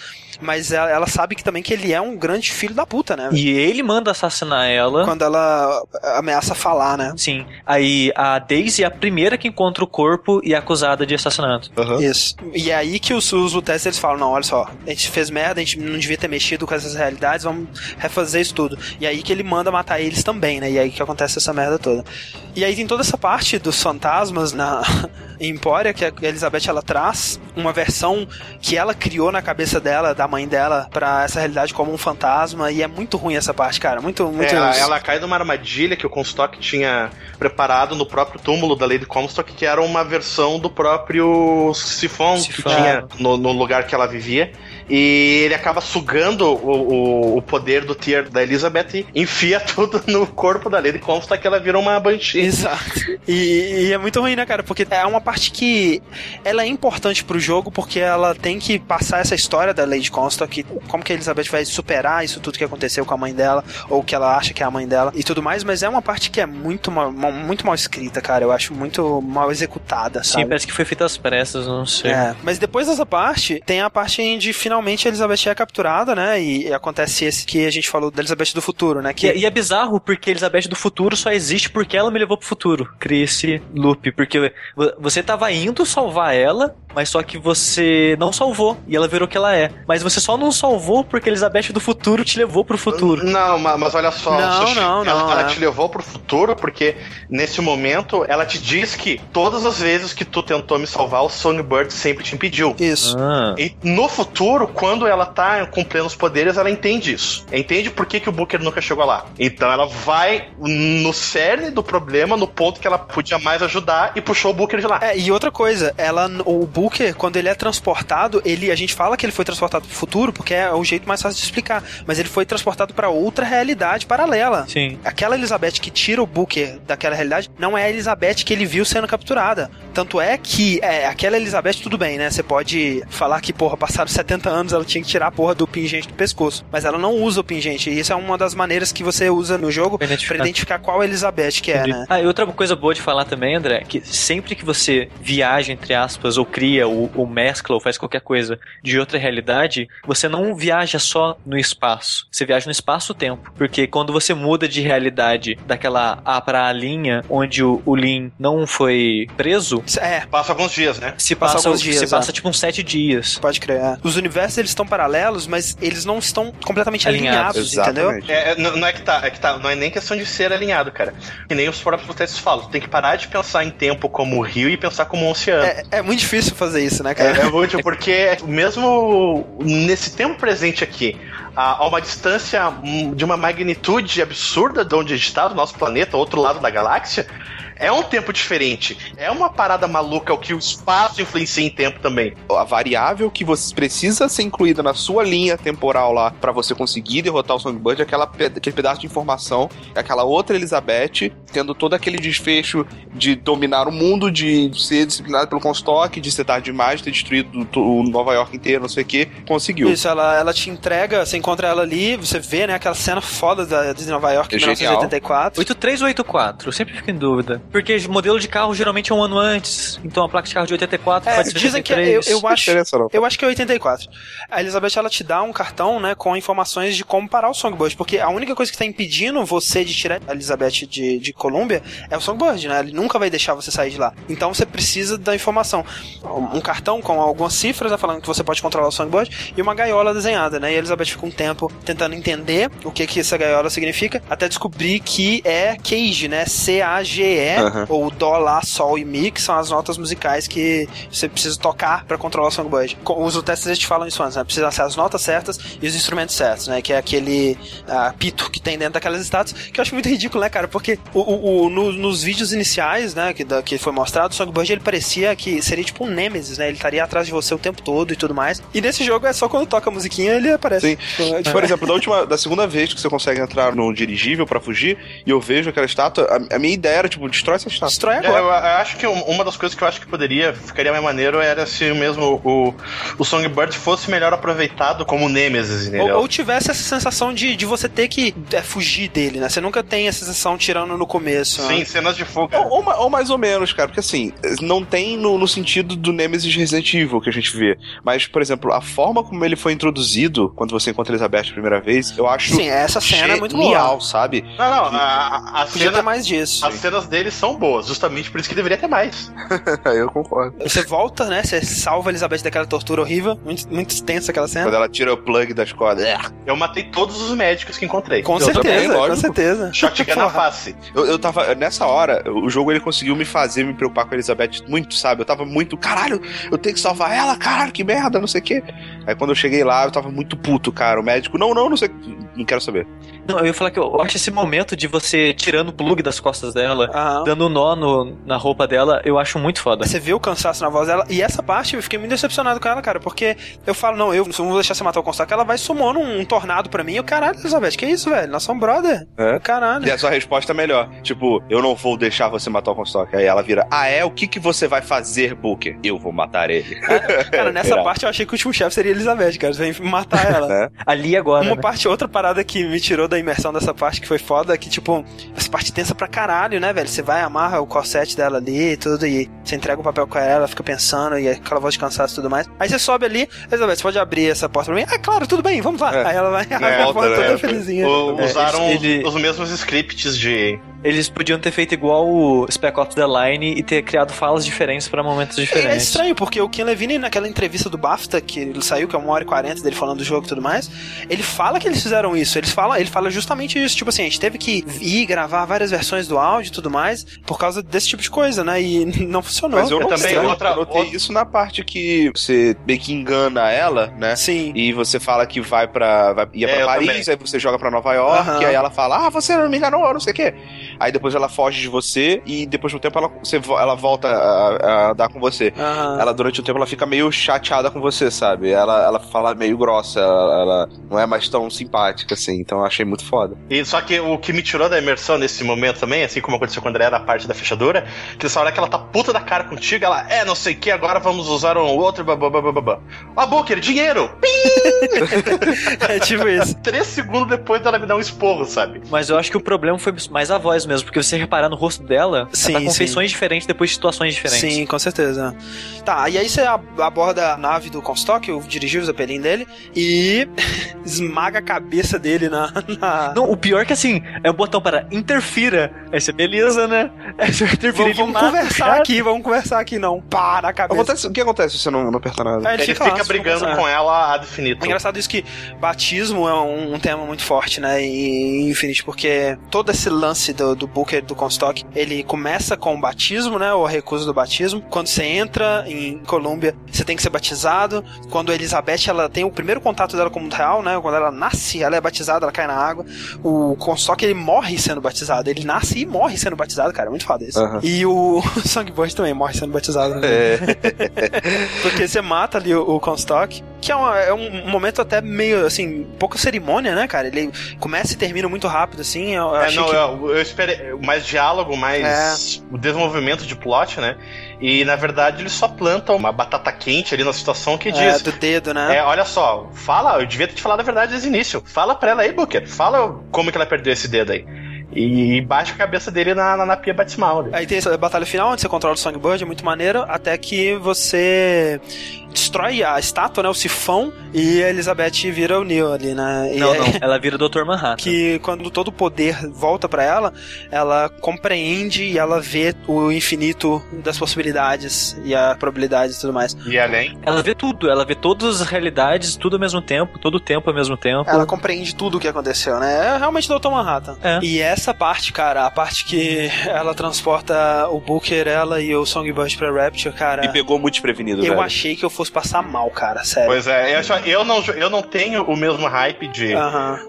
mas ela, ela sabe que também que ele é um grande filho da puta, né? E ele manda assassinar ela. Quando ela ameaça falar, né? Sim. Aí a Daisy é a primeira que encontra o corpo e é acusada de assassinato. Aham. Isso. E é aí que os, os Lutestes eles falam: não, olha só, a gente fez merda, a gente não devia ter mexido com essas realidades, vamos refazer isso tudo. E aí que ele manda matar eles também, né? E aí que acontece essa merda toda. E aí tem toda essa parte dos fantasmas na em Empória, que a Elizabeth ela traz uma versão que ela criou na cabeça dela da da mãe dela pra essa realidade como um fantasma. E é muito ruim essa parte, cara. Muito, muito. É, ela, ela cai numa armadilha que o Comstock tinha preparado no próprio túmulo da Lady Comstock, que era uma versão do próprio sifão, que Sifão. tinha no, no lugar que ela vivia. E ele acaba sugando o, o, o poder do Tier da Elizabeth e enfia tudo no corpo da Lady Comstock que ela vira uma banshee. Exato. E, e é muito ruim, né, cara? Porque é uma parte que ela é importante pro jogo porque ela tem que passar essa história da Lady Comstock, como que a Elizabeth vai superar isso tudo que aconteceu com a mãe dela, ou que ela acha que é a mãe dela e tudo mais, mas é uma parte que é muito mal, muito mal escrita, cara. Eu acho muito mal executada, Sim, sabe? parece que foi feito às pressas, não sei. É, mas depois dessa parte, tem a parte onde finalmente a Elizabeth é capturada, né? E, e acontece esse que a gente falou da Elizabeth do futuro, né? Que, Que e é bizarro porque Elizabeth do futuro só existe porque ela me levou pro futuro. Cria esse loop. Porque vo- você tava indo salvar ela, mas só que você não salvou. E ela virou o que ela é. Mas você só não salvou porque Elizabeth do futuro te levou pro futuro. Não, ma- mas olha só, Não, Sushi, não, ela, não, ela é. te levou pro futuro porque nesse momento ela te diz que todas as vezes que tu tentou me salvar, o Songbird sempre te impediu. isso. Ah. E no futuro, quando ela tá com plenos poderes, ela entende isso. Entende por que, que o Booker nunca chegou lá. Então ela vai no cerne do problema, no ponto que ela podia mais ajudar e puxou o Booker de lá. É, e outra coisa, ela, o Booker, quando ele é transportado, ele, a gente fala que ele foi transportado pro futuro porque é o jeito mais fácil de explicar, mas ele foi transportado pra outra realidade paralela. Sim. Aquela Elizabeth que tira o Booker daquela realidade não é a Elizabeth que ele viu sendo capturada. Tanto é que é, aquela Elizabeth, tudo bem, né? Você pode falar que, porra, passaram 70 anos, ela tinha que tirar a porra do pingente do pescoço. Mas ela não usa o pingente. E isso é uma das maneiras que você usa no jogo Pra pra identificar. identificar, qual Elizabeth que é, né? Ah, e outra coisa boa de falar também, André, que sempre que você viaja, entre aspas, ou cria, ou, ou mescla, ou faz qualquer coisa de outra realidade, você não viaja só no espaço. Você viaja no espaço-tempo. Porque quando você muda de realidade daquela A pra A linha, onde o, o Lin não foi preso, É, Passa alguns dias, né? se Passa passa, alguns dias, se passa é. tipo uns sete dias. Pode crer. é. Os universos eles estão paralelos, mas eles não estão completamente Alinhados, alinhados, entendeu? É, é, não não é que tá, é que tá, não é nem questão de ser alinhado, cara. Que nem os próprios testes falam. Tu tem que parar de pensar em tempo como rio e pensar como um oceano. É, é muito difícil fazer isso, né, cara? É, é útil porque mesmo nesse tempo presente aqui, a, a uma distância hum, de uma magnitude absurda de onde está o nosso planeta, outro lado da galáxia, é um tempo diferente. É uma parada maluca o que o espaço influencia em tempo também. A variável que você precisa ser incluída na sua linha temporal lá pra você conseguir derrotar o Songbird é aquela, aquele pedaço de informação, é aquela outra Elizabeth tendo todo aquele desfecho de dominar o mundo, de ser disciplinado pelo Comstock, de ser tarde demais, ter destruído o Nova York inteiro, não sei o que, conseguiu. Isso, ela, ela te entrega, você encontra ela ali, você vê, né, aquela cena foda da, de Nova York É em genial. 1984. 83 ou 84? Eu sempre fico em dúvida. Porque modelo de carro geralmente é um ano antes. Então a placa de carro de 84 É, pode ser dizem que é- 83. eu, eu acho. não. Eu acho que é 84. A Elizabeth ela te dá um cartão, né, com informações de como parar o Songbird, porque a única coisa que tá impedindo você de tirar a Elizabeth de, de Colômbia é o Songbird, né? Ele nunca vai deixar você sair de lá. Então você precisa da informação. Um cartão com algumas cifras, né, falando que você pode controlar o Songbird e uma gaiola desenhada, né? E a Elizabeth fica um tempo tentando entender o que que essa gaiola significa, até descobrir que é Cage, né? Ou Dó, Lá, Sol e Mi, que são as notas musicais que você precisa tocar pra controlar o Songbird. Com- Os testes eles te falam isso antes, né? Precisa ser as notas certas e os instrumentos certos, né? Que é aquele ah, pito que tem dentro daquelas estátuas, que eu acho muito ridículo, né, cara? Porque o, o- o- no- nos vídeos iniciais, né, que, da- que foi mostrado, o Songbird ele parecia que seria tipo um Nemesis, né? Ele estaria atrás de você o tempo todo e tudo mais. E nesse jogo é só quando toca a musiquinha ele aparece. Sim. Tipo, é, tipo, Por exemplo, da última, da segunda vez que você consegue entrar no dirigível pra fugir, e eu vejo aquela estátua, a, a minha ideia era, tipo, destrói essa estátua. destrói É, agora. eu, eu acho que um- uma das coisas que eu acho que poderia, ficaria mais maneiro era se mesmo o, o Songbird fosse melhor aproveitado como Nemesis, Ou, entendeu? ou tivesse essa sensação de, de você ter que é, fugir dele, né? Você nunca tem essa sensação tirando no começo. né? Sim, cenas de fuga. Ou, ou ou mais ou menos, cara, porque assim, não tem no, no sentido do Nemesis Resident Evil que a gente vê. Mas, por exemplo, a forma como ele foi introduzido quando você encontra Elizabeth a primeira vez, eu acho Sim, essa cena é muito genial, boa. sabe? Não, não, a, a, cena, mais disso. as cenas dele são boas, justamente por isso que deveria ter mais. Eu concordo. Você volta, né? Você salva a Elizabeth daquela tortura horrível. Muito, muito tensa aquela cena. Quando ela tira o plug das cordas. É. Eu matei todos os médicos que encontrei. Com Eu também, certeza, com lógico. certeza. Shotgun na face. Eu, eu tava. Nessa hora, o jogo ele conseguiu me fazer me preocupar com a Elizabeth muito, sabe? Eu tava muito. Caralho, eu tenho que salvar ela, caralho, que merda, não sei o quê. Aí quando eu cheguei lá, eu tava muito puto, cara. O médico, não, não, não sei. Não quero saber. Não, eu ia falar que eu acho esse momento de você tirando o plug das costas dela, Aham. dando um nó no- na roupa dela, eu acho muito foda. Você vê o cansaço na voz dela. E essa parte eu fiquei muito decepcionado com ela, cara. Porque eu falo, não, eu não vou deixar você matar o Constac. Ela vai sumando um, um tornado pra mim. Eu, caralho, Elizabeth, que isso, velho? Nós somos brother. É. Caralho. E a sua resposta é melhor. Tipo, eu não vou deixar você matar o Comstock. Aí ela vira, ah, é? O que, que você vai fazer, Booker? Eu vou matar ele. Cara, nessa parte eu achei que o último chefe seria Elizabeth, cara. Você vem matar ela. É. Ali agora, Uma né? parte, outra parada que me tirou da imersão dessa parte que foi foda, que tipo, essa parte tensa pra caralho, né, velho? Você vai, amarra o corsete dela ali e tudo, e você entrega o papel com ela, ela fica pensando, e aquela voz de cansaço e tudo mais. Aí você sobe ali, Elizabeth, você pode abrir essa porta pra mim? Ah, claro, tudo bem, vamos lá. É. Aí ela vai, abre a porta né? toda felizinha. O- É, usaram ele- os mesmos scripts de. Eles podiam ter feito igual o Spec Ops The Line e ter criado falas diferentes pra momentos É diferentes. estranho, porque o Ken Levine, naquela entrevista do BAFTA, que ele saiu, que é uma hora e quarenta dele falando do jogo e tudo mais, ele fala que eles fizeram isso. Eles falam, ele fala justamente isso. Tipo assim, a gente teve que ir gravar várias versões do áudio e tudo mais, por causa desse tipo de coisa, né? E não funcionou. Mas eu, não também, outra- notei outra- isso na parte que você meio que engana ela, né? Sim. E você fala que vai pra. Vai, ia É, pra eu Paris, aí você joga pra Nova York, Aham. aí ela fala, ah, você não me enganou, não sei o quê. Aí depois ela foge de você e depois de um tempo ela, você, vo- ela volta a, a dar com você. Aham. Ela, durante o tempo, ela fica meio chateada com você, sabe? Ela, ela fala meio grossa, ela, ela não é mais tão simpática, assim. Então eu achei muito foda. E só que o que me tirou da imersão nesse momento também, assim como aconteceu quando ela era a parte da fechadura, que essa hora que ela tá puta da cara contigo, ela é não sei o que, agora vamos usar um outro babá. Ó, Booker, dinheiro! É tipo isso. Três segundos depois dela me dar um esporro, sabe? Mas eu acho que o problema foi mais a voz mesmo, porque você reparar no rosto dela, Sim, ela tá com sim. feições diferentes depois de situações diferentes. Sim, com certeza. Tá, e aí você ab- aborda a nave do Comstock, eu dirigi o Zeppelin dele, e esmaga a cabeça dele na. na... Não, o pior é que assim, é um botão para interfira. Aí você, beleza, né? Aí você interfira Vamos, ele vamos o conversar cara. aqui, vamos conversar aqui, não. Pá, na cabeça. Acontece, o que acontece se você não, não aperta nada? Aí Ele lá, fica vocês brigando vão com ela ad infinito. É engraçado isso que batismo é um, um tema muito forte, né, em Infinite, porque todo esse lance do, do Booker do Comstock, ele começa com o batismo, né, ou a recusa do batismo. Quando você entra em Colômbia, você tem que ser batizado. Quando a Elizabeth, ela tem o primeiro contato dela com o mundo real, né, quando ela nasce, ela é batizada, ela cai na água. O Comstock, ele morre sendo batizado. Ele nasce e morre sendo batizado, cara, é muito foda isso. Aham. E o Songbird também morre sendo batizado, né? Porque você mata ali o, o Comstock, que é, uma- é um momento até meio, assim, pouca cerimônia, né, cara? Ele começa e termina muito rápido, assim. Eu, eu É, achei não, que... eu, eu esperei mais diálogo, mais o desenvolvimento de plot, né? E na verdade eles só plantam uma batata quente ali na situação que É, diz. do dedo, né? É, olha só, fala, eu devia ter te falado a verdade desde o início. Fala pra ela aí, Booker. Fala como que ela perdeu esse dedo aí. E, baixa a cabeça dele na, na, na pia batismal. Aí tem essa batalha final, onde você controla o Songbird, é muito maneiro, até que você destrói a estátua, né, o sifão, e a Elizabeth vira o Neo ali, né? E Não, é- não. Ela vira Dr. Manhattan. que quando todo o poder volta pra ela, ela compreende e ela vê o infinito das possibilidades e a probabilidade e tudo mais. E além. Ela vê tudo, ela vê todas as realidades, tudo ao mesmo tempo, todo o tempo ao mesmo tempo. Ela compreende tudo o que aconteceu, né? É realmente Dr. Manhattan. É. E essa parte, cara, a parte que ela transporta o Booker, ela e o Songbird pra Rapture, cara. Me pegou muito desprevenido, Eu velho. achei que eu fosse passar mal, cara, sério. Pois é, eu, acho- eu não, eu não tenho o mesmo hype de.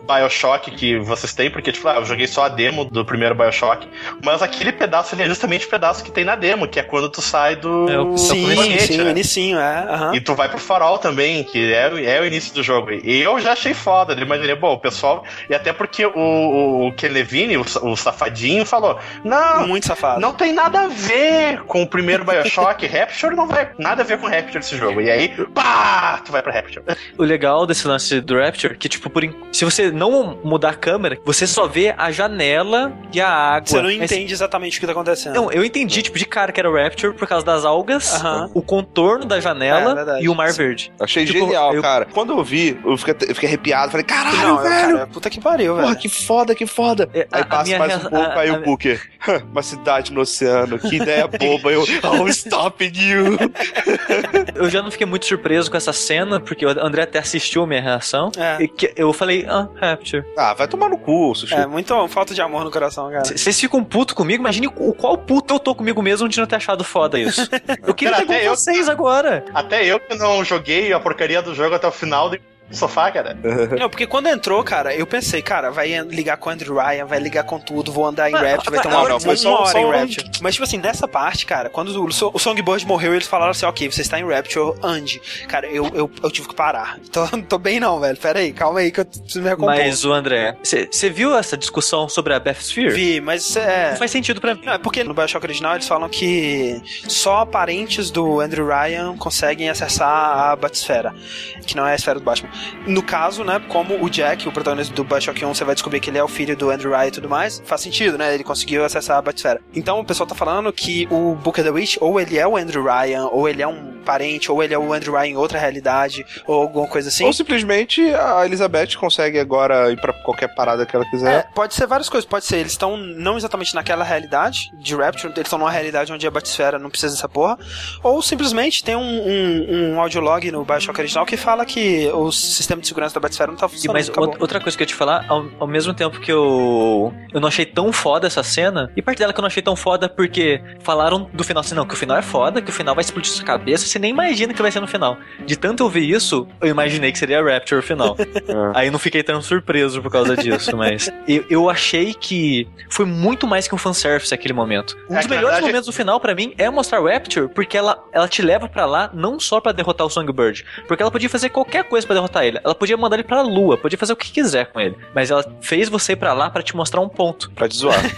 Bioshock que vocês têm, porque, tipo, ah, eu joguei só a demo do primeiro Bioshock, mas aquele pedaço ali é justamente o pedaço que tem na demo, que é quando tu sai do. É o- do Sim, foguete, sim, né? o inicinho, é. E tu vai pro farol também, que é, o- é o início do jogo. E eu já achei foda. Eu imaginei, bom, o pessoal. E até porque o, o, o Ken Levine, o, o safadinho, falou: Não, Muito safado. não tem nada a ver com o primeiro Bioshock. Rapture não vai nada a ver com Rapture esse jogo. E aí, pá, tu vai pra Rapture. O legal desse lance do Rapture, que tipo, por in- se você não mudar a câmera, você só vê a janela e a água. Você não Mas- entende exatamente o que tá acontecendo. Não, eu entendi, tipo, de cara que era o Rapture por causa das algas, Aham. o contorno da É, janela verdade. e o mar verde. Achei Tipo, genial, eu- cara. Quando eu vi, eu fiquei, eu fiquei arrepiado. Falei, caralho, não, velho. cara, puta que pariu, Porra, velho. que foda, que foda. É, Aí a- Passa minha mais rea- um pouco, a- aí a- o Booker. "Hã, Uma cidade no oceano, que ideia boba. Eu, oh, stopping you. Eu já não fiquei muito surpreso com essa cena, porque o André até assistiu a minha reação. É. E que eu falei, ah, Rapture. Ah, vai tomar no cu, Sushi. É, muito falta de amor no coração, cara. Vocês ficam puto comigo? Imagine o qual puto eu tô comigo mesmo de não ter achado foda isso. Eu queria Cara, ter até com eu- vocês agora. Até eu que não joguei a porcaria do jogo até o final do sofá, cara. Não, porque quando entrou, cara, eu pensei, cara, vai ligar com o Andrew Ryan, vai ligar com tudo, vou andar em Mas- Rapture, vai ter uma, não, foi uma só- hora em Rapture. Mas, tipo assim, nessa parte, cara, quando o, So- o Songbird morreu, eles falaram assim, ok, você está em Rapture, ande. Cara, eu, eu, eu tive que parar. Tô, não tô bem não, velho. Pera aí, calma aí que eu preciso me recompor. Mas o André, você viu essa discussão sobre a Beth Sphere? Vi, mas é... Não faz sentido pra mim. Não, é porque no Bioshock original eles falam que só parentes do Andrew Ryan conseguem acessar a Batisfera, que não é a esfera do Batman. No caso, né, como o Jack, o protagonista do Bioshock 1, você vai descobrir que ele é o filho do Andrew Ryan e tudo mais, faz sentido, né? Ele conseguiu acessar a Batisfera. Então o pessoal tá falando que o Booker the Witch, ou ele é o Andrew Ryan, ou ele é um parente, ou ele é o Andrew Ryan em outra realidade, ou alguma coisa assim. Ou simplesmente a Elizabeth consegue agora ir pra qualquer parada que ela É, quiser. pode ser várias coisas. Pode ser, eles estão não exatamente naquela realidade de Rapture, eles estão numa realidade onde a Batisfera não precisa dessa porra. Ou simplesmente tem um, um, um audiolog no Bioshock original que fala que o sistema de segurança da Batisfera não tá E, funcionando. mas acabou. outra- coisa que eu ia te falar, ao, ao mesmo tempo que eu, eu não achei tão foda essa cena, e parte dela que eu não achei tão foda porque falaram do final assim, não, que o final é foda, que o final vai explodir sua cabeça, você nem imagina que vai ser no final. De tanto eu ver isso, eu imaginei que seria Rapture o final. Aí eu não fiquei tão surpreso por causa disso, mas eu, eu achei que foi muito mais que um fanservice aquele momento. Um É, dos na melhores verdade- momentos do final pra mim é mostrar Rapture, porque ela, ela te leva pra lá não só pra derrotar o Songbird, porque ela podia fazer qualquer coisa pra derrotar ele. Ela podia mandar ele pra lua, podia fazer o que quiser com ele, mas ela fez você ir pra lá pra te mostrar um ponto. Pra te zoar.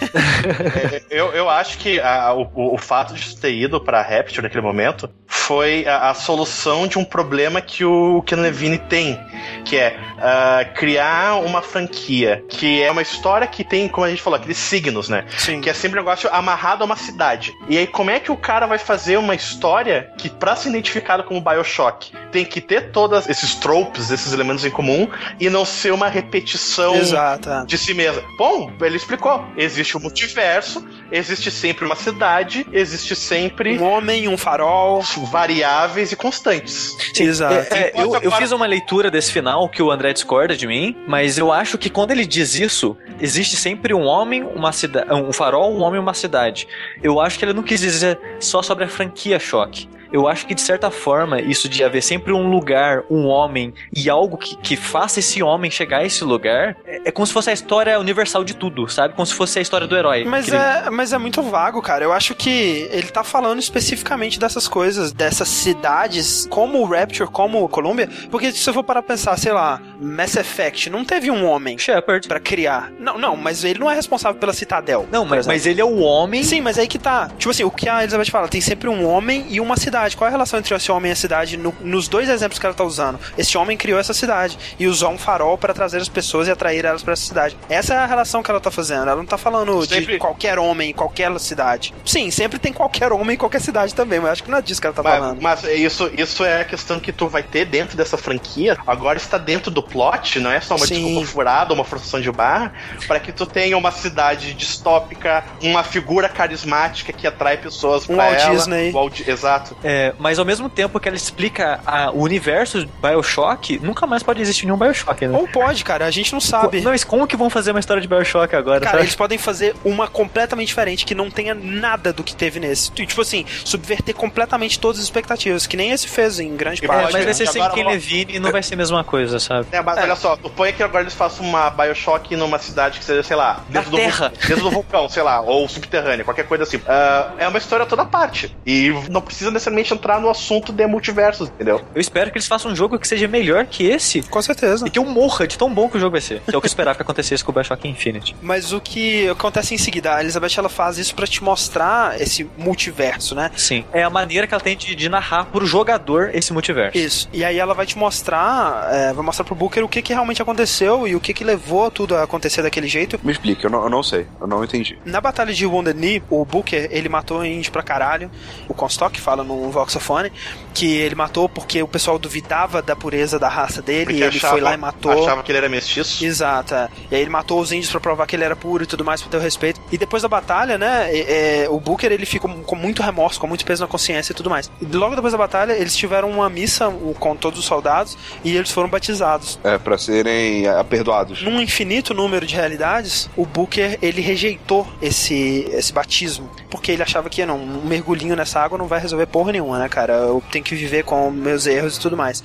É, eu, eu acho que a- o, o- fato de ter ido pra Rapture naquele momento foi a, a solução de um problema que o Ken Levine tem, que é ah, criar uma franquia, que é uma história que tem, como a gente falou, aqueles signos, né? Sim. Que é sempre um negócio amarrado a uma cidade. E aí, como é que o cara vai fazer uma história que, pra ser identificado como Bioshock, tem que ter todos esses tropes, esses elementos em comum, e não ser uma repetição Exato. é. de si mesma. Bom, ele explicou. Existe o multiverso, existe sempre uma cidade, existe sempre Um homem, um farol. variáveis e constantes. Exato. É, eu, Enquanto eu agora- fiz uma leitura desse final que o André discorda de mim, mas eu acho que quando ele diz isso, existe sempre um homem, uma cidade, um farol, um homem, uma cidade. Eu acho que ele não quis dizer só sobre a franquia Choque. Eu acho que de certa forma isso de haver sempre um lugar, um homem e algo que, que faça esse homem chegar a esse lugar é, é como se fosse a história universal de tudo, sabe? Como se fosse a história do herói. Mas Que é, mas é muito vago, cara. Eu acho que ele tá falando especificamente dessas coisas, dessas cidades, como o Rapture, como o Columbia. Porque se eu for parar pra pensar, sei lá, Mass Effect, não teve um homem Shepard. pra criar. Não, não, mas ele não é responsável pela Citadel. Não, mas, mas ele é o homem. Sim, mas aí que tá. Tipo assim, o que a Elizabeth fala, tem sempre um homem e uma cidade. Qual é a relação entre esse homem e a cidade no- nos dois exemplos que ela tá usando? Esse homem criou essa cidade e usou um farol para trazer as pessoas e atrair elas pra essa cidade. Essa é a relação que ela tá fazendo. Ela não tá falando de Sempre- qualquer homem em qualquer cidade. Sim, sempre tem qualquer homem em qualquer cidade também, mas acho que não é disso que ela tá Mas, falando. mas isso, isso é a questão que tu vai ter dentro dessa franquia. Agora está dentro do plot, não é só uma Sim. desculpa furada, uma forçação de barra, para que tu tenha uma cidade distópica, uma figura carismática que atrai pessoas Um pra Walt ela. Disney. Walt- Exato. É, mas ao mesmo tempo que ela explica a- o universo de Bioshock, nunca mais pode existir nenhum Bioshock, né? Ou pode, cara, a gente não sabe. Não, mas como que vão fazer uma história de Bioshock agora? Cara, sabe? eles podem fazer uma completamente diferente, que não tenha nada do que teve nesse. E, Tipo assim, subverter completamente todas as expectativas, que nem esse fez em grande E É, parte. mas vai ser né? sem Ken Levine e não vai ser a mesma coisa, sabe? É, mas É. olha só, suponha que agora eles façam uma Bioshock numa cidade que seja, sei lá, dentro, do, Terra. vul- dentro do vulcão, sei lá, ou subterrânea, qualquer coisa assim. Ah, é uma história toda parte. E não precisa necessariamente entrar no assunto de multiversos, entendeu? Eu espero que eles façam um jogo que seja melhor que esse Com certeza. e que eu morra de tão bom que o jogo vai ser. Que é o que eu esperava que acontecesse com o Bioshock Infinite. Mas o que acontece em seguida, a Elizabeth ela faz isso pra te mostrar esse multiverso, né? Sim. É a maneira que ela tem de, de narrar pro jogador esse multiverso. Isso. E aí ela vai te mostrar, é, vai mostrar pro Booker o que, que realmente aconteceu e o que, que levou tudo a acontecer daquele jeito. Me explique, eu não, eu não sei, eu não entendi. Na batalha de Wounded Knee, o Booker, ele matou índio pra caralho. O Comstock fala no Voxophone que ele matou porque o pessoal duvidava da pureza da raça dele Porque e ele achava- foi lá e matou. Achava que ele era mestiço. Exato. é. E aí ele matou os índios pra provar que ele era puro e tudo mais, pra ter o respeito. E depois da batalha, né, é, é, o Booker ele fica com muito remorso, com muito peso na consciência e tudo mais. E logo depois da batalha, eles tiveram uma missa com todos os soldados e eles foram batizados. É, pra serem é, perdoados. Num infinito número de realidades, o Booker ele rejeitou esse, esse batismo. Porque ele achava que não, um mergulhinho nessa água não vai resolver porra nenhuma, né, cara? Eu tenho que viver com meus erros e tudo mais.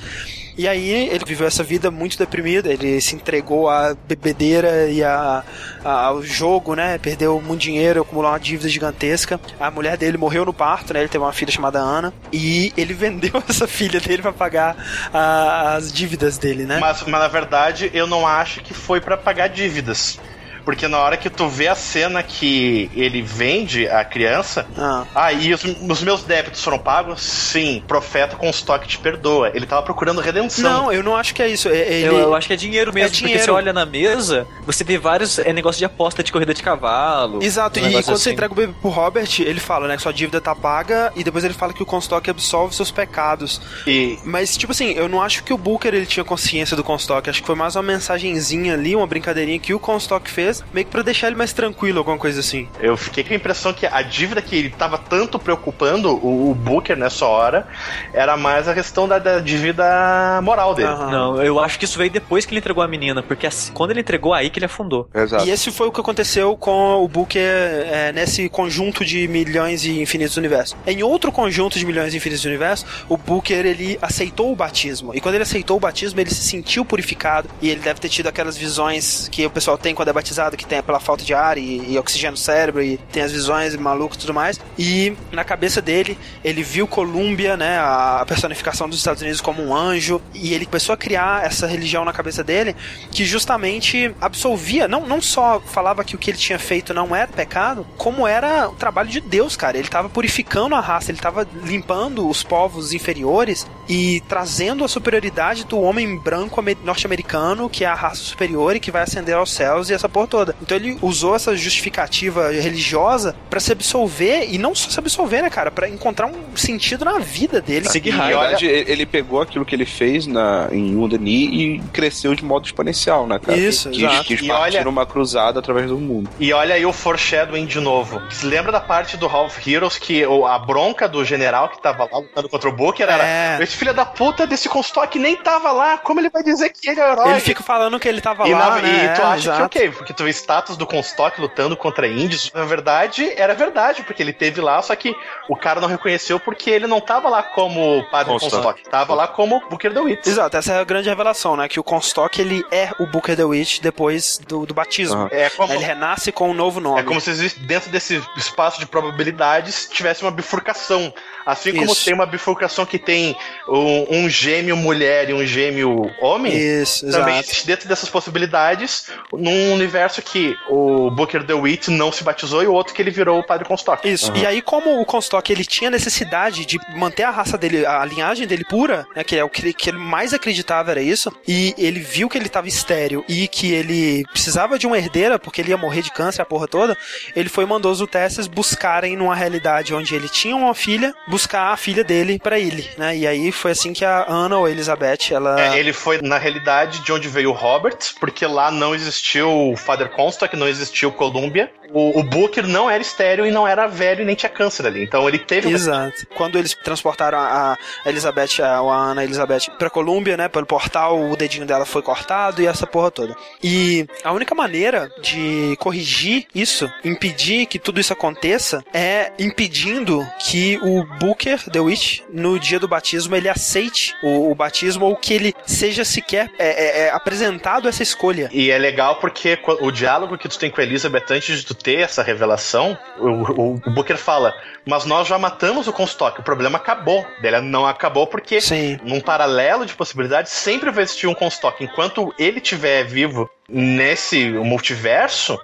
E aí ele viveu essa vida muito deprimida, ele se entregou à bebedeira e a, a- ao jogo, né? Perdeu muito dinheiro, acumulou uma dívida gigantesca. A mulher dele morreu no parto, né? Ele teve uma filha chamada Ana. E ele vendeu essa filha dele pra pagar a- as dívidas dele, né? Mas, mas na verdade, eu não acho que foi pra pagar dívidas. Porque na hora que tu vê a cena que ele vende a criança, Ah. ah, e os, os meus débitos foram pagos? Sim, profeta com estoque te perdoa. Ele tava procurando redenção. Não, eu não acho que é isso. É- Ele... Eu, eu acho que é dinheiro mesmo, É porque dinheiro. você olha na mesa, você vê vários é, negócios de aposta de corrida de cavalo. Exato, um e quando você assim. entrega o bebê pro Robert, ele fala, né, que sua dívida tá paga, e depois ele fala que o Comstock absolve seus pecados. E Mas, tipo assim, eu não acho que o Booker ele tinha consciência do Comstock, acho que foi mais uma mensagenzinha ali, uma brincadeirinha que o Comstock fez, meio que pra deixar ele mais tranquilo, alguma coisa assim. eu fiquei com a impressão que a dívida que ele tava tanto preocupando o, o Booker nessa hora era mais a questão da, da dívida moral dele. Aham. Não, eu acho que isso veio depois que ele entregou a menina, porque assim, quando ele entregou aí que ele afundou. Exato. E esse foi o que aconteceu com o Booker é, nesse conjunto de milhões e infinitos universos. Em outro conjunto de milhões e infinitos universos, o Booker ele aceitou o batismo. E quando ele aceitou o batismo, ele se sentiu purificado. E ele deve ter tido aquelas visões que o pessoal tem quando é batizado, que tem pela falta de ar e, e oxigênio no cérebro, e tem as visões malucas e tudo mais. E na cabeça dele, ele viu Columbia, né, a personificação dos Estados Unidos como um anjo. E ele começou a criar essa religião na cabeça dele que justamente absolvia, não, não só falava que o que ele tinha feito não era pecado, como era o trabalho de Deus, cara. Ele estava purificando a raça, ele estava limpando os povos inferiores e trazendo a superioridade do homem branco ame- norte-americano, que é a raça superior e que vai ascender aos céus e essa porra toda. Então ele usou essa justificativa religiosa pra se absolver e não só se absolver, né, cara, Pra encontrar um sentido na vida dele. Seguir Na raiva. verdade, ele ele pegou aquilo que ele fez na, em Undani e cresceu de modo exponencial, né, cara? Isso, quis, exato. quis E partir olha- uma cruzada através do mundo. E olha aí o foreshadowing de novo. Se lembra da parte do Half Heroes que o- a bronca do general que tava lá lutando contra o Booker era É. esse filho da puta desse Comstock nem tava lá, como ele vai dizer que ele é herói? Ele fica falando que ele tava E, lá, na- né? e tu É, acha exato. que ok, porque tu vê status do Comstock lutando contra índios, na verdade era verdade, porque ele teve lá, só que o cara não reconheceu porque ele não tava lá como padre. Comstock, tava lá como Booker DeWitt. Exato, essa é a grande revelação, né? Que o Comstock ele é o Booker the Witch depois do, do batismo. Aham. É como, Ele renasce com um novo nome. é como se existe- dentro desse espaço de probabilidades tivesse uma bifurcação. Assim como Isso. tem uma bifurcação que tem um, um gêmeo mulher e um gêmeo homem, Isso, também exato. existe dentro dessas possibilidades num universo que o Booker DeWitt não se batizou e o outro que ele virou o Padre Comstock. Isso. E aí, como o Comstock ele tinha necessidade de manter a raça dele, a linhagem dele pura, né? Que é o que ele, que ele mais acreditava era isso. E ele viu que ele tava estéreo e que ele precisava de uma herdeira, porque ele ia morrer de câncer, a porra toda. Ele foi e mandou os Utesses buscarem numa realidade onde ele tinha uma filha, buscar a filha dele pra ele, né? E aí foi assim que a Ana ou Elizabeth, ela. É, ele foi na realidade de onde veio o Robert, porque lá não existiu o Father Comstock, não existiu Columbia. O, o Booker não era estéreo e não era velho e nem tinha câncer ali. Então ele teve uma Exato. Quando eles transportaram a a Elizabeth, a, a Ana Elizabeth pra Colômbia, né, pelo portal, o dedinho dela foi cortado e essa porra toda. E a única maneira de corrigir isso, impedir que tudo isso aconteça, é impedindo que o Booker, The Witch, no dia do batismo, ele aceite o, o batismo ou que ele seja sequer é, é, é, apresentado essa escolha. E é legal porque qu- o diálogo que tu tem com Elizabeth antes de tu ter essa revelação, o, o- o Booker fala, mas nós já matamos o Comstock, o problema acabou. Ele não acabou porque Sim. num paralelo de possibilidades sempre vai existir um Comstock. Enquanto ele estiver vivo nesse multiverso,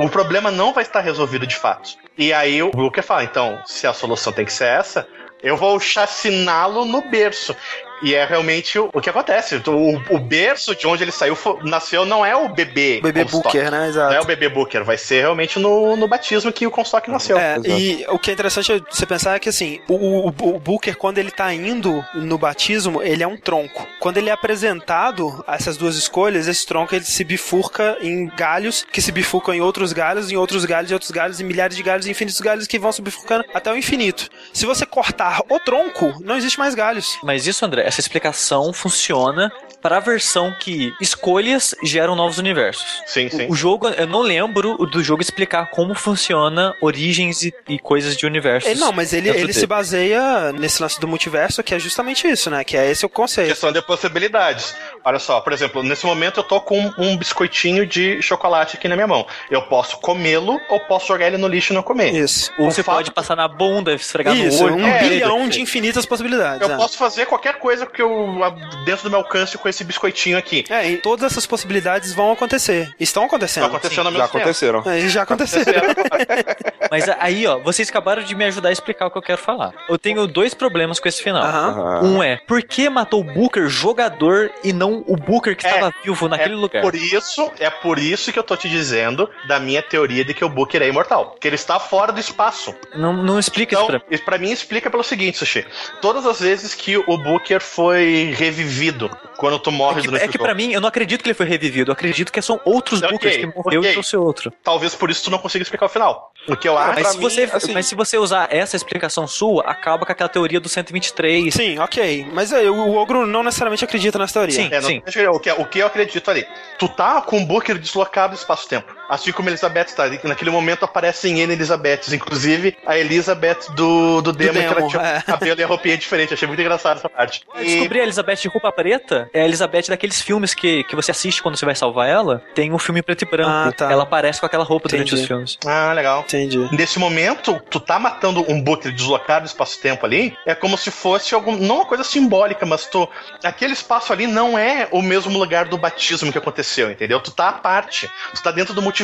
o problema não vai estar resolvido de fato. E aí o Booker fala, então, se a solução tem que ser essa, eu vou chaciná-lo no berço. E é realmente o, o que acontece. O, o berço de onde ele saiu nasceu não é o bebê. O bebê Comstock. Booker, né? Exato. Não é o bebê Booker, vai ser realmente no, no batismo que o Comstock nasceu. É, e o que é interessante você pensar é que assim, o, o, o Booker, quando ele tá indo no batismo, ele é um tronco. Quando ele é apresentado a essas duas escolhas, esse tronco ele se bifurca em galhos, que se bifurcam em outros galhos, em outros galhos, em outros galhos, em milhares de galhos, infinitos galhos que vão se bifurcando até o infinito. Se você cortar o tronco, não existe mais galhos. Mas isso, André, essa explicação funciona para a versão que escolhas geram novos universos. Sim, sim. O jogo, eu não lembro do jogo explicar como funciona origens e, e coisas de universos. Ele, não, mas ele, ele dele. se baseia nesse lance do multiverso, que é justamente isso, né? Que é esse o conceito. Questão de possibilidades. Olha só, por exemplo, nesse momento eu tô com um biscoitinho de chocolate aqui na minha mão. Eu posso comê-lo ou posso jogar ele no lixo e não comer. Isso. Ou o você fato- pode passar na bunda, esfregar Isso, no olho. um É, bilhão de infinitas possibilidades. Eu é. posso fazer qualquer coisa que eu dentro do meu alcance com esse biscoitinho aqui. É, e todas essas possibilidades vão acontecer. Estão acontecendo. Tá acontecendo ao Já mesmo tempo. aconteceram. É, já aconteceram. Mas aí, ó, vocês acabaram de me ajudar a explicar o que eu quero falar. Eu tenho dois problemas com esse final. Aham. Um é, por que matou o Booker jogador e não o Booker que É, estava vivo naquele é lugar? Por isso, é por isso que eu tô te dizendo da minha teoria de que o Booker é imortal. Que ele está fora do espaço. Não, não explica Então, isso pra mim. isso pra mim explica pelo seguinte, Sushi. Todas as vezes que o Booker foi revivido quando tu morre É que, durante é que pra mim, eu não acredito que ele foi revivido. Eu acredito que são outros Ok, Bookers que morreu ok. e trouxe outro. talvez por isso tu não consiga explicar o final. O que eu acho. Mas pra se, mim, você, assim- mas se você usar essa explicação sua, acaba com aquela teoria do 123. Sim, ok. Mas é, o ogro não necessariamente acredita nessa teoria. Sim. É, não- o, que, o que eu acredito ali. Tu tá com o Booker deslocado no espaço-tempo. Assim como Elizabeth tá. Naquele momento aparecem N Elizabeths. Inclusive a Elizabeth do, do demo, que ela tinha é. cabelo e a roupinha diferente. Achei muito engraçado essa parte. Eu E- descobri a Elizabeth de roupa preta. É a Elizabeth daqueles filmes que, que você assiste quando você vai salvar ela. Tem um filme preto e branco. Ah, tá. Ela aparece com aquela roupa durante Entendi. os filmes. Ah, legal. Entendi. Nesse momento, tu tá matando um Booker deslocado no espaço-tempo ali, é como se fosse algum, não uma coisa simbólica, mas tu, aquele espaço ali não é o mesmo lugar do batismo que aconteceu, entendeu? Tu tá à parte, tu tá dentro do multiverso.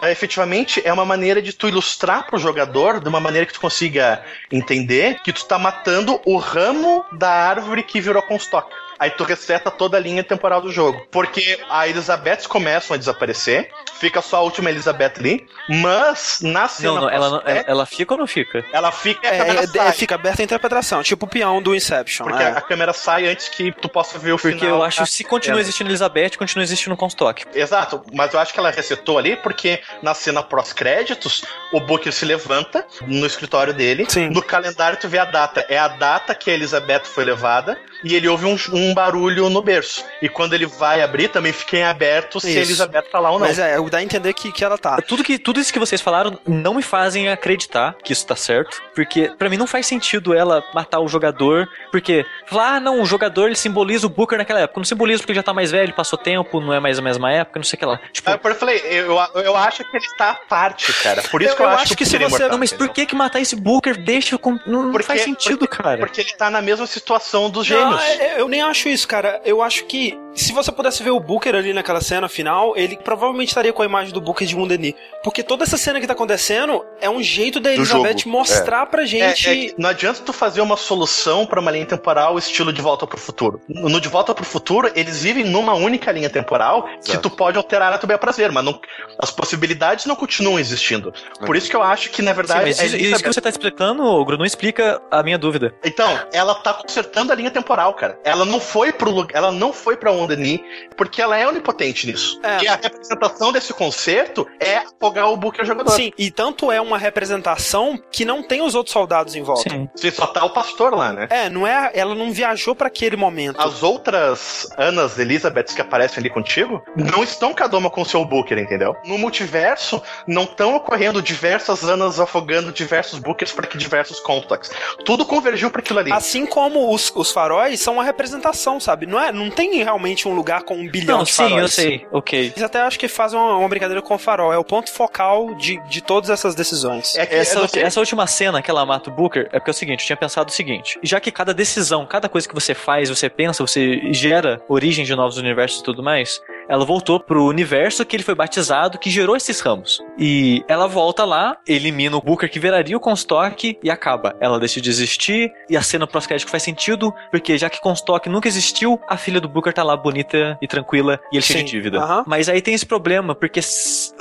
É, efetivamente, é uma maneira de tu ilustrar pro jogador, de uma maneira que tu consiga entender que tu tá matando o ramo da árvore que virou Comstock. Aí tu reseta toda a linha temporal do jogo. Porque a Elizabeth começam a desaparecer, fica só a última Elizabeth ali, mas na cena Não, não, ela, não- pós-crédito, ela, fica ou não fica? ela fica. É, é, sai, é, fica aberta a interpretação, tipo o peão do Inception. porque é. a câmera sai antes que tu possa ver o Porque final. eu acho que se continua existindo Elizabeth, continua existindo Comstock. Exato, mas eu acho que ela resetou ali porque na cena pós-créditos, o Booker se levanta no escritório dele. Sim. No calendário tu vê a data. É a data que a Elizabeth foi levada e ele ouve um, um barulho no berço. E quando ele vai abrir, também fica em aberto se a Isso. Elizabeth tá lá ou não. Mas é, dá a entender que, que ela tá. Tudo, que, tudo isso que vocês falaram não me fazem acreditar que isso tá certo. Porque pra mim não faz sentido ela matar o jogador. Porque falar, ah, não, o jogador ele simboliza o Booker naquela época. Não simboliza porque ele já tá mais velho, passou tempo, não é mais a mesma época, não sei o que lá. Tipo, É, por isso eu falei, eu, eu acho que ele tá à parte, cara. Por isso Eu- que eu, eu acho, acho que o se é você- imortal, não, mas por que que matar esse Booker deixa com. Não, não Porque- faz sentido, porque- cara. Porque ele tá na mesma situação dos Não, gêmeos. é- eu nem acho isso, cara. Eu acho que se você pudesse ver o Booker ali naquela cena final, ele provavelmente estaria com a imagem do Booker de Mundeni. Porque toda essa cena que tá acontecendo é um jeito da Elizabeth jogo, mostrar pra É, gente. é que não adianta tu fazer uma solução pra uma linha temporal estilo De Volta pro Futuro. No De Volta pro Futuro, eles vivem numa única linha temporal que tu pode alterar a teu bel prazer, mas não- as possibilidades não continuam existindo. Por isso que eu acho que, na Sim, verdade, mas a isso, isso Elizabeth- que você tá explicando, Ogro, não explica a minha dúvida. Então, ela tá consertando a linha temporal, cara. Ela não foi pro lugar, ela não foi pra Ondeni, porque ela é onipotente nisso. É. E a representação desse concerto é afogar o Booker jogador. Sim, e tanto é uma representação que não tem os outros soldados em volta. Sim. Você só tá o pastor lá, né? É, não é, ela não viajou pra aquele momento. As outras Anas Elizabeths que aparecem ali contigo não estão cada uma com o seu Booker, entendeu? No multiverso, não estão ocorrendo diversas Anas afogando diversos Bookers para que diversos Complex. Tudo convergiu para aquilo ali. Assim como os, os faróis são uma representação, sabe? Não, é, não tem realmente um lugar com um bilhão Não, de sim, faróis. eu sei, ok. Eles até acho que fazem uma, uma brincadeira com o farol. É o ponto focal de, de todas essas decisões. É que Essa, é essa última cena que ela mata o Booker é porque é o seguinte, eu tinha pensado o seguinte, já que cada decisão, cada coisa que você faz, você pensa, você gera origem de novos universos e tudo mais, ela voltou pro universo que ele foi batizado, que gerou esses ramos. E ela volta lá, elimina o Booker que viraria o Comstock e acaba. Ela deixa de existir e a cena pós-crédito faz sentido, porque já que Comstock nunca existiu, a filha do Booker tá lá bonita e tranquila e ele cheio Sim, de dívida. Mas aí tem esse problema, porque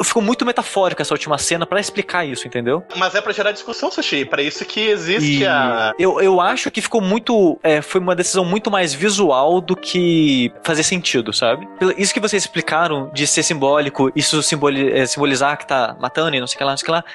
ficou muito metafórica essa última cena pra explicar isso, entendeu? Mas é pra gerar discussão, Sushi. Pra isso que existe E a. eu, eu acho que ficou muito. é, foi uma decisão muito mais visual do que fazer sentido, sabe? Isso que vocês explicaram de ser simbólico, isso é, simbolizar que tá matando e não sei o que lá, não sei o que lá,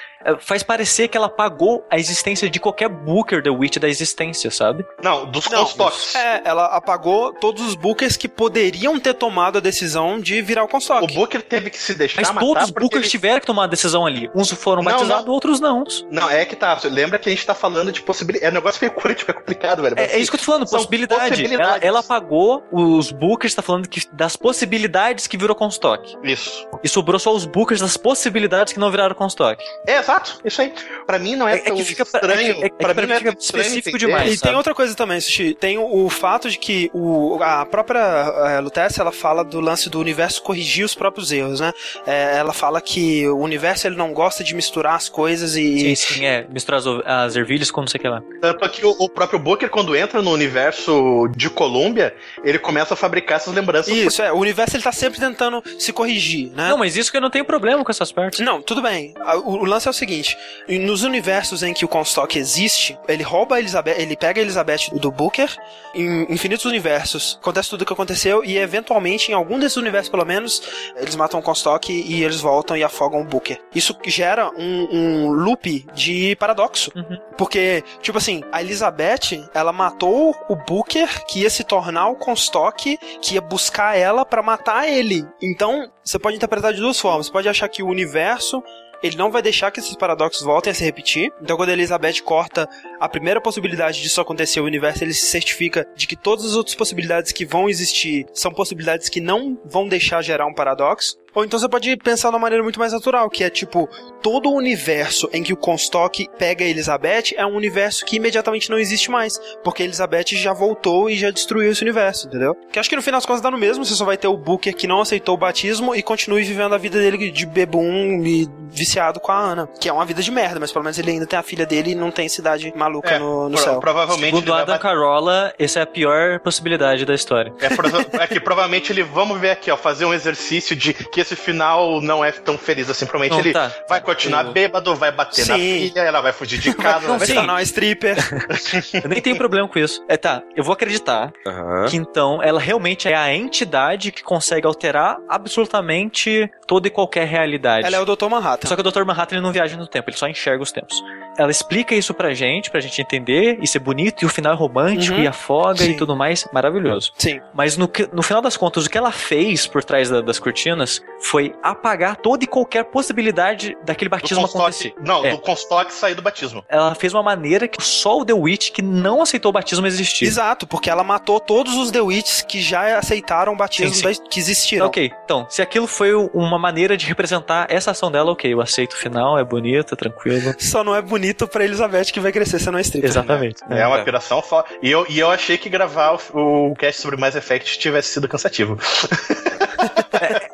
faz parecer que ela apagou a existência de qualquer Booker The Witch da existência, sabe? Não, dos Não, Comstocks. É, ela apagou todos os bookers que poderiam ter tomado a decisão de virar o O Comstock. Booker teve que se deixar Mas matar todos os Bookers ele- tiveram que tomar a decisão ali. Uns foram Não, batizados, não. outros não. Não, é que tá. Lembra que a gente tá falando de possibilidade. É um negócio meio quântico, é complicado, velho. É, é isso que eu tô falando, possibilidade. possibilidades. Ela, ela apagou os Bookers, tá falando que das possibilidades que virou Comstock. Isso. E sobrou só os Bookers das possibilidades que não viraram Comstock. É, exato. Isso aí. Pra mim não é, É- é tão que fica- estranho. é é que pra pra mim é fica estranho específico entender. demais. E tem sabe? outra coisa também, Sushi. Tem o, o fato de que o, a própria é, Lutece, ela fala do lance do universo corrigir os próprios erros, né? É, ela fala que o universo ele não gosta de misturar as coisas e... Sim, sim, é. Misturar as, as ervilhas com não sei o que lá. Tanto que o, o próprio Booker, quando entra no universo de Columbia, ele começa a fabricar essas lembranças. Isso, é. O universo ele tá sempre tentando se corrigir, né? Não, mas isso que eu não tenho problema com essas partes. Não, tudo bem. O, o lance é o seguinte: nos universos em que o Comstock existe, ele rouba a Elizabeth, ele pega a Elizabeth do Booker, em infinitos universos, acontece tudo o que aconteceu, e eventualmente, em algum desses universos, pelo menos, eles matam o Comstock e eles voltam e afogam o Booker. Isso gera um, um loop de paradoxo. Uhum. Porque, tipo assim, a Elizabeth, ela matou o Booker, que ia se tornar o Comstock, que ia buscar ela pra matar ele. Então, você pode interpretar de duas formas. Você pode achar que o universo ele não vai deixar que esses paradoxos voltem a se repetir. Então, quando a Elizabeth corta a primeira possibilidade disso acontecer, o universo ele se certifica de que todas as outras possibilidades que vão existir são possibilidades que não vão deixar gerar um paradoxo. Ou então você pode pensar de uma maneira muito mais natural, que é tipo, todo o universo em que o Comstock pega a Elizabeth é um universo que imediatamente não existe mais. Porque a Elizabeth já voltou e já destruiu esse universo, entendeu? Que acho que no final das contas dá no mesmo, você só vai ter o Booker que não aceitou o batismo e continue vivendo a vida dele de bebum e viciado com a Ana. Que é uma vida de merda, mas pelo menos ele ainda tem a filha dele e não tem cidade maluca É, no, no pro- céu. Provavelmente Segundo Adam bater- Carolla, essa é a pior possibilidade da história. É, é que provavelmente ele, vamos ver aqui, ó, fazer um exercício de que esse final não é tão feliz assim. Provavelmente Não, ele tá. vai continuar Eu- bêbado, vai bater na Sim. filha, ela vai fugir de casa, Não vai tornar uma stripper. Eu nem tenho problema com isso. É, tá, eu vou acreditar Aham. que então ela realmente é a entidade que consegue alterar absolutamente toda e qualquer realidade. Ela é o Dr. Manhattan. Só que o Dr. Manhattan ele não viaja no tempo, ele só enxerga os tempos. Ela explica isso pra gente, pra gente entender, e ser bonito, e o final é romântico, Uhum. e afoga Sim. e tudo mais, maravilhoso. Sim. Mas no, no final das contas, o que ela fez por trás da- das cortinas foi apagar toda e qualquer possibilidade daquele do batismo acontecer. Não, É. do Comstock sair do batismo. Ela fez uma maneira que só o The Witch, que não aceitou o batismo, existia. Exato, porque ela matou todos os The Witches que já aceitaram o batismo Sim, sim. da- que existiram. Ok, então, se aquilo foi uma maneira de representar essa ação dela, ok, eu aceito o final, é bonito, é tranquilo. Só não é bonito pra Elizabeth que vai crescer sendo uma stripper. Exatamente. É, uma piração foda. E eu, e eu achei que gravar o, o cast sobre Mass Effect tivesse sido cansativo.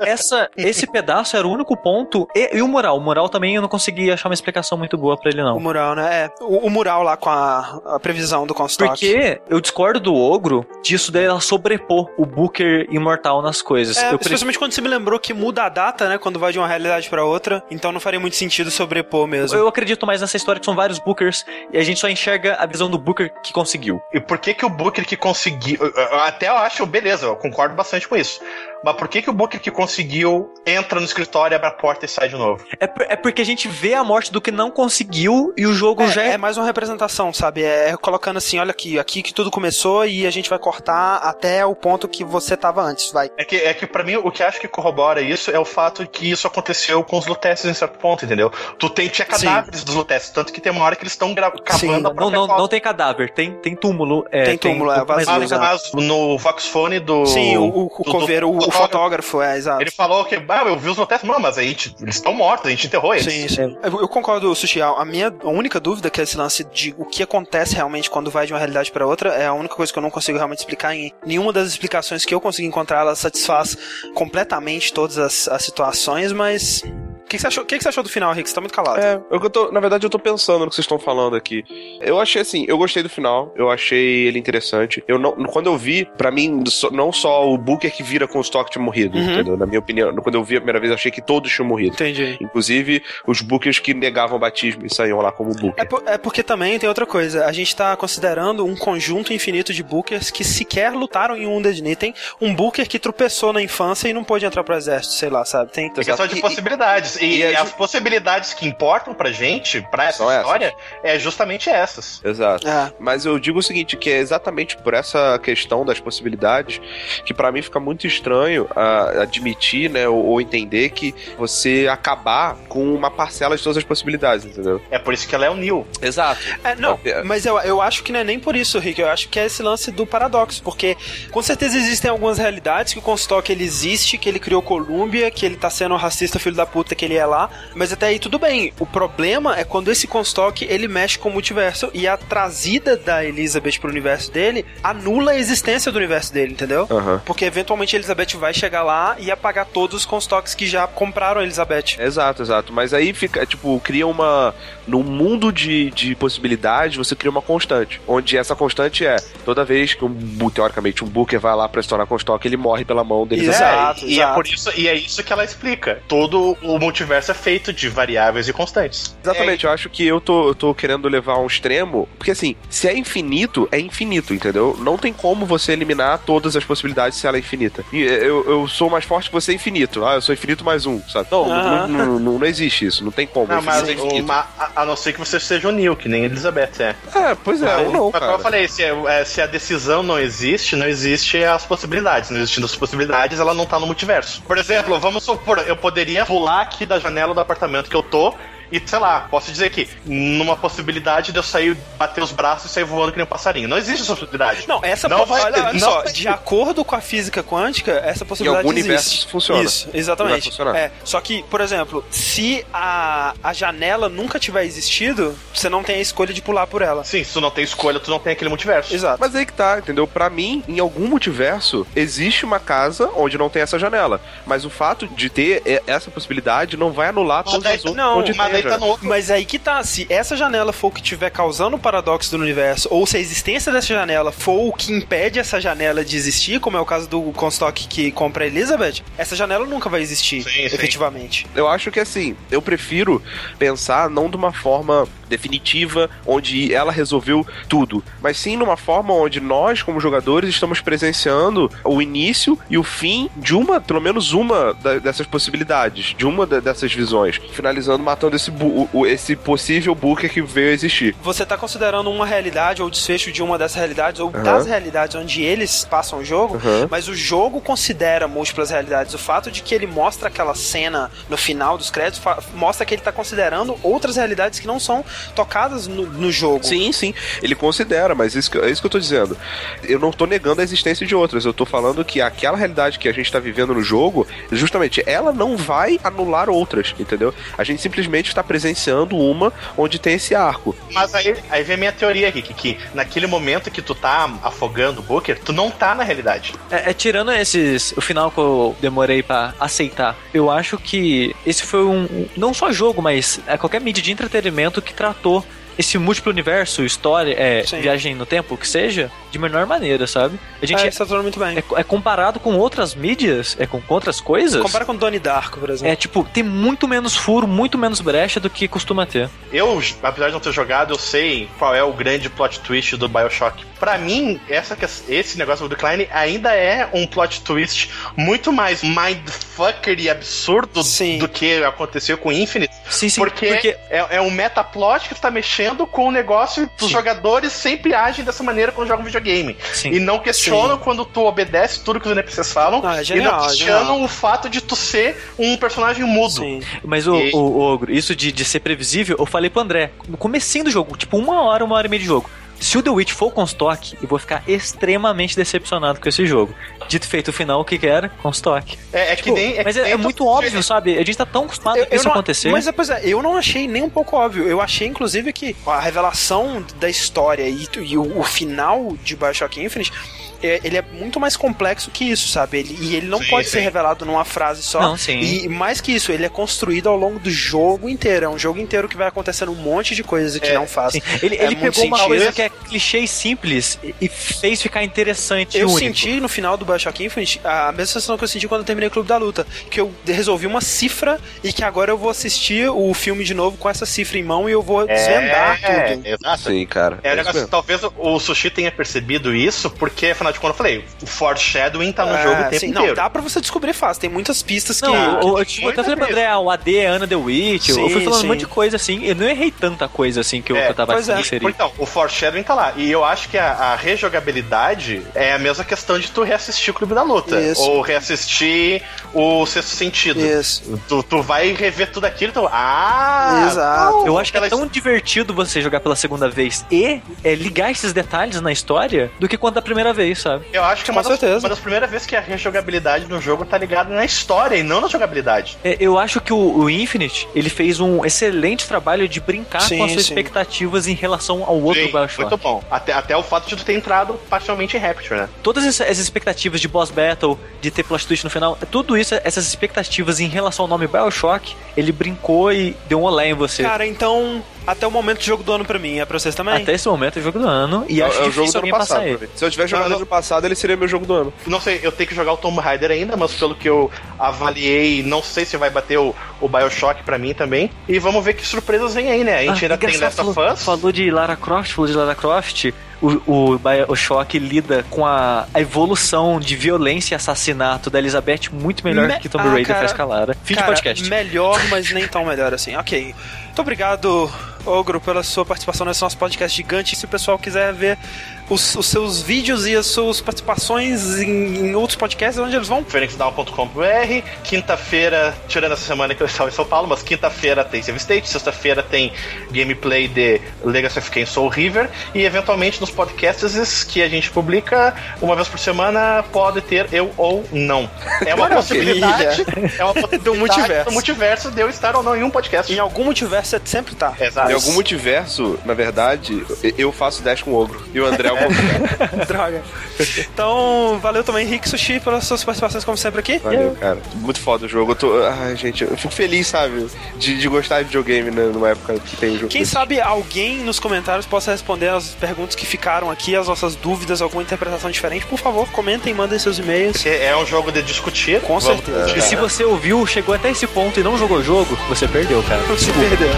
Essa, esse pedaço era o único ponto. E, e o mural? O mural também eu não consegui achar uma explicação muito boa pra ele, O não. mural, né? É. O, o mural lá com a, a previsão do Comstock. Porque eu discordo do ogro disso dela sobrepor o Booker imortal nas coisas. É, eu especialmente quando você me lembrou que muda a data, né? Quando vai de uma realidade pra outra. Então não faria muito sentido sobrepor mesmo. Eu acredito mais nessa história que são vários Bookers e a gente só enxerga a visão do Booker que conseguiu. E por que que o Booker que conseguiu... eu- eu- Até eu acho, beleza, eu concordo bastante com isso. Mas por que que o Booker que conseguiu entra no escritório, abre a porta e sai de novo? É, é porque a gente vê a morte do que não conseguiu e o jogo já É, é. é mais uma representação, sabe? É colocando assim, olha aqui, aqui que tudo começou e a gente vai cortar até o ponto que você tava antes, vai. É que, é que para mim, o que acho que corrobora isso é o fato de que isso aconteceu com os Luteces em certo ponto, entendeu? Tu tem, tinha cadáveres dos Luteces, tanto que tem uma hora que eles estão cavando Sim, a Não, não, não tem cadáver, tem, tem túmulo. é, Tem túmulo, é, mas- vazio, Mas, exato. mas no Voxphone do. Sim, o, o, o do- coveiro, o, do- fotógrafo, é, exato. Ele falou que, ah, eu vi os notéis, não, mas a gente, eles estão mortos, a gente enterrou eles. Sim, sim. Eu, eu concordo, Sushi. A minha a única dúvida que é esse lance de o que acontece realmente quando vai de uma realidade pra outra é a única coisa que eu não consigo realmente explicar em nenhuma das explicações que eu consegui encontrar. Ela satisfaz completamente todas as, as situações, mas. O que, que você achou, o que, que você achou do final, Rick? Você tá muito calado. É, eu tô, na verdade eu tô pensando no que vocês estão falando aqui. Eu achei assim, eu gostei do final, eu achei ele interessante. Eu não, quando eu vi, pra mim, não só o Booker que vira com o Stock tinha morrido, Uhum. entendeu? Na minha opinião, quando eu vi a primeira vez, eu achei que todos tinham morrido. Entendi. Inclusive os Bookers que negavam batismo e saíam lá como Booker. É, por- é porque também tem outra coisa. A gente tá considerando um conjunto infinito de Bookers que sequer lutaram em um Disney. Tem um Booker que tropeçou na infância e não pôde entrar pro exército, sei lá, sabe? Tem. É questão de E- possibilidades. E, e as ju- possibilidades que importam pra gente, pra essa São essas. história, é justamente essas. Exato. É. Mas eu digo o seguinte, que é exatamente por essa questão das possibilidades que pra mim fica muito estranho ah, admitir, né, ou, ou entender que você acabar com uma parcela de todas as possibilidades, entendeu? É por isso que ela é o Neil. Exato. É, não, mas eu, eu acho que não é nem por isso, Rick. Eu acho que é esse lance do paradoxo. Porque com certeza existem algumas realidades que o Comstock ele existe, que ele criou Columbia, que ele tá sendo o racista filho da puta que ele é lá. Mas até aí tudo bem. O problema é quando esse Comstock ele mexe com o multiverso e a trazida da Elizabeth pro universo dele anula a existência do universo dele, entendeu? Aham. Porque eventualmente a Elizabeth vai chegar lá e apagar todos os Comstocks que já compraram a Elizabeth. Exato, exato. Mas aí fica, tipo, cria uma. Num mundo de, de possibilidades, você cria uma constante. Onde essa constante é toda vez que um, teoricamente, um Booker vai lá pra se tornar Comstock, ele morre pela mão dele. Exato, É, e, e exato. é por isso, e é isso que ela explica. Todo o multiverso é feito de variáveis e constantes. Exatamente, eu acho que eu tô, eu tô querendo levar a um extremo, porque assim, se é infinito, é infinito, entendeu? Não tem como você eliminar todas as possibilidades se ela é infinita. E eu, eu sou mais forte que você é infinito. Ah, eu sou infinito mais um, sabe? Não, Aham. não, não, não- não existe isso, não tem como. Não, mas é uma- a, a não ser que você seja o Neil, que nem Elizabeth é. É, pois é, ou não, Mas como cara. eu falei, se, é- se a decisão não existe, não existe as possibilidades. Não existindo as possibilidades, ela não tá no multiverso. Por exemplo, vamos supor, eu poderia pular da janela do apartamento que eu tô. E, sei lá, posso dizer que numa possibilidade de eu sair, bater os braços e sair voando que nem um passarinho. Não existe essa possibilidade. Não, essa Não vai olha, ter, olha não só, vai de acordo com a física quântica, essa possibilidade algum universo existe. isso funciona. Isso, exatamente. É, só que, por exemplo, se a, a janela nunca tiver existido, você não tem a escolha de pular por ela. Sim, se tu não tem escolha, tu não tem aquele multiverso. Exato. Mas aí que tá, entendeu? Pra mim, em algum multiverso, existe uma casa onde não tem essa janela. Mas o fato de ter essa possibilidade não vai anular todas as outras não, mas tem daí a tá no outro. Mas aí que tá, se essa janela for o que estiver causando o paradoxo do universo, ou se a existência dessa janela for o que impede essa janela de existir, como é o caso do Comstock que compra a Elizabeth, essa janela nunca vai existir, Sim, sim. efetivamente. Eu acho que assim, eu prefiro pensar não de uma forma definitiva, onde ela resolveu tudo, mas sim numa forma onde nós, como jogadores, estamos presenciando o início e o fim de uma, pelo menos uma da- dessas possibilidades, de uma da- dessas visões, finalizando matando esse, o- esse possível Booker que veio a existir. Você tá considerando uma realidade ou desfecho de uma dessas realidades, ou Aham. das realidades onde eles passam o jogo, Aham. mas o jogo considera múltiplas realidades. O fato de que ele mostra aquela cena no final dos créditos mostra que ele tá considerando outras realidades que não são tocadas no, no jogo. Sim, sim, ele considera, mas isso, que- é isso que eu tô dizendo. Eu não tô negando a existência de outras, eu tô falando que aquela realidade que a gente tá vivendo no jogo, justamente, ela não vai anular outras, entendeu? A gente simplesmente está presenciando uma onde tem esse arco. Mas aí, aí vem a minha teoria, Rick, que naquele momento que tu tá afogando o Booker, tu não tá na realidade. É, é, tirando esses. O final que eu demorei pra aceitar, eu acho que esse foi um. Não só jogo, mas é qualquer mídia de entretenimento que tratou esse múltiplo universo, história, é, Sim. viagem no tempo, o que seja, de menor maneira, sabe? A gente É, é, tá muito bem. é comparado com outras mídias, é com, com outras coisas. Compara com Donnie Darko, por exemplo. É tipo, tem muito menos furo, muito menos brecha do que costuma ter. Eu, apesar de não ter jogado, eu sei qual é o grande plot twist do Bioshock. Pra mim, essa, que- esse negócio do Decline ainda é um plot twist muito mais mindfucker e absurdo Sim. do que aconteceu com Infinite. Sim, sim, porque, porque é, é um metaplot que tu tá mexendo com o negócio dos Sim. jogadores sempre agem dessa maneira quando jogam videogame. Sim. E não questionam quando tu obedece tudo que os NPCs falam. Ah, é e genial, não é questionam genial. o fato de tu ser um personagem mudo. Sim. Mas o, E- o, o Ogro, isso de, de ser previsível, eu falei pro André, no comecinho do jogo, tipo uma hora, uma hora e meia de jogo. Se o The Witch for com estoque, eu vou ficar extremamente decepcionado com esse jogo. Dito feito o final, o que que era? Com estoque. É, é que nem. É Mas que é, nem é tô- muito óbvio, sabe? A gente tá tão acostumado Eu- com isso não- acontecer. Mas é, pois é, eu não achei nem um pouco óbvio. Eu achei, inclusive, que a revelação da história e, e o, o final de Bioshock Infinite. É- Ele é muito mais complexo que isso, sabe? Ele, e ele não Sim, pode sim. ser revelado numa frase só. Não, sim. E mais que isso, ele é construído ao longo do jogo inteiro. É um jogo inteiro que vai acontecendo um monte de coisas que É, não faz. Sim, Ele, É ele pegou uma sentido. coisa que é clichê e simples e- fez ficar interessante e Eu único. senti no final do Bioshock Infinite a mesma sensação que eu senti quando eu terminei o Clube da Luta. Que eu resolvi uma cifra e que agora eu vou assistir o filme de novo com essa cifra em mão e eu vou desvendar É, tudo. exato. Sim, cara. É, negócio, mesmo. talvez o- o Sushi tenha percebido isso, porque, afinal de contas, eu falei, o foreshadowing tá no É, jogo o tempo sim, inteiro. não, dá pra você descobrir fácil. Tem muitas pistas que. Não, que- o, eu, tipo, eu. André, o AD é Ana The Witch, eu Sim, fui falando sim. um monte de coisa assim, eu não errei tanta coisa assim que eu, É, que eu tava pois é. inserindo. Então, o foreshadowing tá lá. E eu acho que a, a rejogabilidade é a mesma questão de tu reassistir o Clube da Luta. Isso. Ou reassistir o Sexto Sentido. Isso. Tu, tu vai rever tudo aquilo e tu... Ah! Exato. Eu acho que é tão divertido você jogar pela segunda vez e é, ligar esses detalhes na história do que quando da primeira vez, sabe? Eu acho que é uma Com das, certeza. uma das primeiras vezes que a rejogabilidade no jogo tá ligada na história e não na jogabilidade. É, eu acho que o, o Infinite, ele fez um excelente trabalho de brincar Sim, com as suas sim. expectativas em relação ao outro Sim, Bioshock. muito bom. Até, até o fato de tu ter entrado parcialmente em Rapture, né? Todas essa- essas expectativas de boss battle, de ter plot twist no final, tudo isso, essas expectativas em relação ao nome Bioshock, ele brincou e deu um olé em você. Cara, então, até o momento do jogo do ano pra mim, é pra vocês também? Até esse momento é o jogo do ano e É, acho é o jogo do ano passado. ele. Se eu tivesse jogado Não, no ano passado, ele seria meu jogo do ano. Não sei, eu tenho que jogar o Tomb Raider ainda, mas pelo que eu avaliei, não sei se vai bater o, o Bioshock pra mim também. E vamos ver que surpresas vem aí, né? A gente Ah, ainda tem Last of Us. falou de Lara Croft, falou de Lara Croft. O, o Bioshock lida com a, a evolução de violência e assassinato da Elizabeth muito melhor Me- que Tomb Ah, Raider cara, faz com a Lara. Fim de Cara, podcast. melhor, mas nem tão melhor assim. Ok. Muito obrigado, Ogro, pela sua participação nesse nosso podcast gigante. Se o pessoal quiser ver os, os seus vídeos e as suas participações em, em outros podcasts, onde eles vão? phoenixdown.com.br. Quinta-feira, tirando essa semana que eu estava em São Paulo, mas quinta-feira tem Save State, sexta-feira tem gameplay de Legacy of Kain Soul River e eventualmente nos podcasts que a gente publica uma vez por semana pode ter eu ou não. É uma possibilidade, é uma possibilidade Do multiverso. do multiverso de eu estar ou não em um podcast. Em algum multiverso você sempre tá. Exato. Em algum multiverso, na verdade, eu faço dash com o ogro. E o André é o contrário. Droga. Então, valeu também, Rick Sushi, pelas suas participações, como sempre, aqui. Valeu, cara. Muito foda o jogo. Eu tô. Ai, gente, eu fico feliz, sabe? De, de gostar de videogame né, numa época que tem jogo. Quem desse. sabe alguém nos comentários possa responder as perguntas que ficaram aqui, as nossas dúvidas, alguma interpretação diferente. Por favor, comentem, mandem seus e-mails. É um jogo de discutir. Com Vamos- certeza. E se você ouviu, chegou até esse ponto e não jogou o jogo, você perdeu, cara. Se perdeu.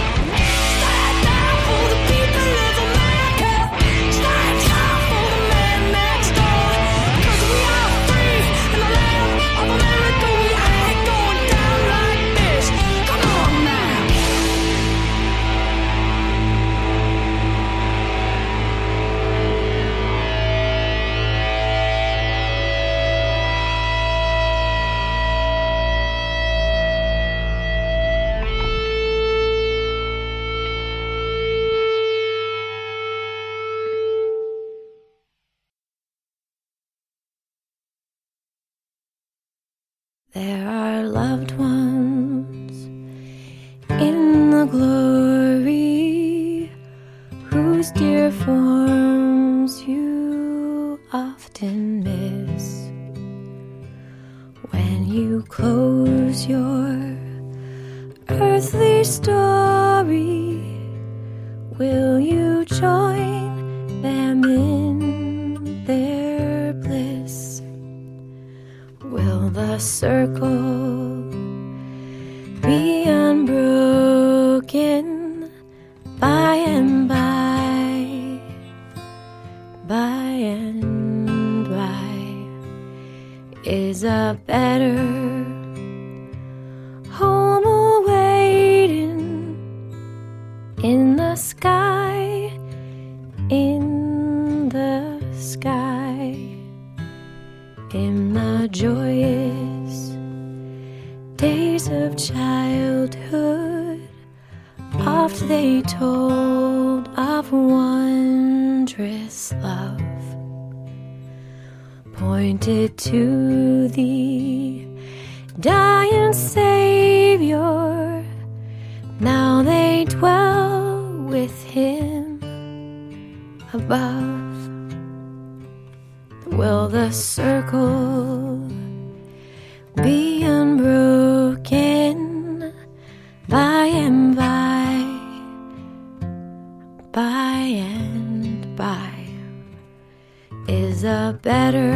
Childhood. Oft they told of wondrous love pointed to the dying Savior. Now they dwell with him above. Will the circle be unbroken by and by? By and by is a better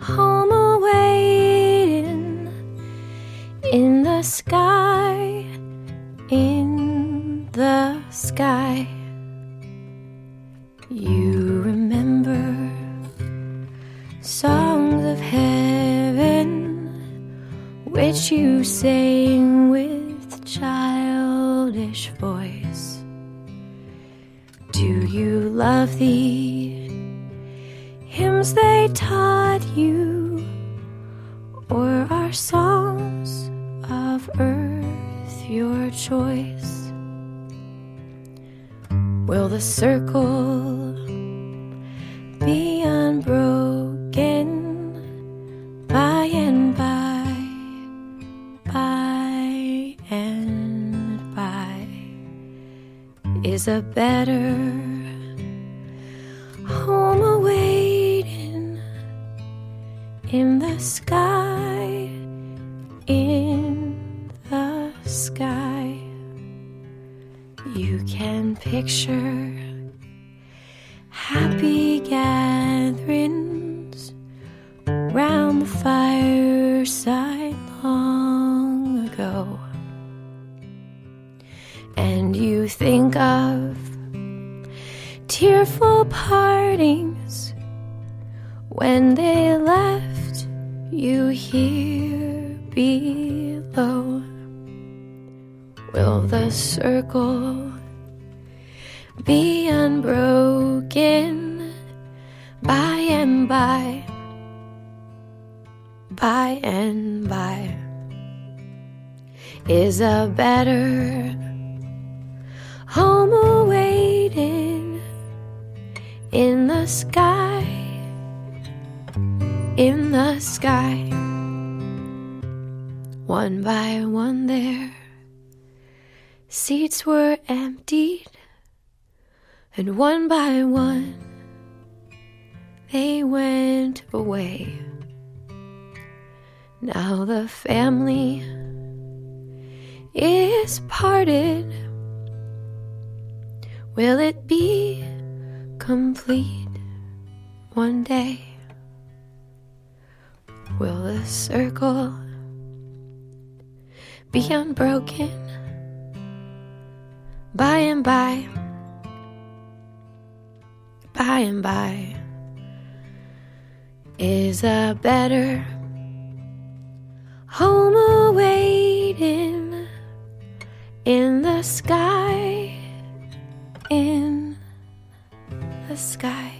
home awaiting in the sky, in the sky. You remember songs which you sang with childish voice. Do you love the hymns they taught you, or are songs of earth your choice? Will the circle be unbroken Is a better home awaiting in the sky, in the sky. You can picture happy gatherings round the fireside And you think of tearful partings when they left you here below. Will the circle be unbroken by and by? By and by is a better home awaiting in the sky, in the sky. One by one, there seats were emptied, and one by one they went away. Now the family is parted. Will it be complete one day? Will the circle be unbroken by and by? By and by is a better home awaiting in the sky, in the sky.